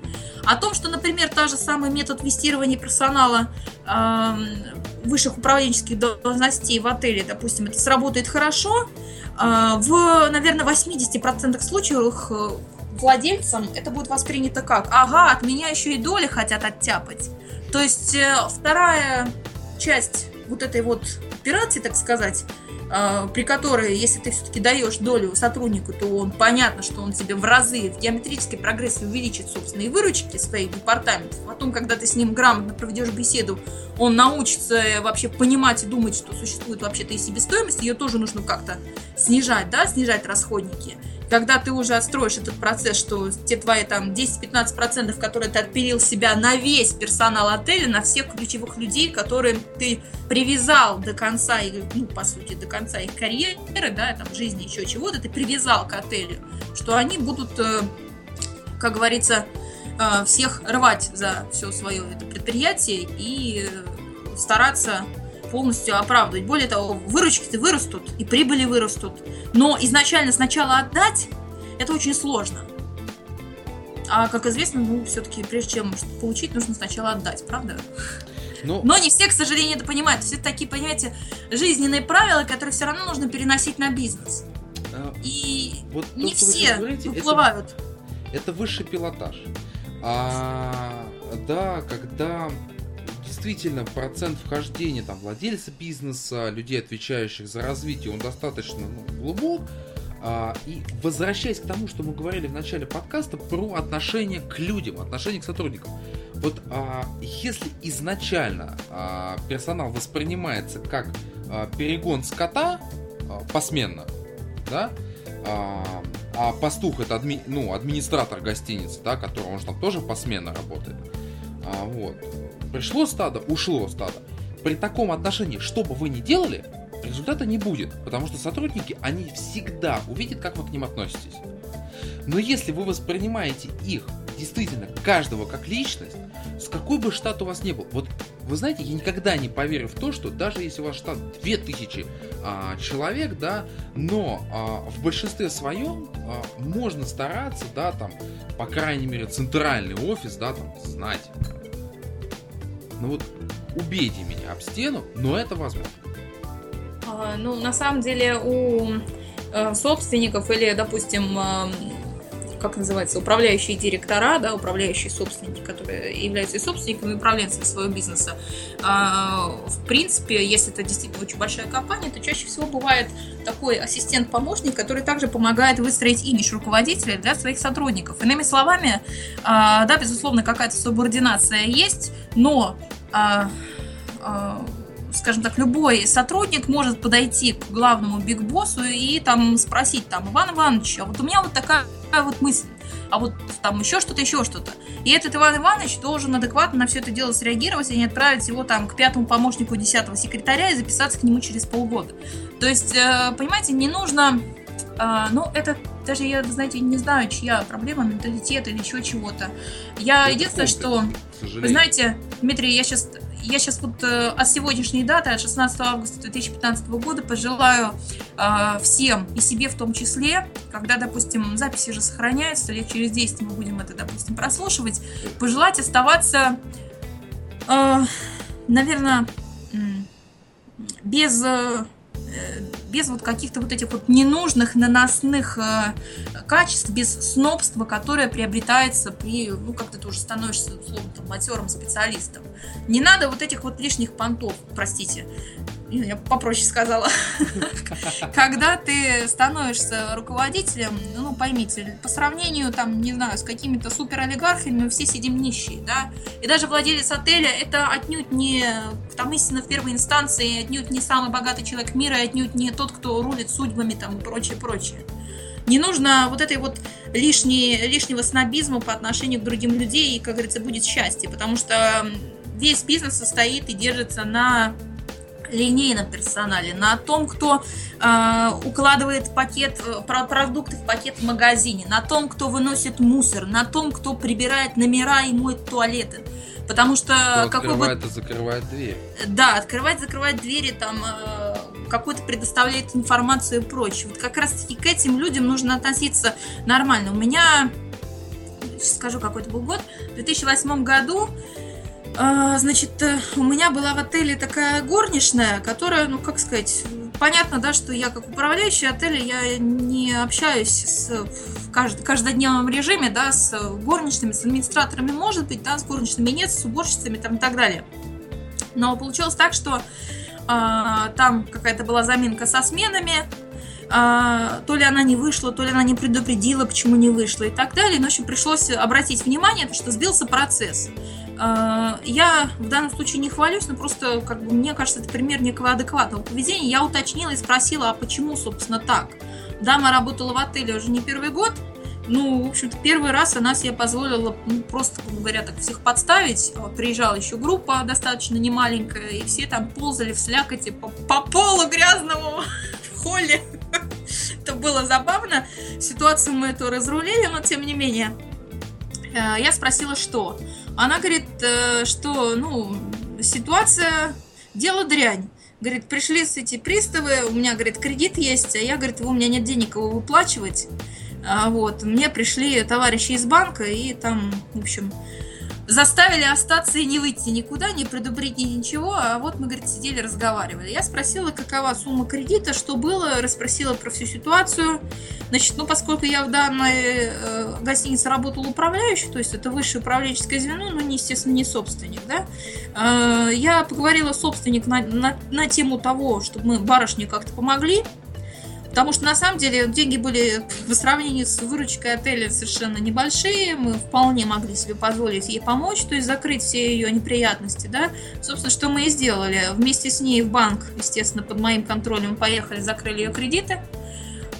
C: О том, что, например, та же самый метод вестирования персонала эм, высших управленческих должностей в отеле, допустим, это сработает хорошо, э, в, наверное, 80% случаев э, владельцам это будет воспринято как «Ага, от меня еще и доли хотят оттяпать». То есть э, вторая часть вот этой вот операции, так сказать, при которой, если ты все-таки даешь долю сотруднику, то он понятно, что он тебе в разы, в геометрической прогрессии увеличит собственные выручки своих департаментов. Потом, когда ты с ним грамотно проведешь беседу, он научится э, вообще понимать и думать, что существует вообще-то и себестоимость, ее тоже нужно как-то снижать, да, снижать расходники. Когда ты уже отстроишь этот процесс, что те твои там 10-15%, которые ты отпилил себя на весь персонал отеля, на всех ключевых людей, которые ты привязал до конца, ну, по сути, до конца их карьеры, да, там, жизни, еще чего-то, ты привязал к отелю, что они будут, э, как говорится, э, всех рвать за все свое это предприятие и э, стараться полностью оправдывать. Более того, выручки-то вырастут, и прибыли вырастут. Но изначально сначала отдать, это очень сложно. А, как известно, ну, все-таки, прежде чем получить, нужно сначала отдать, правда?
B: ну,
C: Но не все, к сожалению, это понимают. Все такие, понимаете, жизненные правила, которые все равно нужно переносить на бизнес.
B: а,
C: И
B: вот то,
C: не
B: вы
C: все
B: говорите, это- это высший пилотаж. А, да, когда действительно процент вхождения там владельца бизнеса, людей, отвечающих за развитие, он достаточно ну, глубок. А, и возвращаясь к тому, что мы говорили в начале подкаста про отношение к людям, отношение к сотрудникам. Вот а, если изначально а, персонал воспринимается как а, перегон скота а, посменно, да, а, а пастух это адми- ну, администратор гостиницы, да, который он же там тоже посменно работает. А, вот. Пришло стадо, ушло стадо. При таком отношении, что бы вы ни делали, результата не будет, потому что сотрудники, они всегда увидят, как вы к ним относитесь. Но если вы воспринимаете их, действительно, каждого как личность, с какой бы штат у вас не был, вот вы знаете, я никогда не поверю в то, что даже если у вас штат 2000 а, человек, да, но а, в большинстве своем а, можно стараться, да, там, по крайней мере, центральный офис, да, там, знать. Ну вот, убейте меня об стену, но это возможно.
C: А, Ну, на самом деле, у э, собственников или, допустим, как называется, управляющие директора, да, управляющие собственники, которые являются и собственниками, и управленцами своего бизнеса. А, В принципе, если это действительно очень большая компания, то чаще всего бывает такой ассистент-помощник, который также помогает выстроить имидж руководителя для своих сотрудников. Иными словами, а, да, безусловно, какая-то субординация есть, но а, скажем так, любой сотрудник может подойти к главному бигбоссу и там спросить, там, Иван Иванович, а вот у меня вот такая, вот мысль, а вот там еще что-то, еще что-то. И этот Иван Иванович должен адекватно на все это дело среагировать и не отправить его там к пятому помощнику десятого секретаря и записаться к нему через полгода. То есть, э, понимаете, не нужно... э, Ну, это даже я, знаете, не знаю, чья проблема, менталитет или еще чего-то. Я
B: Это
C: единственное, что... Вы знаете, Дмитрий, я сейчас, я сейчас вот э, от сегодняшней даты, от 16 августа 2015 года, пожелаю э, всем, и себе в том числе, когда, допустим, записи же сохраняются, лет через 10 мы будем это, допустим, прослушивать, пожелать оставаться, э, наверное, без Э, без вот каких-то вот этих вот ненужных наносных э, качеств, без снобства, которое приобретается при, ну, как ты уже становишься, условно, там, матерым специалистом. Не надо вот этих вот лишних понтов, простите, я попроще сказала, когда ты становишься руководителем, ну, поймите, по сравнению, там, не знаю, с какими-то суперолигархами, мы все сидим нищие, да, и даже владелец отеля это отнюдь не, там, истинно в первой инстанции, отнюдь не самый богатый человек мира, отнюдь не тот, кто рулит судьбами, там, и прочее, прочее. Не нужно вот этой вот лишней, лишнего снобизма по отношению к другим людям, и, как говорится, будет счастье, потому что весь бизнес состоит и держится на линейном персонале, на том, кто э, укладывает пакет э, продукты в пакет в магазине, на том, кто выносит мусор, на том, кто прибирает номера и моет туалеты. Потому что
B: кто какой открывает бы... и закрывает дверь.
C: Да, открывать, закрывать двери, там э, какую-то предоставляет информацию и прочее. Вот как раз-таки к этим людям нужно относиться нормально. У меня, сейчас скажу, какой это был год, в 2008 году значит, э, у меня была в отеле такая горничная, которая, ну, как сказать, понятно, да, что я как управляющий отеля, я не общаюсь с, в кажд, каждодневном режиме, да, с горничными, с администраторами, может быть, да, с горничными нет, с уборщицами там и так далее. Но получилось так, что э, там какая-то была заминка со сменами, а, то ли она не вышла, то ли она не предупредила, почему не вышла и так далее. Но, в общем, пришлось обратить внимание, что сбился процесс. А, я в данном случае не хвалюсь, но просто, как бы, мне кажется, это пример некого адекватного поведения. Я уточнила и спросила, а почему, собственно, так? Дама работала в отеле уже не первый год, ну, в общем-то, первый раз она себе позволила, ну, просто, грубо говоря, так всех подставить. А приезжала еще группа достаточно немаленькая, и все там ползали в слякоти по, по полу грязному в холле. Это было забавно. Ситуацию мы эту разрулили, но тем не менее. Э, я спросила, что? Она говорит, э, что, ну, ситуация, дело дрянь. Говорит, пришли с эти приставы, у меня, говорит, кредит есть, а я, говорит, у меня нет денег его выплачивать. А вот, мне пришли товарищи из банка и там, в общем, заставили остаться и не выйти никуда, не предупредить ничего, а вот мы, говорит, сидели, разговаривали. Я спросила, какова сумма кредита, что было, расспросила про всю ситуацию. Значит, ну, поскольку я в данной э, гостинице работала управляющей, то есть это высшее управленческое звено, но, не, естественно, не собственник, да, э, я поговорила с собственником на, на, на тему того, чтобы мы барышне как-то помогли, Потому что на самом деле деньги были по сравнению с выручкой отеля совершенно небольшие. Мы вполне могли себе позволить ей помочь, то есть закрыть все ее неприятности. Да? Собственно, что мы и сделали. Вместе с ней в банк, естественно, под моим контролем поехали, закрыли ее кредиты.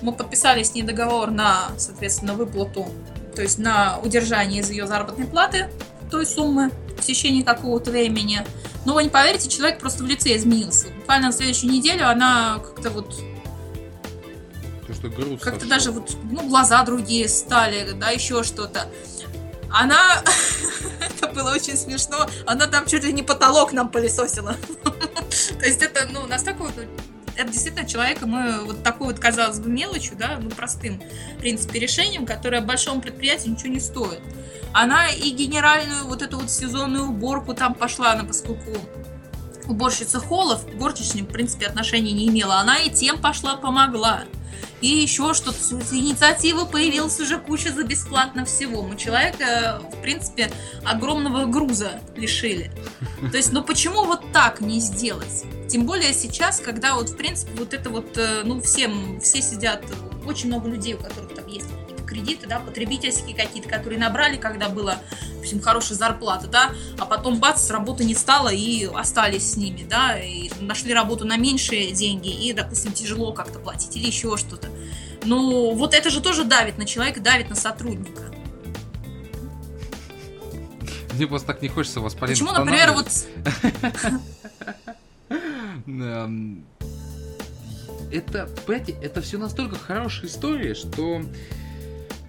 C: Мы подписали с ней договор на, соответственно, выплату, то есть на удержание из ее заработной платы той суммы в течение какого-то времени. Но вы не поверите, человек просто в лице изменился. Буквально на следующую неделю она как-то вот
B: что груз
C: Как-то даже вот, ну, глаза другие стали, да, еще что-то. Она, это было очень смешно, она там чуть ли не потолок нам пылесосила. То есть это, ну, настолько вот это действительно человека мы вот такой вот, казалось бы, мелочью, да, ну, простым, в принципе, решением, которое большому предприятию ничего не стоит. Она и генеральную вот эту вот сезонную уборку там пошла, она поскольку уборщица холлов, горчичным, в принципе, отношения не имела, она и тем пошла, помогла и еще что-то. С инициативы появилась уже куча за бесплатно всего. Мы человека, в принципе, огромного груза лишили. То есть, ну почему вот так не сделать? Тем более сейчас, когда вот, в принципе, вот это вот, э, ну, всем, все сидят, очень много людей, у которых там есть кредиты, да, потребительские какие-то, которые набрали, когда была, допустим, хорошая зарплата, да, а потом бац, с работы не стало и остались с ними, да, и нашли работу на меньшие деньги и, допустим, тяжело как-то платить или еще что-то. Ну, вот это же тоже давит на человека, давит на сотрудника.
B: Мне просто так не хочется вас
C: Почему, например, вот...
B: Эм, это, понимаете, это все настолько хорошая история, что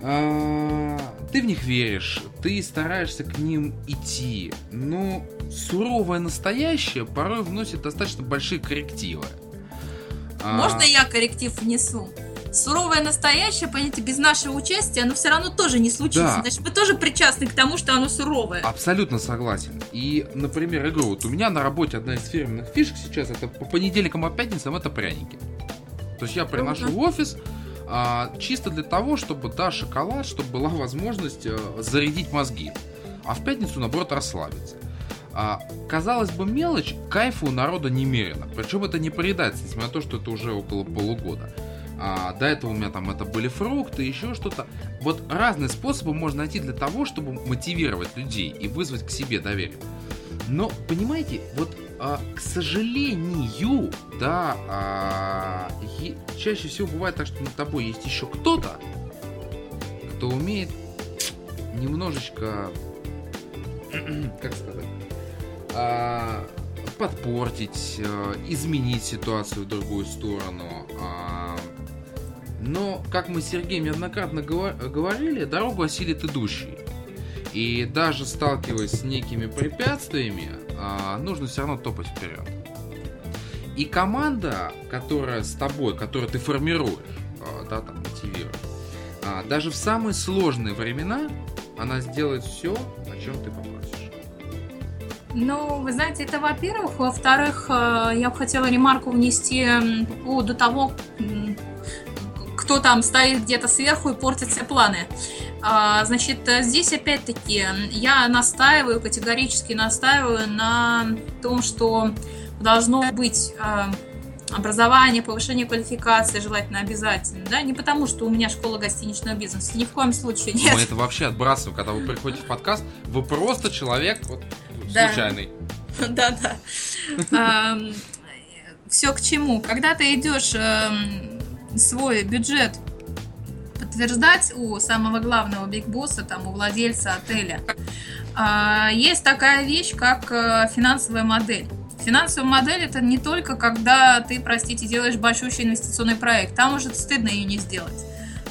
B: ты в них веришь, ты стараешься к ним идти, но суровое настоящее порой вносит достаточно большие коррективы.
C: А, Можно я корректив внесу? суровое настоящее, понятие, без нашего участия, оно все равно тоже не случится.
B: Да.
C: Значит, мы тоже причастны к тому, что оно суровое.
B: Абсолютно согласен. И, например, игру. Вот у меня на работе одна из фирменных фишек сейчас это по понедельникам и пятницам это пряники. То есть я приношу в офис а, чисто для того, чтобы, да, шоколад, чтобы была возможность а, зарядить мозги. А в пятницу, наоборот, расслабиться. А, казалось бы, мелочь, кайфа у народа немерено. Причем это не предательство, несмотря на то, что это уже около полугода. А, до этого у меня там это были фрукты, еще что-то. Вот разные способы можно найти для того, чтобы мотивировать людей и вызвать к себе доверие. Но, понимаете, вот, к сожалению, да, а, чаще всего бывает так, что над тобой есть еще кто-то, кто умеет немножечко, как сказать, а, подпортить, а, изменить ситуацию в другую сторону. а. Но, как мы с Сергеем неоднократно говор- говорили, дорогу осилит идущий. И даже сталкиваясь с некими препятствиями, а, нужно все равно топать вперед. И команда, которая с тобой, которую ты формируешь, а, да, там, мотивируешь, а, даже в самые сложные времена она сделает все, о чем ты попросишь.
C: Ну, вы знаете, это во-первых. Во-вторых, э, я бы хотела ремарку внести по поводу того, кто там стоит где-то сверху и портит все планы. А, Значит, здесь опять-таки я настаиваю, категорически настаиваю на том, что должно быть э, образование, повышение квалификации, желательно обязательно, да, не потому, что у меня школа гостиничного бизнеса, ни в коем случае нет.
B: Мы это вообще отбрасываем, когда вы приходите в подкаст, вы просто человек вот,
C: Да.
B: случайный.
C: Да-да. Все к чему? Когда ты идешь эм, свой бюджет подтверждать у самого главного биг босса, там, у владельца отеля, а, есть такая вещь, как э, финансовая модель. Финансовая модель это не только когда ты, простите, делаешь большущий инвестиционный проект. Там уже стыдно ее не сделать.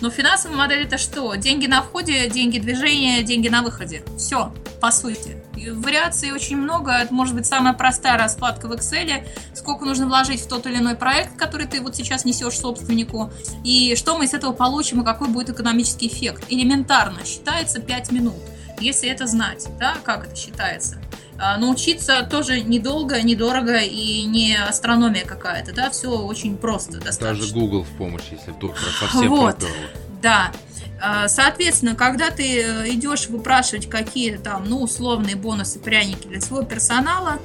C: Но финансовая модель это что? Деньги на входе, деньги движения, деньги на выходе. Все, по сути. Вариаций очень много. Это может быть самая простая раскладка в Excel. Сколько нужно вложить в тот или иной проект, который ты вот сейчас несешь собственнику. И что мы из этого получим, и какой будет экономический эффект. Элементарно. Считается 5 минут. Если это знать, да, как это считается. А, Научиться тоже недолго, недорого и не астрономия какая-то, да, все очень просто достаточно.
B: Даже Google в помощь, если вдруг совсем
C: Вот.
B: проперло.
C: Да. А, Соответственно, когда ты э, идешь выпрашивать какие-то там, ну, условные бонусы, пряники для своего персонала,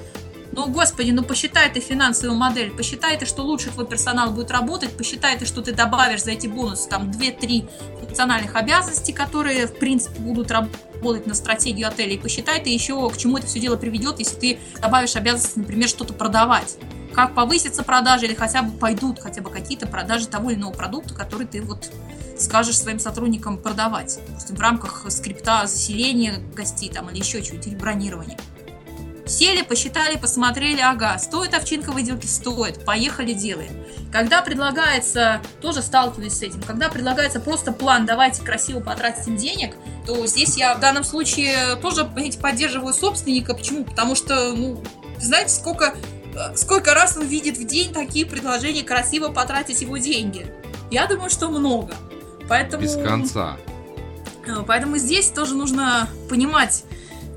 C: ну, господи, ну посчитай ты финансовую модель, посчитай ты, что лучше твой персонал будет работать, посчитай ты, что ты добавишь за эти бонусы там 2-3 функциональных обязанностей, которые, в принципе, будут работать на стратегию отеля, и посчитай ты еще, к чему это все дело приведет, если ты добавишь обязанность, например, что-то продавать. Как повысятся продажи или хотя бы пойдут хотя бы какие-то продажи того или иного продукта, который ты вот скажешь своим сотрудникам продавать. Допустим, в рамках скрипта заселения гостей там или еще чего-нибудь, или бронирования. Сели, посчитали, посмотрели, ага, стоит овчинка выделки, стоит, поехали, делаем. Когда предлагается, тоже сталкиваюсь с этим, когда предлагается просто план, давайте красиво потратим денег, то здесь я в данном случае тоже, понимаете, поддерживаю собственника. Почему? Потому что, ну, знаете, сколько, э, сколько раз он видит в день такие предложения красиво потратить его деньги? Я думаю, что много. Поэтому...
B: Без конца.
C: Э, Поэтому здесь тоже нужно понимать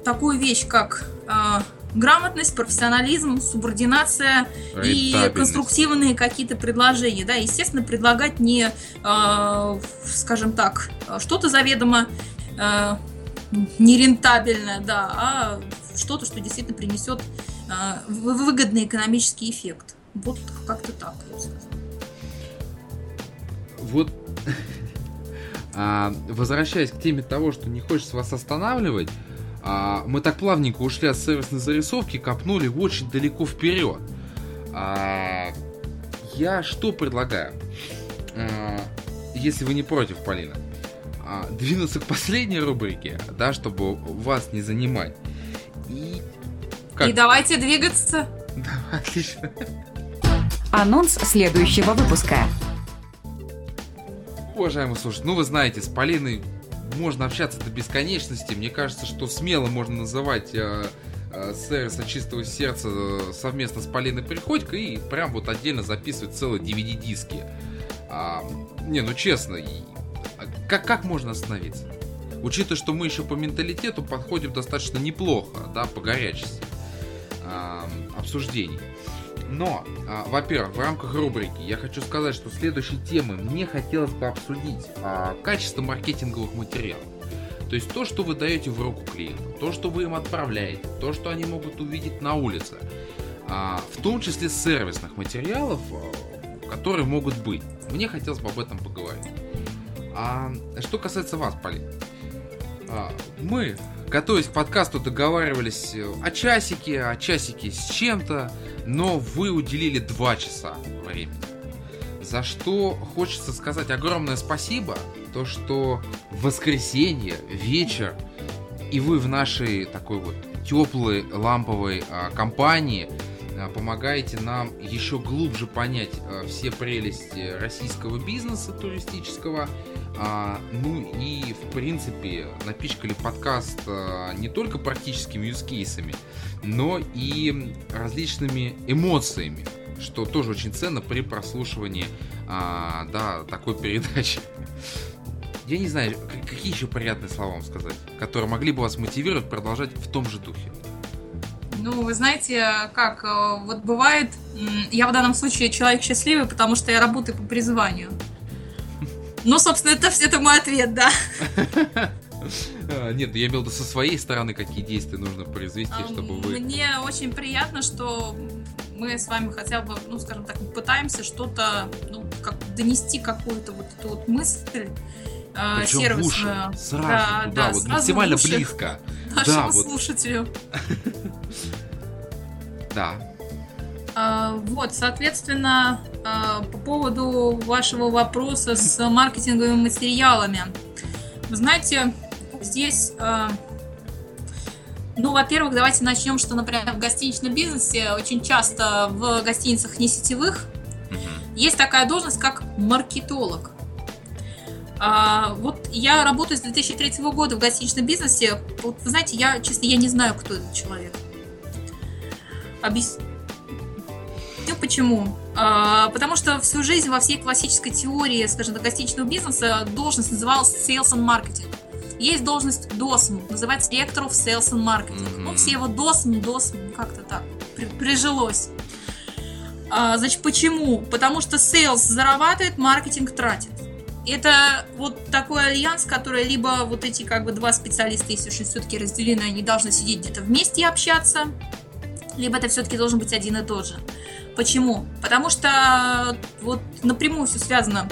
C: такую вещь, как э, грамотность, профессионализм, субординация и
B: Рентабельность.
C: конструктивные какие-то предложения. Да, естественно, предлагать не, э, скажем так, что-то заведомо э, нерентабельное, да, а что-то, что действительно принесет э, вы- выгодный экономический эффект. Вот как-то так, я бы сказала.
B: Вот а, возвращаясь к теме того, что не хочется вас останавливать, а, мы так плавненько ушли от сервисной зарисовки, копнули очень далеко вперед. А, я что предлагаю? А, если вы не против, Полина, а, двинуться к последней рубрике, да, чтобы вас не занимать. И как?
C: И давайте двигаться.
B: Отлично.
A: Анонс следующего выпуска.
B: Уважаемые слушатели, ну вы знаете, с Полиной можно общаться до бесконечности. Мне кажется, что смело можно называть э, э, сервис от чистого сердца э, совместно с Полиной Приходько и прям вот отдельно записывать целые DVD-диски. А, не, ну честно, а как, как можно остановиться? Учитывая, что мы еще по менталитету подходим достаточно неплохо, да, по горячести а, обсуждений. Но, а, во-первых, в рамках рубрики я хочу сказать, что следующей темой мне хотелось бы обсудить а, качество маркетинговых материалов. То есть то, что вы даете в руку клиентам, то, что вы им отправляете, то, что они могут увидеть на улице, а, в том числе сервисных материалов, а, которые могут быть. Мне хотелось бы об этом поговорить. А что касается вас, Полин, а, мы, готовясь к подкасту, договаривались о часике, о часике с чем-то, но вы уделили два часа времени. За что хочется сказать огромное спасибо, то что в воскресенье, вечер, и вы в нашей такой вот теплой ламповой а, компании помогаете нам еще глубже понять а, все прелести российского бизнеса туристического. А, ну и в принципе напичкали подкаст а, не только практическими юзкейсами, но и различными эмоциями, что тоже очень ценно при прослушивании а, да, такой передачи. Я не знаю, какие еще приятные слова вам сказать, которые могли бы вас мотивировать продолжать в том же духе.
C: Ну, вы знаете, как, э, вот бывает, я в данном случае человек счастливый, потому что я работаю по призванию. Ну, собственно, это, это мой ответ, да.
B: А, нет, я имел в виду со своей стороны, какие действия нужно произвести, чтобы вы...
C: Мне очень приятно, что мы с вами хотя бы, ну, скажем так, пытаемся что-то, ну, как донести какую-то вот эту вот мысль
B: э, Причем. В уши, сразу, да, туда, да, вот сразу максимально близко.
C: Нашему да, вот. слушателю.
B: Да.
C: А, вот, соответственно, а, по поводу вашего вопроса с маркетинговыми материалами. Вы знаете, здесь, а, ну, во-первых, давайте начнем, что, например, в гостиничном бизнесе очень часто в гостиницах не сетевых есть такая должность, как маркетолог. А, вот я работаю с 2003 года в гостиничном бизнесе. Вот, вы знаете, я, честно, я не знаю, кто этот человек. Объясню почему. А, потому что всю жизнь во всей классической теории, скажем так, гостиничного бизнеса должность называлась Sales and Marketing. Есть должность DOSM, называется Director of Sales and Marketing. Mm-hmm. Ну, все его DOSM, DOSM, как-то так при, прижилось. А, значит, почему? Потому что sales зарабатывает, маркетинг тратит. Это вот такой альянс, который либо вот эти как бы два специалиста, если уж все-таки разделены, они должны сидеть где-то вместе и общаться, либо это все-таки должен быть один и тот же. Почему? Потому что вот напрямую все связано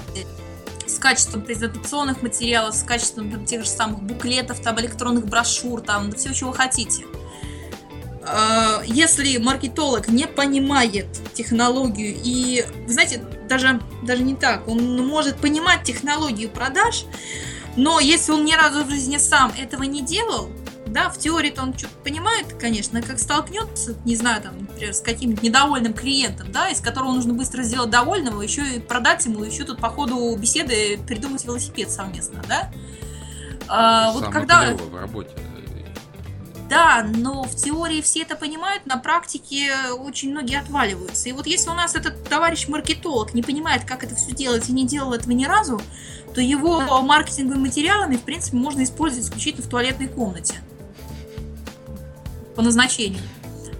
C: с качеством презентационных материалов, с качеством там, тех же самых буклетов, там, электронных брошюр, там, все, чего хотите. А, если маркетолог не понимает технологию и, вы знаете, даже, даже не так, он может понимать технологию продаж, но если он ни разу в жизни сам этого не делал, да, в теории-то он что-то понимает, конечно, как столкнется, не знаю, там, например, с каким-нибудь недовольным клиентом, да, из которого нужно быстро сделать довольного, еще и продать ему, еще тут по ходу беседы придумать велосипед совместно, да.
B: А, вот когда... в работе.
C: Да, но в теории все это понимают, на практике очень многие отваливаются. И вот если у нас этот товарищ-маркетолог не понимает, как это все делать и не делал этого ни разу, то его маркетинговыми материалами, в принципе, можно использовать исключительно в туалетной комнате по назначению.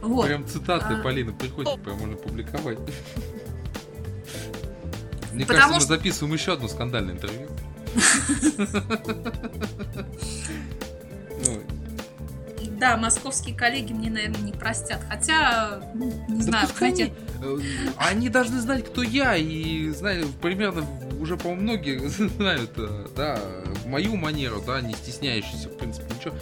C: Вот.
B: Прям цитаты, а... Полина, приходите, прям можно публиковать. Мне Потому кажется, мы что... записываем еще одно скандальное интервью.
C: Да, московские коллеги мне, наверное, не простят. Хотя, ну, не знаю, знаете...
B: Э, они должны знать, кто я, и знают, примерно уже, по-моему, многие знают, э, да, мою манеру, да, не стесняющуюся, в принципе, ничего.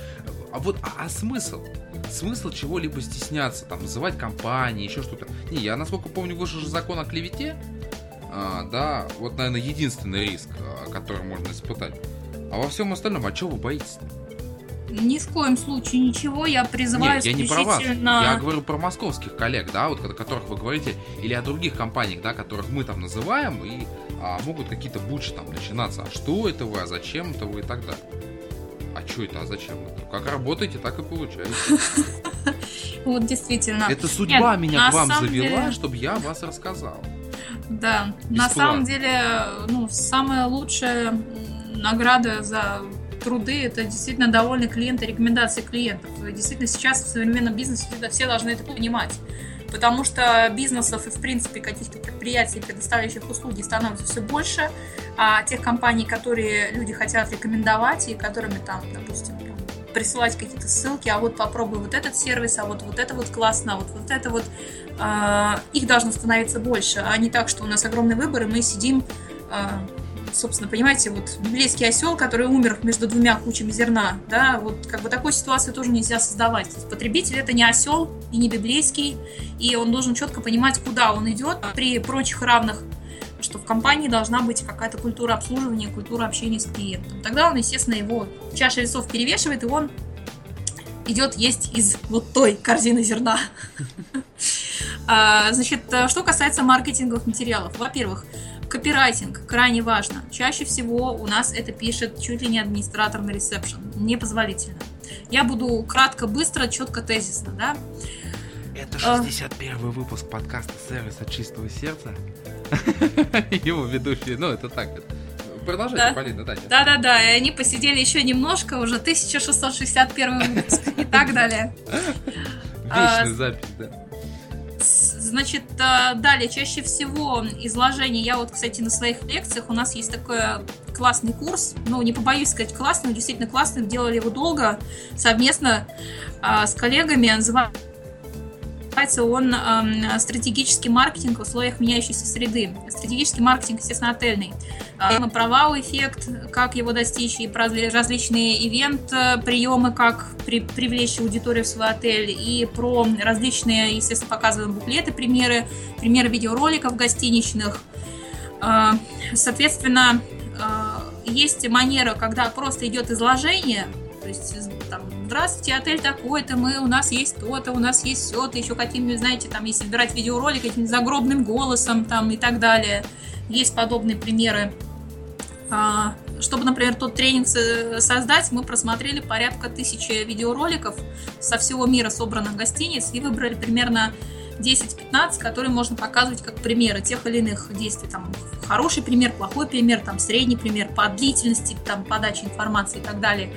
B: А вот, а, а смысл? Смысл чего-либо стесняться, там, называть компании, еще что-то. Не, я, насколько помню, вышел же закон о клевете. А, да, вот, наверное, единственный риск, который можно испытать. А во всем остальном, а чего вы боитесь?
C: Ни в коем случае ничего, я призываю
B: Нет, я не про вас, я говорю про московских коллег, да, вот о которых вы говорите, или о других компаниях, да, которых мы там называем, и а, могут какие-то бучи там начинаться. А что это вы, а зачем это вы и так далее. А что это, а зачем это? Как работаете, так и получаете.
C: Вот действительно.
B: Это судьба меня к вам завела, чтобы я вас рассказал.
C: Да, на самом деле, ну, самая лучшая награда за труды это действительно довольны клиенты, рекомендации клиентов. Действительно, сейчас в современном бизнесе все должны это понимать. Потому что бизнесов и, в принципе, каких-то предприятий, предоставляющих услуги, становится все больше, а тех компаний, которые люди хотят рекомендовать и которыми там, допустим, присылать какие-то ссылки, а вот попробуй вот этот сервис, а вот вот это вот классно, а вот вот это вот, э, их должно становиться больше, а не так, что у нас огромный выбор, и мы сидим, э, собственно, понимаете, вот библейский осел, который умер между двумя кучами зерна, да, вот как бы такую ситуацию тоже нельзя создавать. Потребитель это не осел и не библейский, и он должен четко понимать, куда он идет при прочих равных что в компании должна быть какая-то культура обслуживания, культура общения с клиентом. Тогда он, естественно, его чаша весов перевешивает, и он идет есть из вот той корзины зерна. А, значит, что касается маркетинговых материалов. Во-первых, копирайтинг крайне важно. Чаще всего у нас это пишет чуть ли не администратор на ресепшн. Непозволительно. Я буду кратко, быстро, четко, тезисно, да?
B: Это 61 а... выпуск подкаста «Сервис от чистого сердца». Его ведущие, ну, это так. Продолжайте, да. Полина,
C: да. Да-да-да, и они посидели еще немножко, уже 1661 выпуск и так далее.
B: Вечная запись, да.
C: Значит, а, далее, чаще всего изложение, я вот, кстати, на своих лекциях, у нас есть такой классный курс, ну, не побоюсь сказать классный, действительно классный, делали его долго, совместно а, с коллегами, называется Называется он э, стратегический маркетинг в условиях меняющейся среды. Стратегический маркетинг, естественно, отельный. Э, про вау-эффект, как его достичь, и про различные ивент-приемы, как при, привлечь аудиторию в свой отель, и про различные, естественно, показываем буклеты, примеры, примеры видеороликов гостиничных. Э, соответственно, э, есть манера, когда просто идет изложение, то есть здравствуйте, отель такой-то, мы, у нас есть то-то, у нас есть все-то, еще какими, знаете, там, если брать видеоролик, каким загробным голосом, там, и так далее. Есть подобные примеры. А, чтобы, например, тот тренинг создать, мы просмотрели порядка тысячи видеороликов со всего мира собранных гостиниц и выбрали примерно 10-15, которые можно показывать как примеры тех или иных действий. Там хороший пример, плохой пример, там средний пример по длительности, там подачи информации и так далее.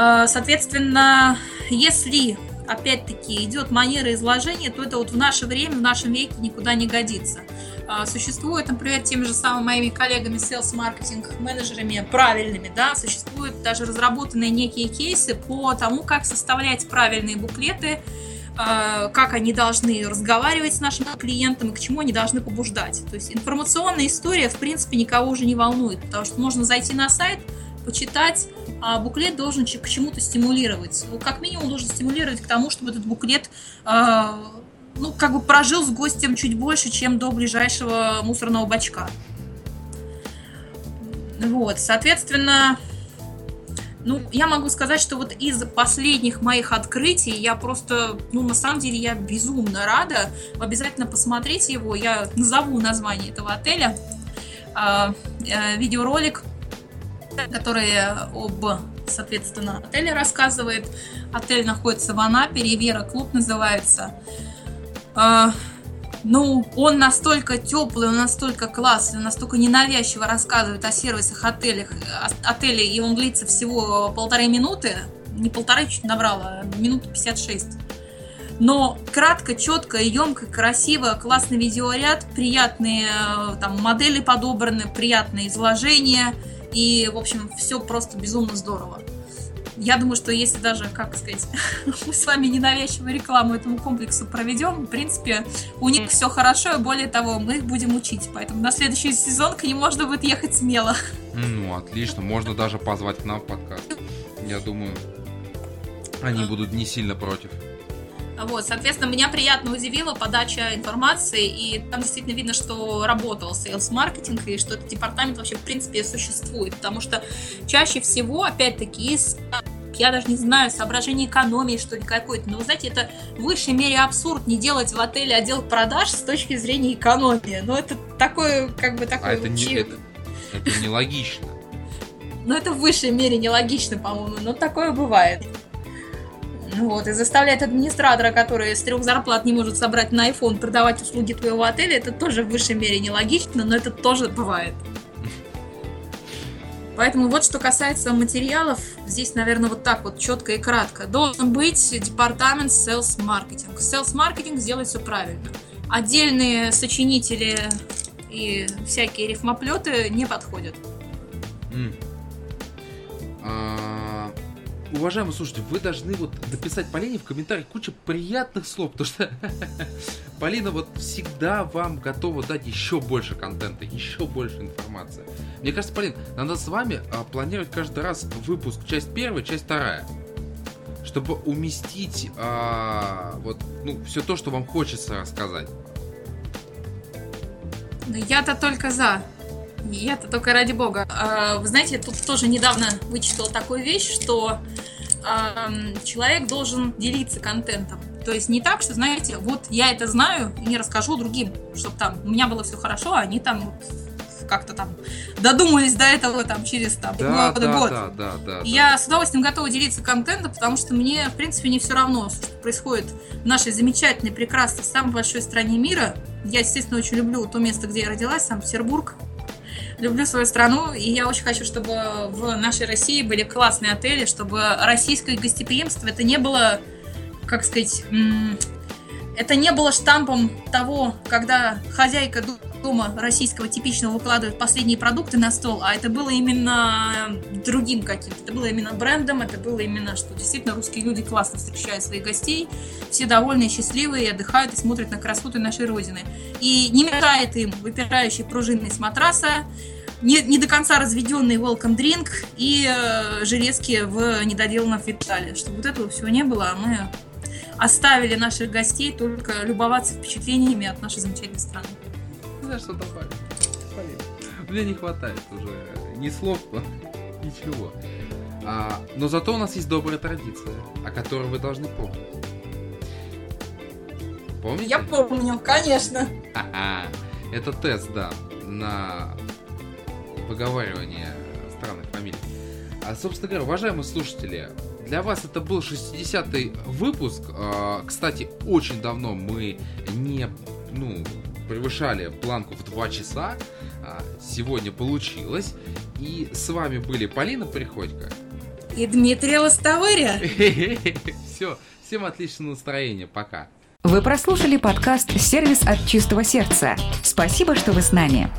C: А, соответственно, если опять-таки идет манера изложения, то это вот в наше время, в нашем веке никуда не годится. А, существует, например, теми же самыми моими коллегами sales маркетинг менеджерами правильными, да, существуют даже разработанные некие кейсы по тому, как составлять правильные буклеты, а, как они должны разговаривать с нашим клиентом и к чему они должны побуждать. То есть информационная история, в принципе, никого уже не волнует, потому что можно зайти на сайт, почитать, а буклет должен к чему-то стимулировать. Ну, как минимум должен стимулировать к тому, чтобы этот буклет э, ну, как бы прожил с гостем чуть больше, чем до ближайшего мусорного бачка. Вот, соответственно, ну, я могу сказать, что вот из последних моих открытий я просто, ну, на самом деле, я безумно рада. Обязательно посмотрите его. Я назову название этого отеля. Э, э, видеоролик который об, соответственно, отеле рассказывает. Отель находится в Анапе, Ривера клуб называется. А, ну, он настолько теплый, он настолько классный, настолько ненавязчиво рассказывает о сервисах отелях, отелей, и он длится всего полторы минуты, не полторы, чуть набрала, минуты 56. Но кратко, четко, емко, красиво, классный видеоряд, приятные там модели подобраны, приятное изложение – и, в общем, все просто безумно здорово. Я думаю, что если даже, как сказать, мы с вами ненавязчивую рекламу этому комплексу проведем, в принципе, у них все хорошо, и более того, мы их будем учить. Поэтому на следующий сезон к ним можно будет ехать смело.
B: Ну, отлично. Можно даже позвать к нам в подкаст. Я думаю, они будут не сильно против.
C: Вот, соответственно, меня приятно удивила подача информации, и там действительно видно, что работал sales маркетинг, и что этот департамент вообще в принципе существует, потому что чаще всего, опять-таки, из я даже не знаю, соображение экономии, что ли, какой-то. Но, вы знаете, это в высшей мере абсурд не делать в отеле отдел продаж с точки зрения экономии. Но это такое, как бы, такое...
B: А это, не, это, это нелогично.
C: Ну, это в высшей мере нелогично, по-моему, но такое бывает. Вот, и заставлять администратора, который с трех зарплат не может собрать на iPhone, продавать услуги твоего отеля, это тоже в высшей мере нелогично, но это тоже бывает. Поэтому вот что касается материалов, здесь, наверное, вот так вот четко и кратко. Должен быть департамент sales marketing. Sales marketing сделает все правильно. Отдельные сочинители и всякие рифмоплеты не подходят.
B: Уважаемые слушатели, вы должны вот написать Полине в комментариях кучу приятных слов, потому что Полина вот всегда вам готова дать еще больше контента, еще больше информации. Мне кажется, Полин, надо с вами а, планировать каждый раз выпуск, часть первая, часть вторая, чтобы уместить а, вот ну все то, что вам хочется рассказать.
C: Я-то только за. Я-то только ради бога. А, Вы знаете, я тут тоже недавно вычитала такую вещь, что человек должен делиться контентом. То есть не так, что, знаете, вот я это знаю и не расскажу другим, чтобы там у меня было все хорошо, а они там вот как-то там додумались до этого там через там
B: Да,
C: год.
B: да,
C: год.
B: да, да, да.
C: Я с удовольствием готова делиться контентом, потому что мне, в принципе, не все равно, что происходит в нашей замечательной, прекрасной, самой большой стране мира. Я, естественно, очень люблю то место, где я родилась, Санкт-Петербург. Люблю свою страну, и я очень хочу, чтобы в нашей России были классные отели, чтобы российское гостеприимство это не было, как сказать, это не было штампом того, когда хозяйка дома российского типичного выкладывает последние продукты на стол, а это было именно другим каким-то. Это было именно брендом, это было именно, что действительно русские люди классно встречают своих гостей, все довольные, счастливые, отдыхают и смотрят на красоты нашей Родины. И не мешает им выпирающий пружинный с матраса, не, не до конца разведенный welcome drink и э, железки в недоделанном фитале. Чтобы вот этого всего не было, а мы оставили наших гостей только любоваться впечатлениями от нашей замечательной страны.
B: Не знаю, что добавить. Полин. Мне не хватает уже ни слов, ничего. А, но зато у нас есть добрая традиция, о которой вы должны помнить. Помните?
C: Я помню, конечно.
B: Ха-ха. Это тест, да, на выговаривание странных фамилий. А, собственно говоря, уважаемые слушатели, для вас это был 60-й выпуск. А, Кстати, очень давно мы не ну, превышали планку в 2 часа. А, Сегодня получилось. И с вами были Полина Приходько.
C: И Дмитрий Лостовыря.
B: Все, всем отличного настроения. Пока.
A: Вы прослушали подкаст «Сервис от чистого сердца». Спасибо, что вы с нами.